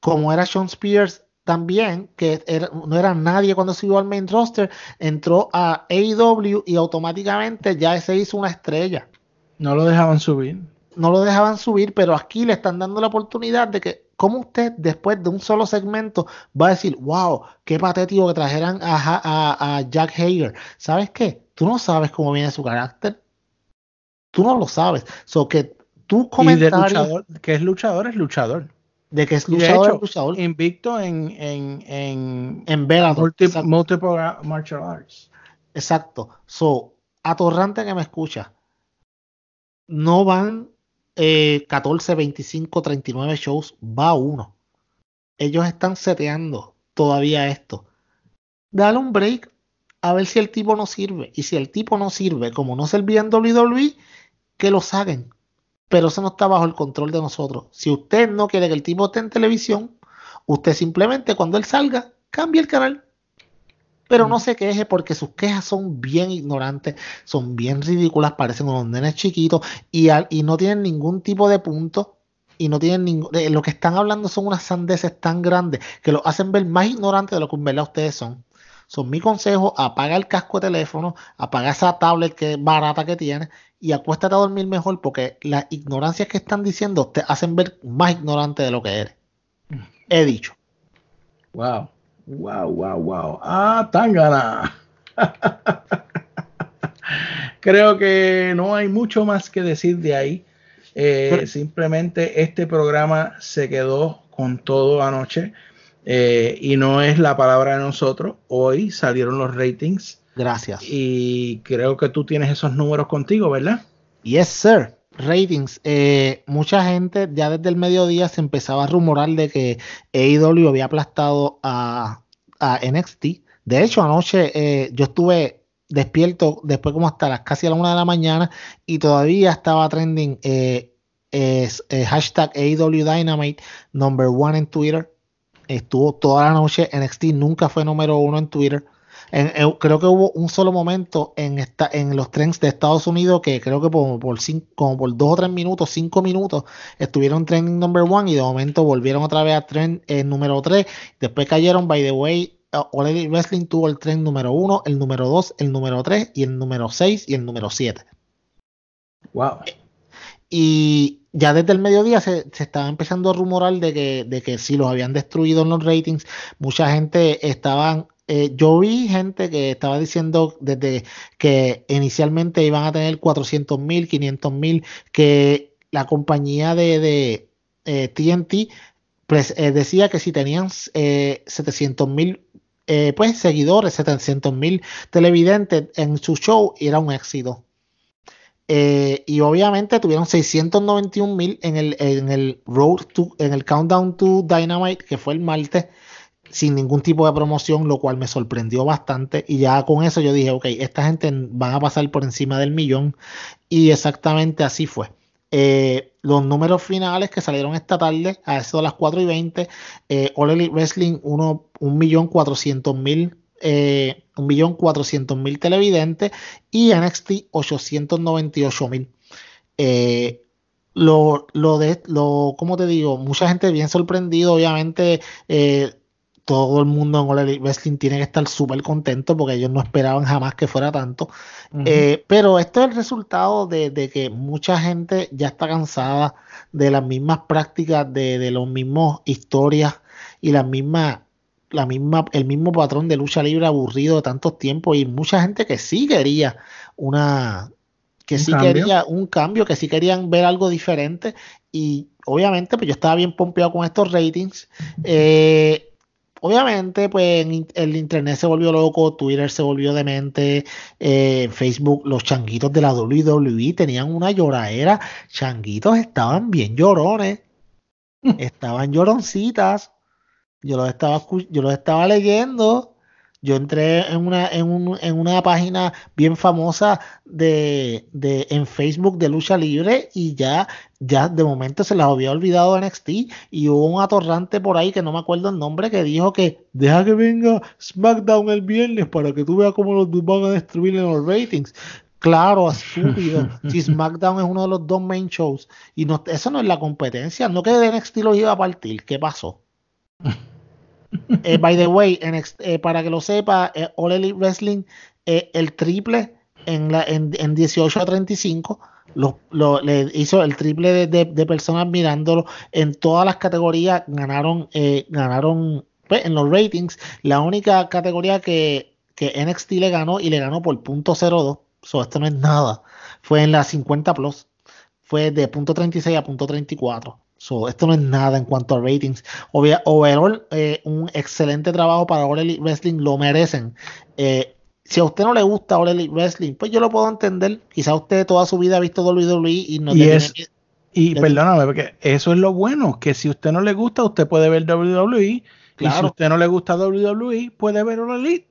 [SPEAKER 3] Como era Sean Spears también, que era- no era nadie cuando subió al main roster, entró a AEW y automáticamente ya se hizo una estrella
[SPEAKER 2] No lo dejaban subir.
[SPEAKER 3] no lo dejaban subir, pero aquí le están dando la oportunidad de que, como usted después de un solo segmento va a decir, wow, qué patético que trajeran a, a- a Jack Hager. ¿Sabes qué? Tú no sabes cómo viene su carácter. Tú no lo sabes. So que tu
[SPEAKER 2] Y de
[SPEAKER 3] comentario
[SPEAKER 2] luchador, que es luchador, es luchador.
[SPEAKER 3] De que es luchador,
[SPEAKER 2] hecho,
[SPEAKER 3] es luchador
[SPEAKER 2] invicto en, en, en
[SPEAKER 3] en Bellator.
[SPEAKER 2] multi-
[SPEAKER 3] Exacto.
[SPEAKER 2] multiple martial arts.
[SPEAKER 3] Exacto. So, atorrante que me escucha. No van eh, 14, 25, 39 shows, va uno. Ellos están seteando todavía esto. Dale un break a ver si el tipo no sirve. Y si el tipo no sirve, como no servía en WWE, que lo saquen. Pero eso no está bajo el control de nosotros. Si usted no quiere que el tipo esté en televisión, usted simplemente cuando él salga, cambie el canal. Pero no se queje porque sus quejas son bien ignorantes, son bien ridículas, parecen unos nenes chiquitos y, al- y no tienen ningún tipo de punto y no tienen ningún... de- Lo que están hablando son unas sandeces tan grandes que los hacen ver más ignorantes de lo que en verdad ustedes son. Son mi consejo, apaga el casco de teléfono, apaga esa tablet que barata que tienes y acuéstate a dormir mejor porque las ignorancias que están diciendo te hacen ver más ignorante de lo que eres. He dicho.
[SPEAKER 2] Wow. Wow, wow, wow. Ah, Tangana. Creo que no hay mucho más que decir de ahí. Eh, simplemente este programa se quedó con todo anoche eh, y no es la palabra de nosotros. Hoy salieron los ratings.
[SPEAKER 3] Gracias.
[SPEAKER 2] Y creo que tú tienes esos números contigo, ¿verdad?
[SPEAKER 3] Yes, sir. Ratings. Eh, mucha gente ya desde el mediodía se empezaba a rumorar de que AEW había aplastado a, a NXT. De hecho, anoche yo estuve despierto después como hasta las casi a la una de la mañana y todavía estaba trending eh, es, eh, hashtag AEW Dynamite number one en Twitter. Estuvo toda la noche. NXT nunca fue número uno en Twitter. Creo que hubo un solo momento en, esta, en los trends de Estados Unidos que creo que por, por, cinco, como por dos o tres minutos, cinco minutos, estuvieron trending number one y de momento volvieron otra vez a trend en número tres. Después cayeron, by the way, All Elite Wrestling tuvo el tren número 1, el número 2, el número 3 y el número 6 y el número 7.
[SPEAKER 2] Wow.
[SPEAKER 3] Y ya desde el mediodía se, estaba empezando a rumorar de que, de que si los habían destruido en los ratings, mucha gente estaban eh, yo vi gente que estaba diciendo desde que inicialmente iban a tener 400 mil, 500 mil, que la compañía de, de TNT eh, pues, eh, decía que si tenían 700 mil pues seguidores, 700 mil televidentes en su show era un éxito. Y obviamente tuvieron 691 mil en el, en el Road to, en el Countdown to Dynamite, que fue el martes, sin ningún tipo de promoción, lo cual me sorprendió bastante. Y ya con eso yo dije, ok, esta gente van a pasar por encima del millón. Y exactamente así fue. Eh, los números finales que salieron esta tarde, a eso de las 4 y 20, eh, All Elite Wrestling, 1.400.000 eh, millón mil televidentes y NXT 898.000. Eh, lo, lo de lo, como te digo, mucha gente bien sorprendido, obviamente. Eh, todo el mundo en Elite Wrestling tiene que estar súper contento porque ellos no esperaban jamás que fuera tanto. Eh, pero esto es el resultado de, que mucha gente ya está cansada de las mismas prácticas, de, de los mismos historias y las mismas la misma, el mismo patrón de lucha libre aburrido de tantos tiempos. Y mucha gente que sí quería una que sí quería un cambio, que sí querían ver algo diferente. Y obviamente pues yo estaba bien pompeado con estos ratings. Eh, Obviamente, pues el internet se volvió loco, Twitter se volvió demente, eh, Facebook, los changuitos de la WWE tenían una lloradera. Changuitos estaban bien llorones, estaban lloroncitas. Yo los estaba, yo los estaba leyendo yo entré en una, en, un, en una página bien famosa de, de, en Facebook de lucha libre y ya, ya de momento se las había olvidado NXT y hubo un atorrante por ahí que no me acuerdo el nombre que dijo que deja que venga SmackDown el viernes para que tú veas cómo los van a destruir en los ratings. Claro, estúpido. si SmackDown es uno de los dos main shows y no, eso no es la competencia, no que NXT los iba a partir, ¿qué pasó? Eh, by the way, eh, para que lo sepa, eh, All Elite Wrestling, el triple en, la, en, 18 a 35, lo, le hizo el triple de, personas mirándolo en todas las categorías, ganaron, ganaron pues, en los ratings. La única categoría que, que NXT le ganó y le ganó por punto .02, so, esto no es nada, fue en la 50 plus, fue de punto .36 a punto .34 esto no es nada en cuanto a ratings. overall, eh, un excelente trabajo para All Elite Wrestling, lo merecen. Eh, si a usted no le gusta All Elite Wrestling, pues yo lo puedo entender. Quizá usted toda su vida ha visto WWE y no
[SPEAKER 2] y es, Y perdóname, porque eso es lo bueno, que si a usted no le gusta, usted puede ver WWE. Y si a usted no le gusta WWE, puede ver All Elite.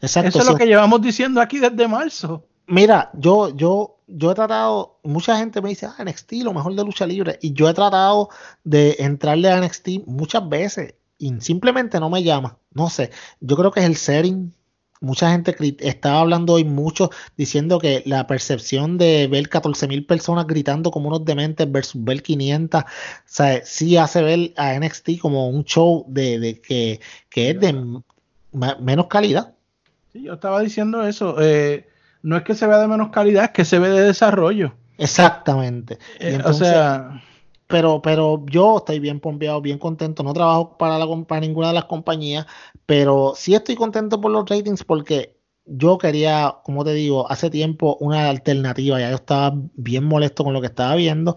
[SPEAKER 2] Exacto. Eso es lo que llevamos diciendo aquí desde marzo.
[SPEAKER 3] Mira, yo, yo yo he tratado, mucha gente me dice, ah, NXT, lo mejor de lucha libre, y yo he tratado de entrarle a NXT muchas veces y simplemente no me llama, no sé, yo creo que es el setting. Mucha gente estaba hablando hoy mucho diciendo que la percepción de ver 14 mil personas gritando como unos dementes versus ver 500, o sea, sí hace ver a NXT como un show de, que, es de menos calidad.
[SPEAKER 2] Sí, yo estaba diciendo eso. Eh, no es que se vea de menos calidad, es que se ve de desarrollo.
[SPEAKER 3] Exactamente.
[SPEAKER 2] Eh, o sea.
[SPEAKER 3] pero, pero yo estoy bien pompeado, bien contento. No trabajo para, la, para ninguna de las compañías, pero sí estoy contento por los ratings porque yo quería, como te digo, hace tiempo una alternativa. Ya yo estaba bien molesto con lo que estaba viendo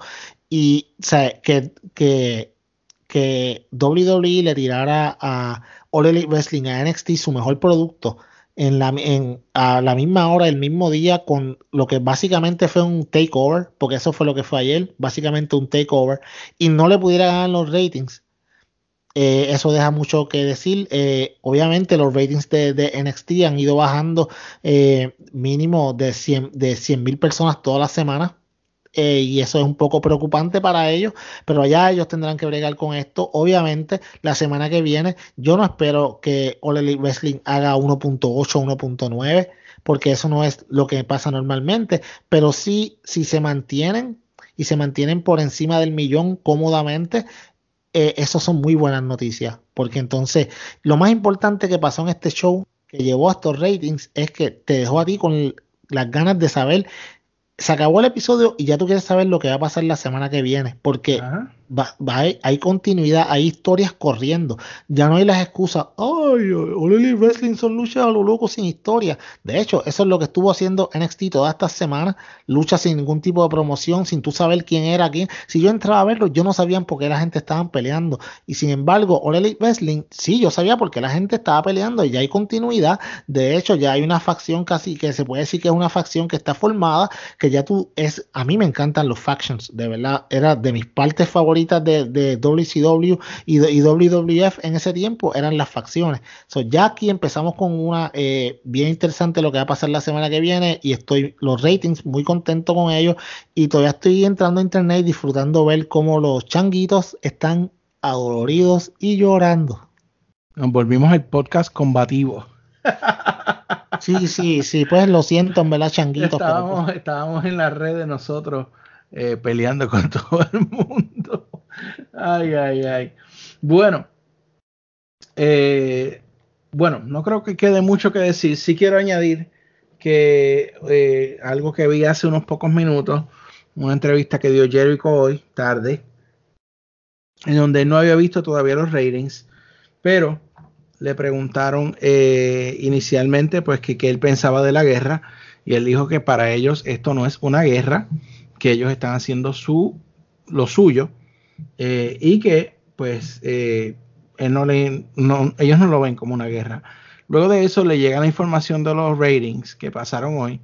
[SPEAKER 3] y o sea, que, que, que WWE le tirara a All Elite Wrestling, a NXT, su mejor producto en la, en, a la misma hora, el mismo día, con lo que básicamente fue un takeover, porque eso fue lo que fue ayer, básicamente un takeover, y no le pudiera ganar los ratings. Eh, eso deja mucho que decir. Eh, obviamente los ratings de, de, NXT han ido bajando eh, mínimo de 100 de mil personas todas las semanas eh, y eso es un poco preocupante para ellos, pero allá ellos tendrán que bregar con esto. Obviamente, la semana que viene, yo no espero que All Elite Wrestling haga 1.8, 1.9, porque eso no es lo que pasa normalmente, pero sí, si se mantienen y se mantienen por encima del millón cómodamente, eh, eso son muy buenas noticias, porque entonces lo más importante que pasó en este show que llevó a estos ratings es que te dejó a ti con las ganas de saber se acabó el episodio y ya tú quieres saber lo que va a pasar la semana que viene, porque hay, continuidad, hay historias corriendo. Ya no hay las excusas, ay, All Wrestling son luchas a lo loco sin historia. De hecho, eso es lo que estuvo haciendo NXT todas estas semanas, luchas sin ningún tipo de promoción, sin tú saber quién era quién. Si yo entraba a verlo, yo no sabía por qué la gente estaba peleando. Y sin embargo, Elite Wrestling, sí, yo sabía por qué la gente estaba peleando y ya hay continuidad. De hecho, ya hay una facción casi que se puede decir que es una facción que está formada, que ya tú es, a mí me encantan los factions, de verdad, era de mis partes favoritas de, WCW y, WWF en ese tiempo eran las facciones. So, ya aquí empezamos con una eh, bien interesante lo que va a pasar la semana que viene y estoy los ratings muy contento con ellos y todavía estoy entrando a internet disfrutando ver cómo los changuitos están adoloridos y llorando.
[SPEAKER 2] Nos volvimos al podcast combativo.
[SPEAKER 3] Sí, sí, sí, pues lo siento, en verdad, changuitos.
[SPEAKER 2] Estábamos, pues estábamos en la red de nosotros eh, peleando con todo el mundo. Ay, ay, ay. Bueno, eh, bueno, no creo que quede mucho que decir. Sí quiero añadir que eh, algo que vi hace unos pocos minutos, una entrevista que dio Jericho hoy, tarde, en donde no había visto todavía los ratings, pero le preguntaron inicialmente pues que qué él pensaba de la guerra y él dijo que para ellos esto no es una guerra, que ellos están haciendo su, lo suyo eh, y que pues eh, no ellos no lo ven como una guerra. Luego de eso le llega la información de los ratings que pasaron hoy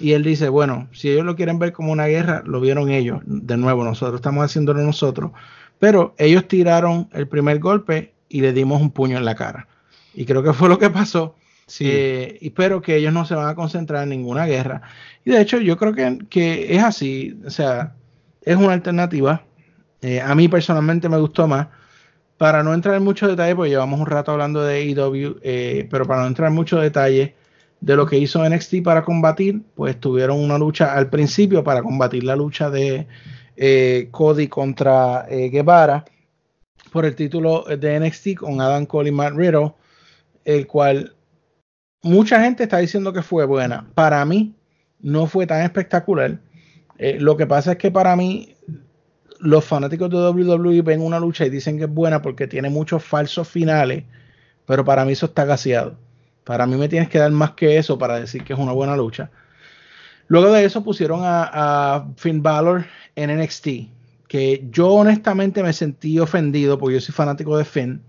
[SPEAKER 2] y él dice, bueno, si ellos lo quieren ver como una guerra, lo vieron ellos. De nuevo, nosotros estamos haciéndolo nosotros, pero ellos tiraron el primer golpe y le dimos un puño en la cara. Y creo que fue lo que pasó. Sí. Eh, espero que ellos no se van a concentrar en ninguna guerra. Y de hecho, yo creo que, que es así. O sea, es una alternativa. Eh, a mí personalmente me gustó más. Para no entrar en mucho detalle, porque llevamos un rato hablando de AEW, eh, pero para no entrar en mucho detalle de lo que hizo NXT para combatir, pues tuvieron una lucha al principio para combatir la lucha de Cody contra Guevara por el título de NXT con Adam Cole y Matt Riddle, el cual mucha gente está diciendo que fue buena. Para mí no fue tan espectacular. Eh, lo que pasa es que para mí los fanáticos de WWE ven una lucha y dicen que es buena porque tiene muchos falsos finales, pero para mí eso está gaseado. Para mí me tienes que dar más que eso para decir que es una buena lucha. Luego de eso pusieron a, a Finn Balor en NXT, que yo honestamente me sentí ofendido porque yo soy fanático de Finn.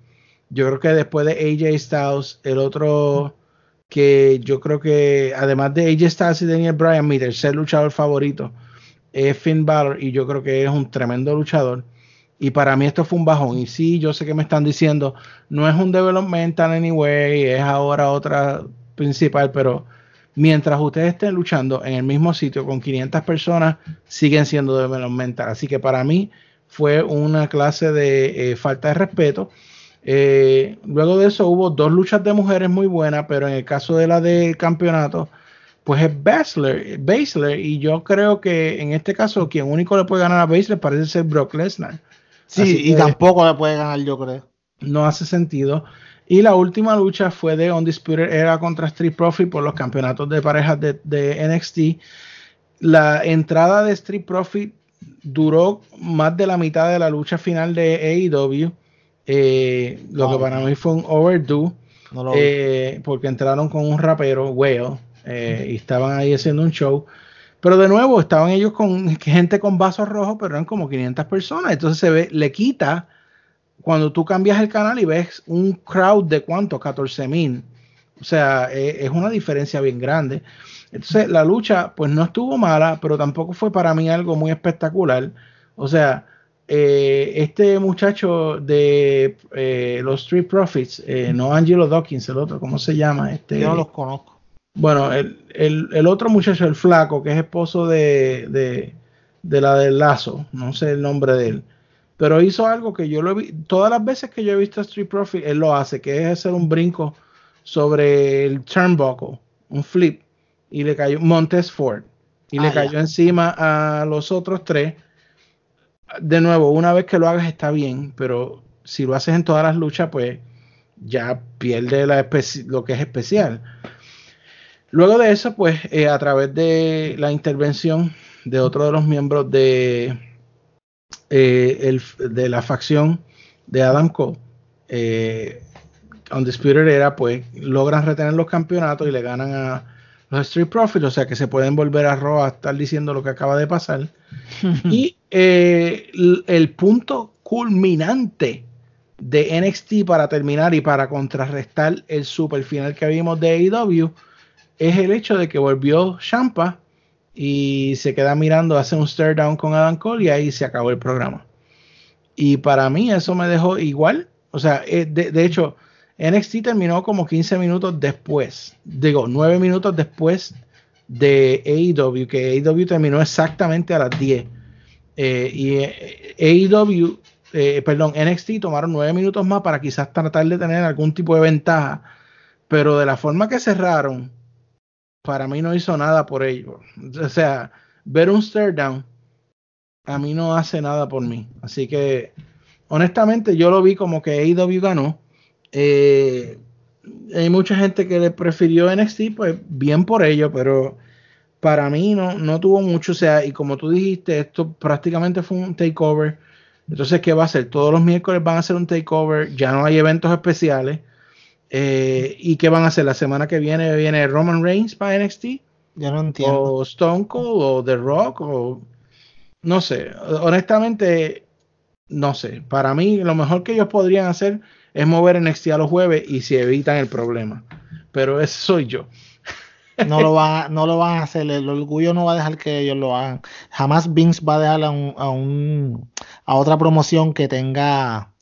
[SPEAKER 2] Yo creo que después de AJ Styles, el otro que yo creo que además de AJ Styles y Daniel Bryan, mi tercer luchador favorito es Finn Balor y yo creo que es un tremendo luchador. Y para mí esto fue un bajón. Y sí, yo sé que me están diciendo, no es un developmental anyway, es ahora otra principal, pero mientras ustedes estén luchando en el mismo sitio con 500 personas, siguen siendo developmental. Así que para mí fue una clase de eh, falta de respeto. Eh, luego de eso hubo dos luchas de mujeres muy buenas, pero en el caso de la del campeonato, pues es Baszler, y yo creo que en este caso quien único le puede ganar a Baszler parece ser Brock Lesnar.
[SPEAKER 3] Sí, y tampoco le puede ganar yo creo.
[SPEAKER 2] No hace sentido. Y la última lucha fue de Undisputed Era contra Street Profit por los campeonatos de parejas de, de NXT. La entrada de Street Profit duró más de la mitad de la lucha final de AEW. Eh, lo que para mí fue un overdue. Eh, porque entraron con un rapero, Whale, eh, y estaban ahí haciendo un show. Pero de nuevo, estaban ellos con gente con vasos rojos, pero eran como 500 personas. Entonces se ve, le quita cuando tú cambias el canal y ves un crowd de cuánto, 14 mil. O sea, es una diferencia bien grande. Entonces, la lucha, pues no estuvo mala, pero tampoco fue para mí algo muy espectacular. O sea, eh, este muchacho de eh, los Street Profits, eh, no Angelo Dawkins, el otro, ¿cómo se llama? Este,
[SPEAKER 3] Yo no los conozco.
[SPEAKER 2] Bueno, el, otro muchacho, el flaco, que es esposo de, de, de, la del lazo, no sé el nombre de él, pero hizo algo que yo lo vi, todas las veces que yo he visto a Street Profits, él lo hace, que es hacer un brinco sobre el turnbuckle, un flip y le cayó Montes Ford y le ah, cayó encima a los otros tres. De nuevo, una vez que lo hagas está bien, pero si lo haces en todas las luchas, pues ya pierde la lo que es especial. Luego de eso, pues eh, a través de la intervención de otro de los miembros de, eh, de la facción de Adam Cole, eh, Undisputed Era, pues logran retener los campeonatos y le ganan a los Street Profits, o sea que se pueden volver a Raw a estar diciendo lo que acaba de pasar. y eh, el, punto culminante de NXT para terminar y para contrarrestar el super final que vimos de AEW es el hecho de que volvió Champa y se queda mirando, hace un stare down con Adam Cole y ahí se acabó el programa. Y para mí eso me dejó igual, o sea, eh, de hecho, NXT terminó como 15 minutos después, digo, 9 minutos después de AEW, que AEW terminó exactamente a las 10. Eh, y eh, AEW, eh, perdón, NXT tomaron 9 minutos más para quizás tratar de tener algún tipo de ventaja, pero de la forma que cerraron, para mí no hizo nada por ello. O sea, ver un stare down a mí no hace nada por mí. Así que, honestamente, yo lo vi como que AEW ganó eh, hay mucha gente que le prefirió NXT, pues bien por ello, pero para mí no, no tuvo mucho. O sea, y como tú dijiste, esto prácticamente fue un takeover. Entonces, ¿qué va a hacer? Todos los miércoles van a hacer un takeover, ya no hay eventos especiales. Eh, ¿Y qué van a hacer? La semana que viene viene Roman Reigns para NXT.
[SPEAKER 3] Ya no entiendo.
[SPEAKER 2] O Stone Cold o The Rock o no sé. Honestamente, no sé. Para mí, lo mejor que ellos podrían hacer es mover NXT a los jueves y se evitan el problema. Pero ese soy yo.
[SPEAKER 3] No lo, van, no lo van a hacer, el orgullo no va a dejar que ellos lo hagan. Jamás Vince va a dejar a, un, a, otra promoción que tenga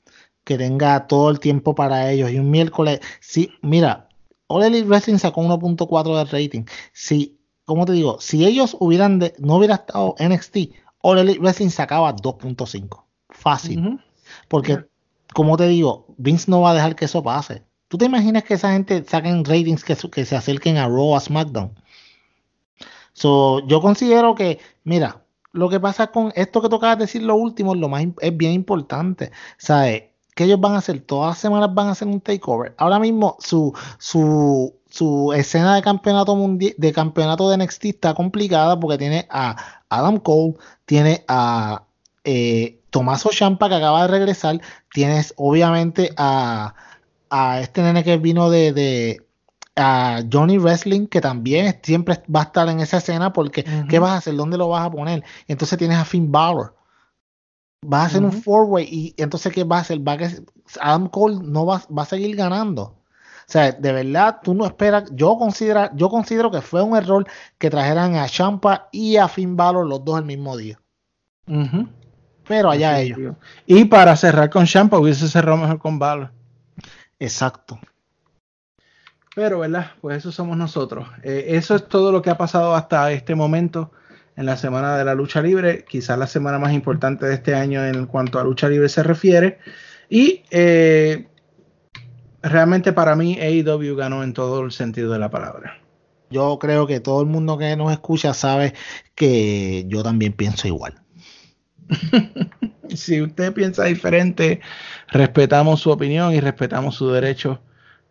[SPEAKER 3] que tenga todo el tiempo para ellos. Y un miércoles, sí, mira, All Elite Wrestling sacó 1.4 de rating. Si, como te digo, si ellos hubieran no hubiera estado NXT, All Elite Wrestling sacaba 2.5. Fácil. Porque como te digo, Vince no va a dejar que eso pase. ¿Tú te imaginas que esa gente saquen ratings que, se acerquen a Raw a SmackDown? So, yo considero que, mira, lo que pasa con esto que tocaba decir lo último, lo más es bien importante. ¿Sabes? Que ellos van a hacer, todas las semanas van a hacer un takeover. Ahora mismo su, escena de campeonato de campeonato de NXT está complicada porque tiene a Adam Cole, tiene a eh, Tomaso Champa que acaba de regresar. Tienes obviamente a, este nene que vino de, a Johnny Wrestling, que también siempre va a estar en esa escena porque ¿qué vas a hacer? ¿Dónde lo vas a poner? Entonces tienes a Finn Balor. Vas a hacer un four-way y entonces ¿qué va a hacer? Va Adam Cole no va, va a seguir ganando. O sea, de verdad, tú no esperas. Yo considero, yo considero que fue un error que trajeran a Champa y a Finn Balor los dos el mismo día. Pero allá ellos.
[SPEAKER 2] Y para cerrar con Champa, hubiese cerrado mejor con Balor.
[SPEAKER 3] Exacto.
[SPEAKER 2] Pero, ¿verdad? Pues eso somos nosotros. Eh, eso es todo lo que ha pasado hasta este momento en la semana de la lucha libre. Quizás la semana más importante de este año en cuanto a lucha libre se refiere. Y eh, realmente para mí AEW ganó en todo el sentido de la palabra.
[SPEAKER 3] Yo creo que todo el mundo que nos escucha sabe que yo también pienso igual.
[SPEAKER 2] si usted piensa diferente, respetamos su opinión y respetamos su derecho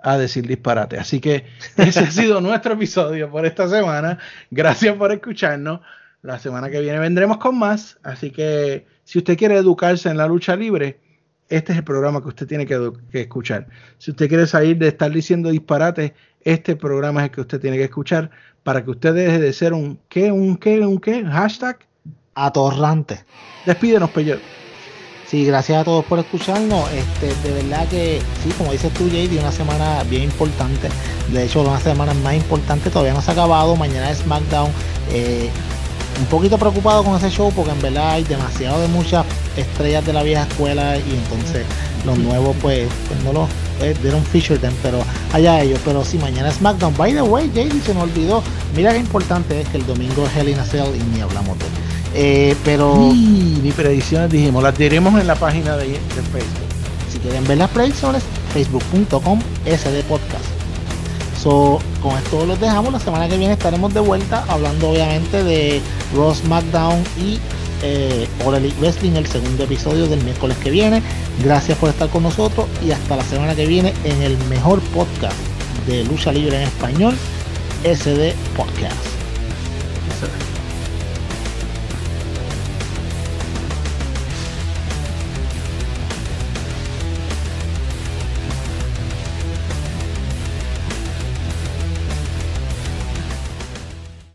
[SPEAKER 2] a decir disparate. Así que ese ha sido nuestro episodio por esta semana. Gracias por escucharnos. La semana que viene vendremos con más. Así que si usted quiere educarse en la lucha libre, este es el programa que usted tiene que, escuchar. Si usted quiere salir de estar diciendo disparates, este programa es el que usted tiene que escuchar para que usted deje de ser un qué, un qué, un qué, hashtag
[SPEAKER 3] atorrante.
[SPEAKER 2] Despídenos, Peyo.
[SPEAKER 3] Sí, gracias a todos por escucharnos. Este, de verdad que sí, como dices tú, JD, una semana bien importante. De hecho, una semana más importante todavía no se ha acabado. Mañana es SmackDown. Eh, un poquito preocupado con ese show porque en verdad hay demasiado de muchas estrellas de la vieja escuela y entonces los nuevos pues, pues no los eh, dieron feature them, pero allá ellos. Pero sí, mañana es SmackDown. By the way, JD se me olvidó. Mira qué importante es que el domingo es Hell in a Cell y ni hablamos de él. Eh, pero.
[SPEAKER 2] ni predicciones dijimos, las diremos en la página de, Facebook.
[SPEAKER 3] Si quieren ver las predicciones, facebook.com SD Podcast. So, con esto los dejamos. La semana que viene estaremos de vuelta hablando obviamente de Ross SmackDown y eh, Elite Wrestling, el segundo episodio del miércoles que viene. Gracias por estar con nosotros y hasta la semana que viene en el mejor podcast de lucha libre en español, SD Podcast.